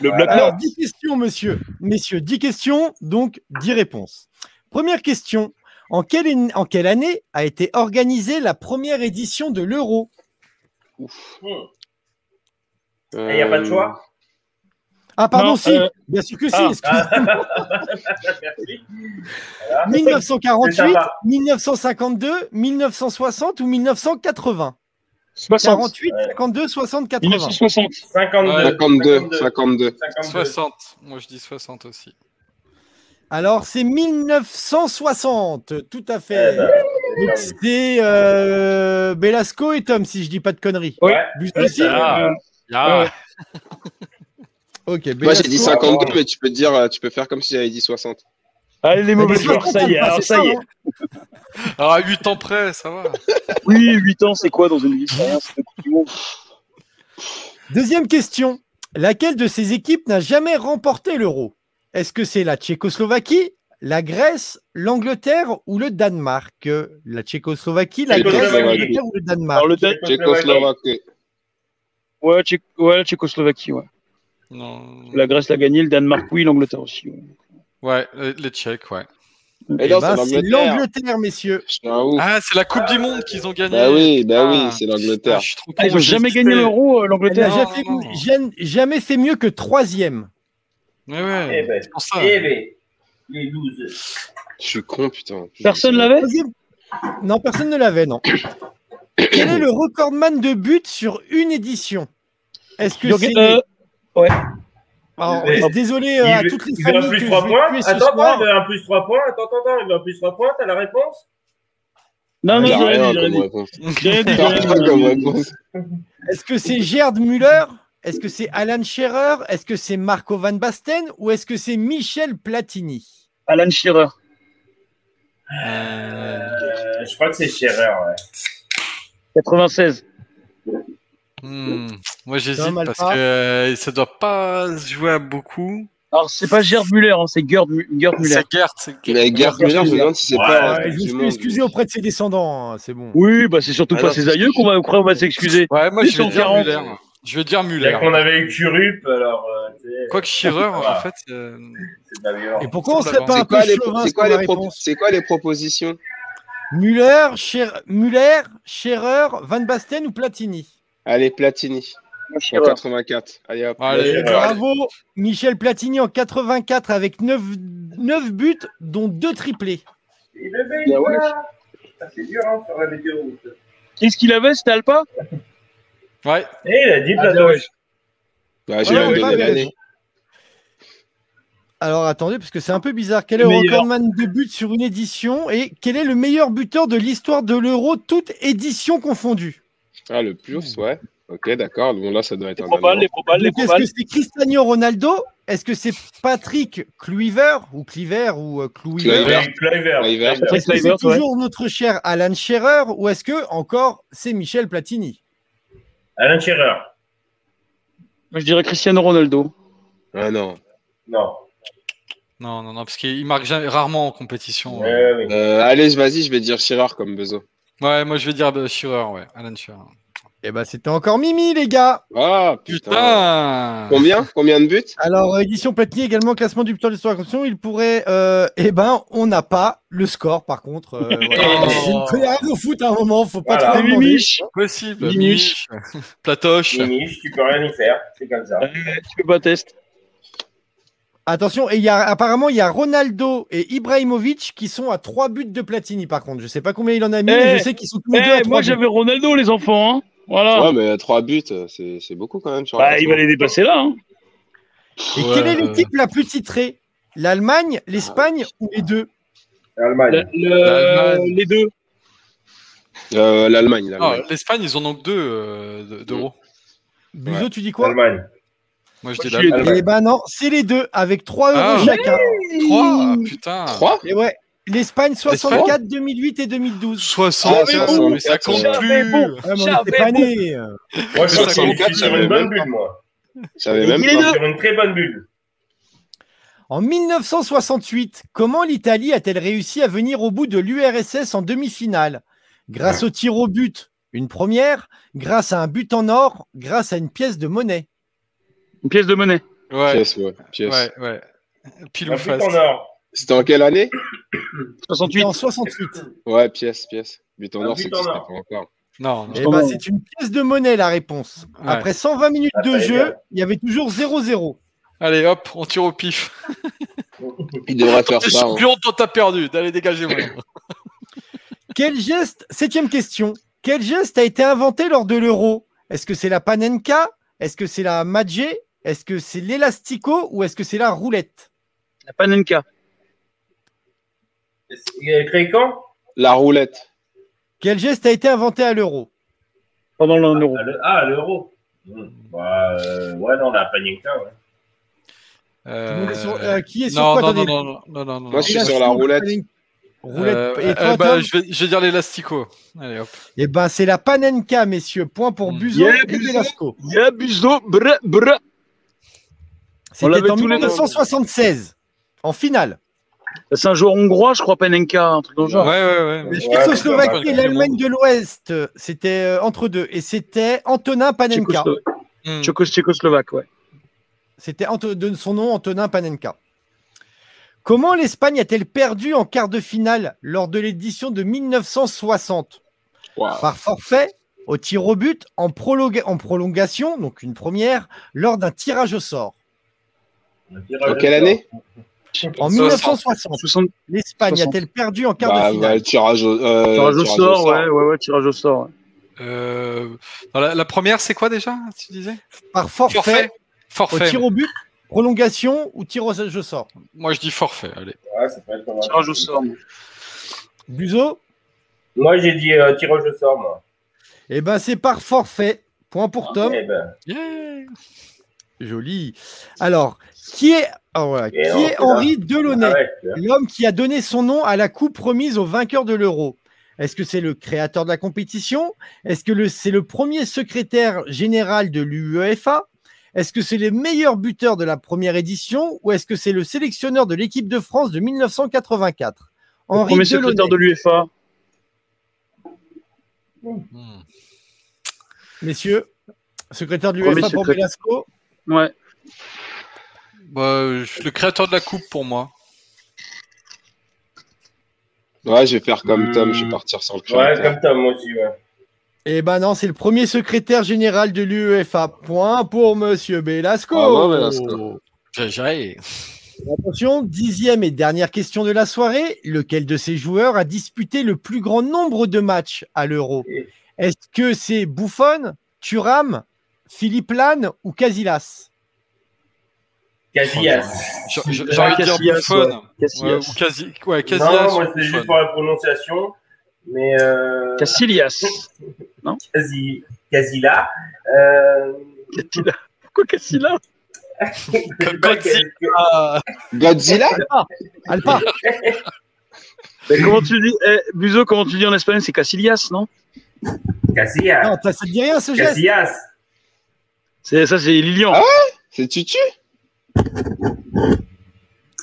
Le Voilà. bloc Alors, 10 questions, monsieur. Messieurs, 10 questions, donc 10 réponses. Première question. En quelle, en quelle année a été organisée la première édition de l'euro? Il n'y a pas de choix? Ah, pardon, Non, si. euh, Bien sûr que si. ah. excusez-moi. Merci. 1948, C'est sympa. 1952, 1960 ou 1980 60. 48, Ouais. 52, 60, 80. 1960. 52. Ouais. 52, 52. 52. 60. Moi, je dis 60 aussi. Alors, c'est 1960, tout à Eh fait. ben, Donc, c'est euh, Belasco et Tom, si je dis pas de conneries. Oui. Ouais. Buste aussi Ah. Euh, Ah, Ouais. Ok, Moi, j'ai dit 52, mais tu peux dire, euh, tu peux faire comme si j'avais dit 60. Allez, les mauvais joueurs, ça y est, alors ça y est. hein. Alors, à 8 ans près, ça va. Oui, 8 ans, c'est quoi dans une vie Monde. Deuxième question. Laquelle de ces équipes n'a jamais remporté l'euro? Est-ce que c'est la Tchécoslovaquie, la Grèce, l'Angleterre ou le Danemark? La Tchécoslovaquie, la Grèce, Tchécoslovaquie. l'Angleterre ou le Danemark? Alors, le Dan- Tchécoslovaque. ouais, Tché- ouais, la Tchécoslovaquie, ouais. Non. La Grèce l'a gagné, le Danemark, oui, l'Angleterre aussi. ouais. Les Tchèques, ouais. Et Eh non, ben, c'est c'est l'Angleterre. l'Angleterre, messieurs. Ah, c'est la Coupe du Monde qu'ils ont gagnée. Bah oui, bah oui, Ah. c'est Ah, l'Angleterre. je suis trop Ah, con, ils ont j'ai jamais gagné l'euro, euh, l'Angleterre. Non, jamais, jamais- jamais fait mieux que troisième. Ouais, ouais. Eh ben, C'est pour ça. eh ben, les 12. Je suis con, putain. Personne l'avait Troisième- Non, personne ne l'avait, non. Quel est le recordman de buts sur une édition? Est-ce que c'est... euh, Alors, Mais- désolé euh, Il à toutes les il familles plus je 3 vais points. Attends, attends, il veut un plus 3 points. Attends, attends, attends, il veut un plus 3 points. T'as la réponse Non, non, Il y a j'ai rien dit, j'ai rien. Est-ce que c'est Gerd Müller? Est-ce que c'est Alan Scherer Est-ce que c'est Marco Van Basten? Ou est-ce que c'est Michel Platini? Alan Shearer. Euh, Euh, Je crois que c'est Scherer, ouais. 96. Hmm, Moi, j'hésite parce que euh, ça doit pas se jouer à beaucoup. Alors, c'est pas Gerd Müller, hein, c'est Gerd, Gerd Müller. C'est Gert, c'est Gerd Müller, je me demande si c'est Ouais, pas. ouais, un Je Coupe me du suis Monde. excusé auprès de ses descendants, hein, c'est bon. Oui, bah c'est surtout Ah pas ses aïeux qu'on va, après on va s'excuser. Ouais, moi, je vais sont dire 40. Muller. Je vais dire a qu'on avait eu Curup, alors euh, Quoique Shearer, en fait, euh. Et pourquoi on serait pas un peu quoi, les, chauvin c'est quoi les c'est quoi les propositions? Müller, Müller, Scherer, Van Basten ou Platini? Allez, Platini, en Shearer. 84. Allez hop. Allez. Bravo Michel Platini en 84 avec 9, 9 buts, dont 2 triplés. Il avait Bah ouais. Ah, C'est dur, hein, sur la météo. Qu'est-ce qu'il avait, c'était Alpa? Ouais. Et il a dit Ah, Pladoche. Bah, j'ai Ouais, donné l'année. Alors attendez, parce que c'est un peu bizarre. Quel est le recordman de buts sur une édition et quel est le meilleur buteur de l'histoire de l'Euro, toute édition confondue Ah, le plus, ouais. Ok, d'accord. Bon, là, ça doit être Les un Est-ce que c'est Cristiano Ronaldo? Est-ce que c'est Patrick Kluivert ou Cliver ou euh, Kluivert? Est-ce que c'est ouais. toujours notre cher Alan Scherer ou est-ce que encore c'est Michel Platini? Alain Scherer. Moi, je dirais Cristiano Ronaldo. Ah non. Non. Non, non, non, parce qu'il marque jamais- rarement en compétition. Ouais, ouais, ouais. Euh, allez, vas-y, je vais dire Chirard comme besoin. Ouais, moi je vais dire de Shearer, ouais. Alan Shearer. Eh ben, c'était encore Mimi, les gars. Ah, putain. Putain Combien? Combien de buts? Alors, euh, édition Platini, également classement du buteur de l'histoire de la construction. Il pourrait. Euh, eh ben, on n'a pas le score, par contre. Euh, voilà. Oh. Je ne connais rien au foot à un moment, faut pas Voilà. trop C'est. Mimiche. Possible. Mimiche. Platoche. Mimiche, tu peux rien y faire. C'est comme ça. Tu fais pas test. Attention, et il y a apparemment il y a Ronaldo et Ibrahimovic qui sont à 3 buts de Platini par contre. Je sais pas combien il en a mis, Eh, mais je sais qu'ils sont tous les deux à Eh, 3 moi j'avais Ronaldo, les enfants. Hein. Voilà. Ouais, mais 3 buts, c'est c'est beaucoup quand même. Sur bah, il va les dépasser là. Hein. Et Ouais, quelle est l'équipe la plus titrée L'Allemagne, l'Espagne ou les deux? Allemagne. Le- le- L'Allemagne. les deux. Euh, L'Allemagne. L'Allemagne. l'Espagne, ils en ont que deux euh, de- d'euros. Buzo, tu dis quoi? Allemagne. Moi je dis. Eh ben non, c'est les deux avec 3 euros Ah. chacun. Trois Ah, Putain 3 Et ouais, l'Espagne 64, 2008 et 2012. 64, Ah, mais ça compte J'avais plus bon. Ouais, mais on J'avais était pas nés. Moi, je crois que 64, je suis sur j'avais une bonne même bulle, pas. moi. Et même pas. une très bonne bulle. En 1968, comment l'Italie a-t-elle réussi à venir au bout de l'URSS en demi-finale? Grâce au tir au but, une première, grâce à un but en or, grâce à une pièce de monnaie. Une pièce de monnaie. Ouais, Pièce, ouais. Pièce. ouais, ouais. Pile ou face. en or. C'était en quelle année? 68. C'était en 68. Ouais, pièce, pièce. But en Un or, c'est pas encore. Non, non. Eh ben, c'est une pièce de monnaie la réponse. Ouais. Après 120 minutes Ah, de jeu, il y avait toujours 0-0. Allez, hop, on tire au pif. Il devrait faire ça. hein. champion, toi t'as perdu. Allez, dégagez-moi. Quel geste, septième question, quel geste a été inventé lors de l'euro? Est-ce que c'est la panenka? Est-ce que c'est la madjé Est-ce que c'est l'élastico ou est-ce que c'est la roulette? La Panenka. Il a créé quand? La roulette. Quel geste a été inventé à l'euro? Pendant l'un euro. Ah, le- Ah, l'euro. Hmm. Bah, euh, ouais, non, la Panenka, ouais. Sur- Euh, euh, Qui est sur non, quoi non, non, non, non, non, non. Moi, je suis sur la roulette. Roulette. Euh, Et euh, toi, bah, je, vais, je vais dire l'élastico. Allez, hop. Eh ben, c'est la panenka, messieurs. Point pour Mm. Buzo Yeah, et Buzo. Velasco. Ya Buzo, bra, bra. C'était l'avait en tous les deux. 1976, en finale. C'est un joueur hongrois, je crois, Panenka, un truc dans le Ouais, genre. ouais, ouais. La Ouais, Tchécoslovaquie et l'Allemagne de l'Ouest, c'était euh, entre deux. Et c'était Antonin Panenka. Hmm. Tchécos- Tchécoslovaque, ouais. C'était de son nom Antonin Panenka. Comment l'Espagne a-t-elle perdu en quart de finale lors de l'édition de 1960 Waouh. Par forfait, au tir au but, en prolongation, donc une première, lors d'un tirage au sort. En quelle année En 60. 1960, 60 l'Espagne 60. a-t-elle perdu en quart bah, de bah, finale le tirage au, euh, tirage au tirage sort, ouais, ouais, ouais, tirage au sort. ouais. Euh, la, la première, c'est quoi déjà Tu disais? Par forfait, Forfait. au tir au but, prolongation ou tirage au sort? Moi, je dis forfait. Allez. Ouais, ça peut être pas mal. Tirage au sort. moi. Buzo Moi, j'ai dit euh, tirage au sort, moi. Eh ben, c'est par forfait. Point pour Tom. Ben, Yeah. Joli. Alors, qui est, ah, voilà. Et qui non, est c'est Henri Delaunay arrête. L'homme qui a donné son nom à la coupe remise au vainqueur de l'Euro. Est-ce que c'est le créateur de la compétition? Est-ce que c'est le premier secrétaire général de l'UEFA? Est-ce que c'est le meilleur buteur de la première édition Ou est-ce que c'est le sélectionneur de l'équipe de France de 1984 Le Henri premier Delaunay. secrétaire de l'UEFA. Messieurs, secrétaire de l'UEFA pour secrétaire. Velasco. Ouais. Bah, je- le créateur de la coupe pour moi. Ouais, je vais faire comme Hmm. Tom, je vais partir sur le Ouais, créateur. comme Tom, moi aussi, ouais. Eh ben non, c'est le premier secrétaire général de l'UEFA. Point pour Monsieur Belasco. Bravo, Belasco. Attention, dixième et dernière question de la soirée. Lequel de ces joueurs a disputé le plus grand nombre de matchs à l'Euro? Est-ce que c'est Buffon, Thuram, Philippe Lane ou Casillas? Casillas. J'ai envie de dire Casillas, Buffon. ouais. Casillas. Ouais, ou Casi- ouais, Non, Casillas moi, ou c'était juste pour la prononciation. Mais. Euh, Casillas. Casi- Casilla. Euh, Casilla. Pourquoi Casilla Godzilla. Godzilla Alpa Mais Comment tu dis eh, Buzo, comment tu dis en espagnol C'est Casillas, non Casillas. Non, ça, te dit rien ce geste Casillas. C'est Ça, c'est Lilian. Ah C'est Tutu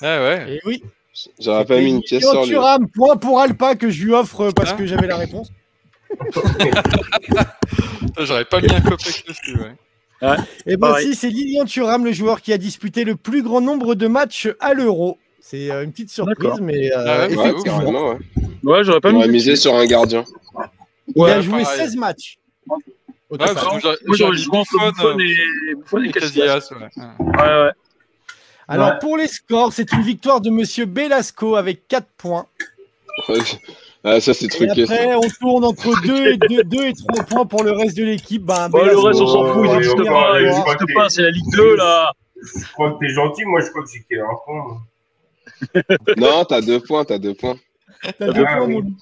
ouais, ouais. Eh oui. J'aurais pas mis une pièce Lilian sur lui. Point pour Alpa que je lui offre parce Hein que j'avais la réponse. J'aurais pas mis un copec dessus. Ouais. Et ben Pareil. si, c'est Lilian Thuram, le joueur qui a disputé le plus grand nombre de matchs à l'Euro. C'est euh, une petite surprise, mais euh, Ah ouais, Ouais, effectivement, ouais. Ouais, j'aurais pas On mis. va miser sur un gardien. il a Ouais, joué pareil. 16 matchs. Moi, j'aurais dit dit Buffon et, et et Casillas. Casillas. ouais. Ouais, ouais. Alors Ouais. pour les scores, c'est une victoire de Monsieur Belasco avec 4 points. ah, ça, c'est truqué. ça. après, on tourne entre 2 et, 2, 2 et 3 points pour le reste de l'équipe. Bon, le reste, on s'en fout, il Ouais, n'existe ouais, pas, il n'existe pas, c'est la Ligue 2, là. Je crois que t'es gentil, moi je crois que j'ai qu'il un con. Non, t'as deux points, t'as deux points. T'as 2 Ah, points, oui. mon loup.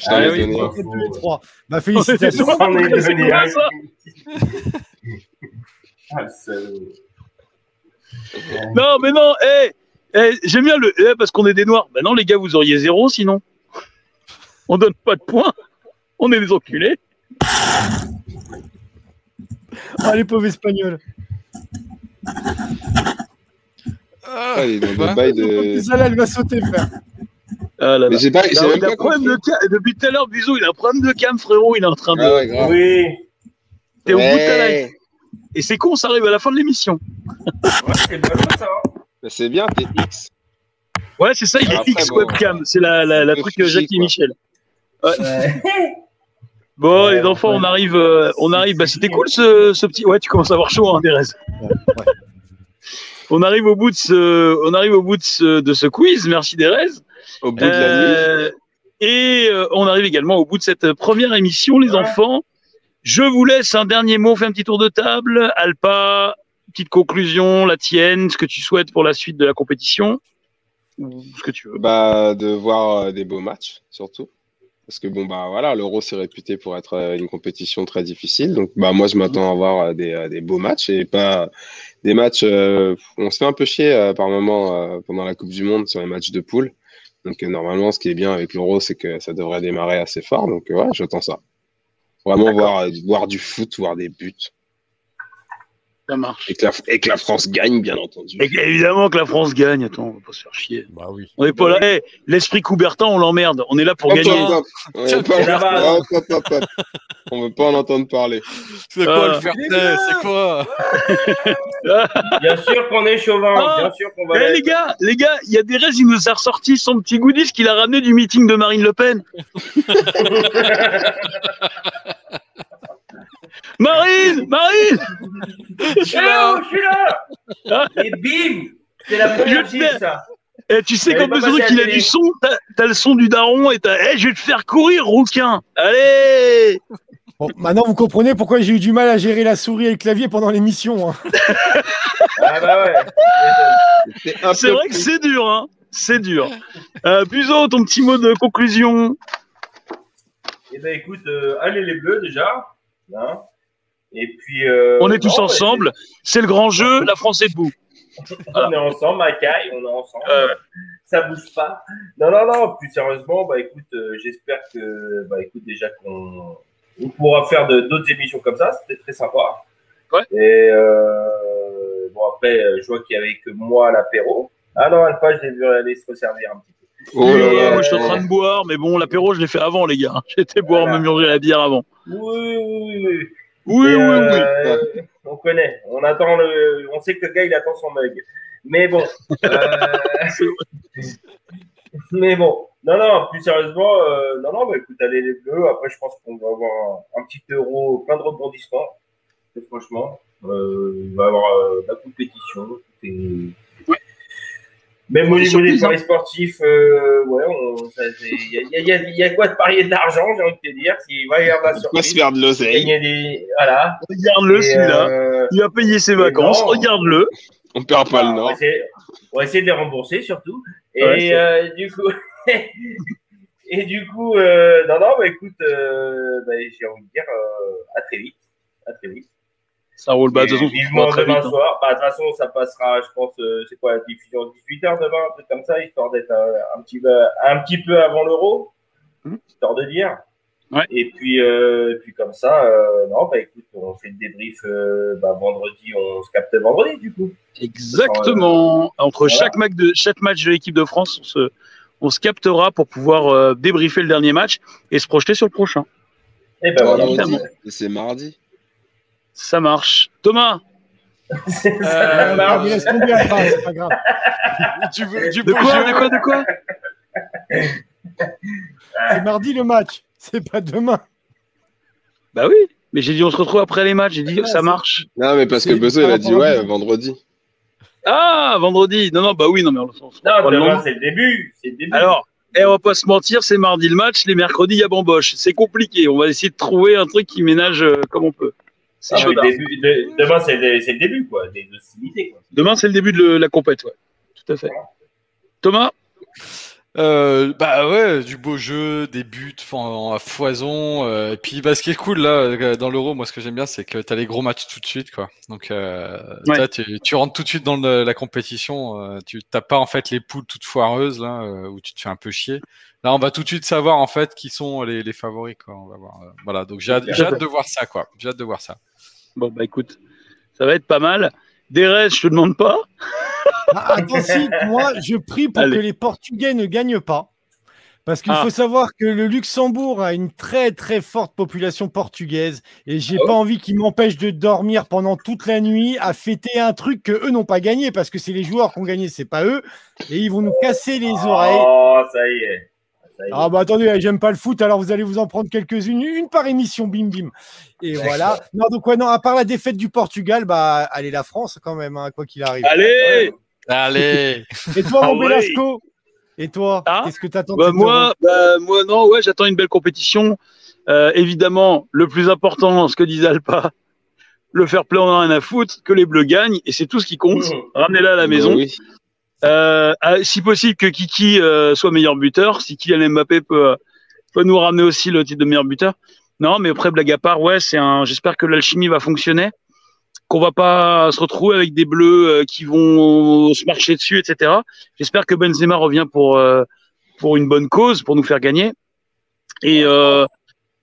Je t'en Ah ai oui, donné un. Entre 2 et 3. Bah On félicitations. On est un- ça Ah, salaud. Non, mais non, eh, eh, j'aime bien le eh, parce qu'on est des noirs. Ben non, les gars, vous auriez zéro sinon. On donne pas de points. On est des enculés. Ah, les pauvres espagnols. Ah, il est dans bah, bails de. Ça là, elle va sauter, frère. Ah là là. Mais j'ai pas, j'ai Non, même il a pas un problème compris. de cam. Depuis tout à l'heure, bisous, il a un problème de cam, frérot. Il est en train de. Ah ouais, grave. Oui. T'es au bout de ta life. Et c'est con, ça arrive à la fin de l'émission. Ouais, c'est bien, t'es X. Ouais, c'est ça, il est Après, X bon, webcam. C'est la, la, la truc Jackie quoi. Michel. Ouais. Bon, Ouais, les enfants, ouais. on arrive. euh, on arrive. Bah, c'était cool ce, ce petit. Ouais, tu commences à avoir chaud, hein, Thérèse. On arrive au bout de ce, on arrive au bout de ce, de ce quiz. Merci, Thérèse. Au bout de la nuit. Euh, et euh, on arrive également au bout de cette première émission, les Ouais. enfants. Je vous laisse un dernier mot, fais un petit tour de table. Alpa, petite conclusion, la tienne, ce que tu souhaites pour la suite de la compétition, ce que tu veux. Bah, de voir euh, des beaux matchs, surtout. Parce que bon, bah voilà, l'Euro c'est réputé pour être euh, une compétition très difficile. Donc, bah, moi, je m'attends à voir euh, des, beaux matchs et pas des matchs. on se fait un peu chier par moment pendant la Coupe du Monde sur les matchs de poule. Donc, normalement, ce qui est bien avec l'Euro, c'est que ça devrait démarrer assez fort. Donc, euh, ouais, j'attends ça. Vraiment voir, euh, voir du foot, voir des buts. Ça marche. Et que la, et que la France gagne, bien entendu. Et évidemment que la France gagne. Attends, on va pas se faire chier. Bah oui. On est pas là. Eh, L'esprit Coubertin, on l'emmerde. On est là pour Hop, gagner. hop, hop. On veut pas- en entendre parler. C'est quoi Ah. le Fernet C'est quoi? Bien sûr qu'on est chauvin. Ah. Bien sûr qu'on va. Eh les gars, les gars, il y a des restes, il nous a ressorti son petit goodies qu'il a ramené du meeting de Marine Le Pen. Marine, Marine, Je suis là, je suis là. Et bim C'est la première Je gifle, ça. Eh, tu sais quand passée à qu'il la a du son, t'as le son du daron et t'as, eh, je vais te faire courir, rouquin. Allez. Bon, maintenant, vous comprenez pourquoi j'ai eu du mal à gérer la souris et le clavier pendant l'émission. hein. Ah bah ouais. C'est vrai que c'est dur, hein. C'est dur. Euh, Buzo, ton petit mot de conclusion. Eh ben écoute, euh, allez les bleus déjà. Hein. Et puis. euh, On est tous non, bah, ensemble. C'est le grand jeu. La France est debout. On est ensemble, Macaille, on est ensemble. Euh. Ça bouge pas. Non, non, non. Plus sérieusement, bah écoute, euh, j'espère que, bah écoute, déjà qu'on on pourra faire de- d'autres émissions comme ça. C'était très sympa. Ouais. Et euh, bon, après, je vois qu'il y avait que moi à l'apéro. Ah non, Alpha, je l'ai vu aller se resservir un petit peu. Oh là Euh, là. moi, je suis en train de boire, mais bon, l'apéro, je l'ai fait avant, les gars. J'étais boire, Voilà. me murmurer la bière avant. Oui, oui, oui, oui. Oui, Et, oui, oui. euh, On connaît. On attend le. On sait que le gars, il attend son mug. Mais bon. euh, Mais bon. Non, non, plus sérieusement, euh, non, non, bah, écoute, allez les bleus. Après, je pense qu'on va avoir un, un petit euro, plein de rebondissements. Et franchement, euh, il va y avoir euh, de la compétition. Et... Même au niveau des paris sportifs, euh, ouais, on- ça, c'est- il y, a- il y, a- il y a quoi de parier de l'argent, j'ai envie de te dire. S'il va y avoir de la On va se surprise, faire de l'oseille. des. Voilà. Regarde-le, celui-là. euh, Il a payé ses vacances. Regarde-le. On perd pas le on, va nord. essayer, on va essayer de les rembourser surtout. Et Ouais, euh, du coup, et du coup, euh, non, non, bah écoute, euh, bah, j'ai envie de dire euh, à très vite, à très vite. Ça roule. Bah, de Et toute façon, demain vite. hein. soir. Bah, de toute façon, ça passera, je pense, euh, c'est quoi la diffusion 18h demain, un truc comme ça, histoire d'être un, un petit peu, un petit peu avant l'euro, Mhm. histoire de dire. Ouais. Et puis, euh, puis comme ça, euh, non, bah écoute, on fait le débrief euh, bah, vendredi, on se capte vendredi du coup. Exactement. Entre Voilà. chaque match de chaque match de l'équipe de France, on se, on se captera pour pouvoir euh, débriefer le dernier match et se projeter sur le prochain. Eh ben voilà. Vendredi, c'est mardi. Ça marche. Thomas, C'est- Euh, ça Ah, tomber, Alpha, c'est pas grave. Du, du de quoi, de quoi, de quoi? C'est mardi le match, c'est pas demain. Bah oui, mais j'ai dit on se retrouve après les matchs, j'ai dit ça marche. Non, mais parce que Bezo, il a dit ouais, vendredi. Ah, vendredi. Non, non, bah oui, non, mais on, Non, le demain, lendemain. c'est le début. C'est le début. Alors, et on va pas se mentir, c'est mardi le match, les mercredis, il y a bamboche. C'est compliqué. On va essayer de trouver un truc qui ménage euh, comme on peut. C'est Ah, le début- demain, c'est le, début, quoi, des hostilités. Quoi. Demain, c'est le début de le- la compète, ouais. Tout à fait. Thomas? Euh, bah ouais, du beau jeu, des buts en- à foison. euh, et puis, bah, ce qui est cool là euh, dans l'Euro, moi, ce que j'aime bien, c'est que t'as les gros matchs tout de suite, quoi. Donc, euh, Ouais. là, tu, tu rentres tout de suite dans le- la compétition. euh, tu t'as pas en fait les poules toutes foireuses là euh, où tu te fais un peu chier. Là, on va tout de suite savoir en fait qui sont les, les favoris, quoi. On va voir. euh, voilà, donc j'ai hâte, j'ai hâte de voir ça, quoi. J'ai hâte de voir ça. Bon, bah écoute, ça va être pas mal. Des restes, je te demande pas. Ah, attends, si, moi, je prie pour Allez. que les Portugais ne gagnent pas. Parce qu'il Ah. faut savoir que le Luxembourg a une très très forte population portugaise et j'ai Ah pas envie qu'ils m'empêchent de dormir pendant toute la nuit à fêter un truc que eux n'ont pas gagné parce que c'est les joueurs qui ont gagné, c'est pas eux et ils vont nous casser les oreilles. Oh, ça y est. Ah bah attendez, j'aime pas le foot, alors vous allez vous en prendre quelques-unes, une par émission, bim bim. Et voilà. Non, donc ouais, non, à part la défaite du Portugal, bah allez la France quand même, hein, quoi qu'il arrive. Allez Allez. Et toi, Ah mon ouais. Belasco Et toi, Ah qu'est-ce que t'attends de bah, moi, bah, moi, non, ouais, j'attends une belle compétition. Euh, évidemment, le plus important, ce que disait Alpa, le fair play, on en a rien à foutre, que les bleus gagnent, et c'est tout ce qui compte. Mmh. Ramenez-la à la Bah maison. oui. Euh, ah, si possible que Kiki euh, soit meilleur buteur, si Kylian Mbappé peut, euh, peut nous ramener aussi le titre de meilleur buteur. Non, mais après blague à part, ouais, c'est un. J'espère que l'alchimie va fonctionner, qu'on va pas se retrouver avec des bleus euh, qui vont se marcher dessus, etc. J'espère que Benzema revient pour euh, pour une bonne cause, pour nous faire gagner. Et euh,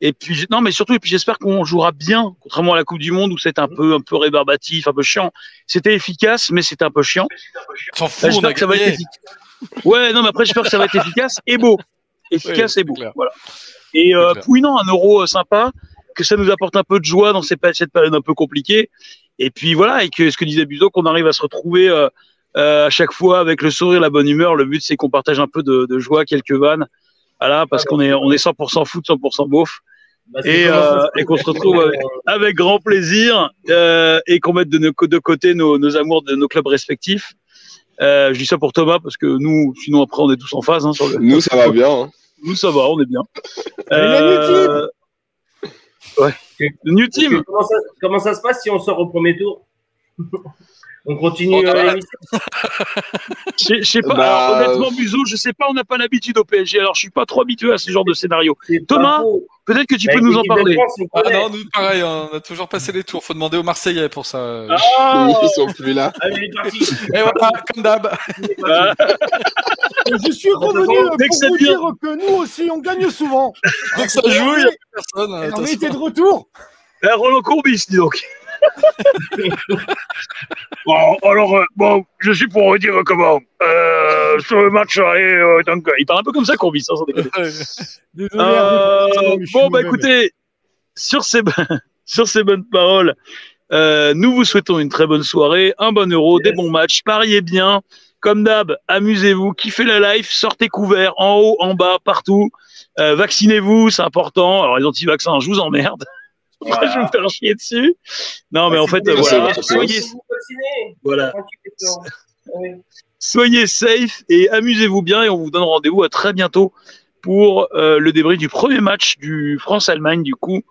et puis non, mais surtout et puis j'espère qu'on jouera bien, contrairement à la Coupe du Monde où c'était un peu un peu rébarbatif, un peu chiant. C'était efficace, mais c'était un peu chiant. S'en fout, on a j'espère que ça va être efficace. Ouais, non, mais après, j'espère que ça va être efficace et beau. Efficace Oui, et beau. c'est clair. Voilà. Et euh, C'est oui, non, un euro euh, sympa, que ça nous apporte un peu de joie dans cette période un peu compliquée. Et puis voilà, et que ce que disait Buzo, qu'on arrive à se retrouver euh, euh, à chaque fois avec le sourire, la bonne humeur. Le but, c'est qu'on partage un peu de, de joie, quelques vannes. Voilà, parce qu'on est, on est 100% foot, 100% beauf. Bah, Et, euh, et qu'on se retrouve avec- avec grand plaisir euh, et qu'on mette de, nos- de côté nos, nos amours de nos clubs respectifs. Euh, je dis ça pour Thomas parce que nous, sinon après on est tous en phase. Hein, sur le... Nous, ça va bien. hein. Nous ça va, on est bien. Allez, la new Ouais. Le New team. Comment ça, comment ça se passe si on sort au premier tour? On continue Bon, euh, bah, l'émission Je sais- pas. Bah, alors, honnêtement, Muzo, je sais pas. On n'a pas l'habitude au PSG. Alors je suis pas trop habitué à ce genre de scénario. Thomas. Peut-être que tu Avec peux nous en parler. Ah non, nous pareil, on a toujours passé les tours. Faut demander aux Marseillais pour ça. Ah, Ils sont plus là. Allez, parti. Et voilà, comme d'hab. Je suis revenu pour vous dire que nous aussi, on gagne souvent. Dès que ça joue, il n'y a plus personne. hein, on était de retour. Roland Courbis, dis donc. Bon, alors, euh, bon, je suis pour dire comment. Euh, sur le match, allez, euh, donc, il parle un peu comme ça, Courbis, hein. Désolé. Euh, bon, bah écoutez, sur ces, sur ces bonnes paroles, euh, nous vous souhaitons une très bonne soirée, un bon euro, des bons matchs, pariez bien. Comme d'hab, amusez-vous, kiffez la life, sortez couverts, en haut, en bas, partout. Euh, vaccinez-vous, c'est important. Alors les anti-vaccins, je vous emmerde. Voilà. je vais me faire chier dessus. Non, mais en fait, euh, voilà, soyez, voilà, safe et amusez-vous bien et on vous donne rendez-vous à très bientôt pour euh, le débrief du premier match du France-Allemagne du coup.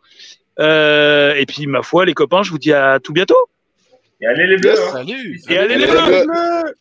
Euh, et puis ma foi les copains, je vous dis à tout bientôt. Et allez les bleus. Yes. hein. Salut. Et allez les bleus les bleus. Bleu.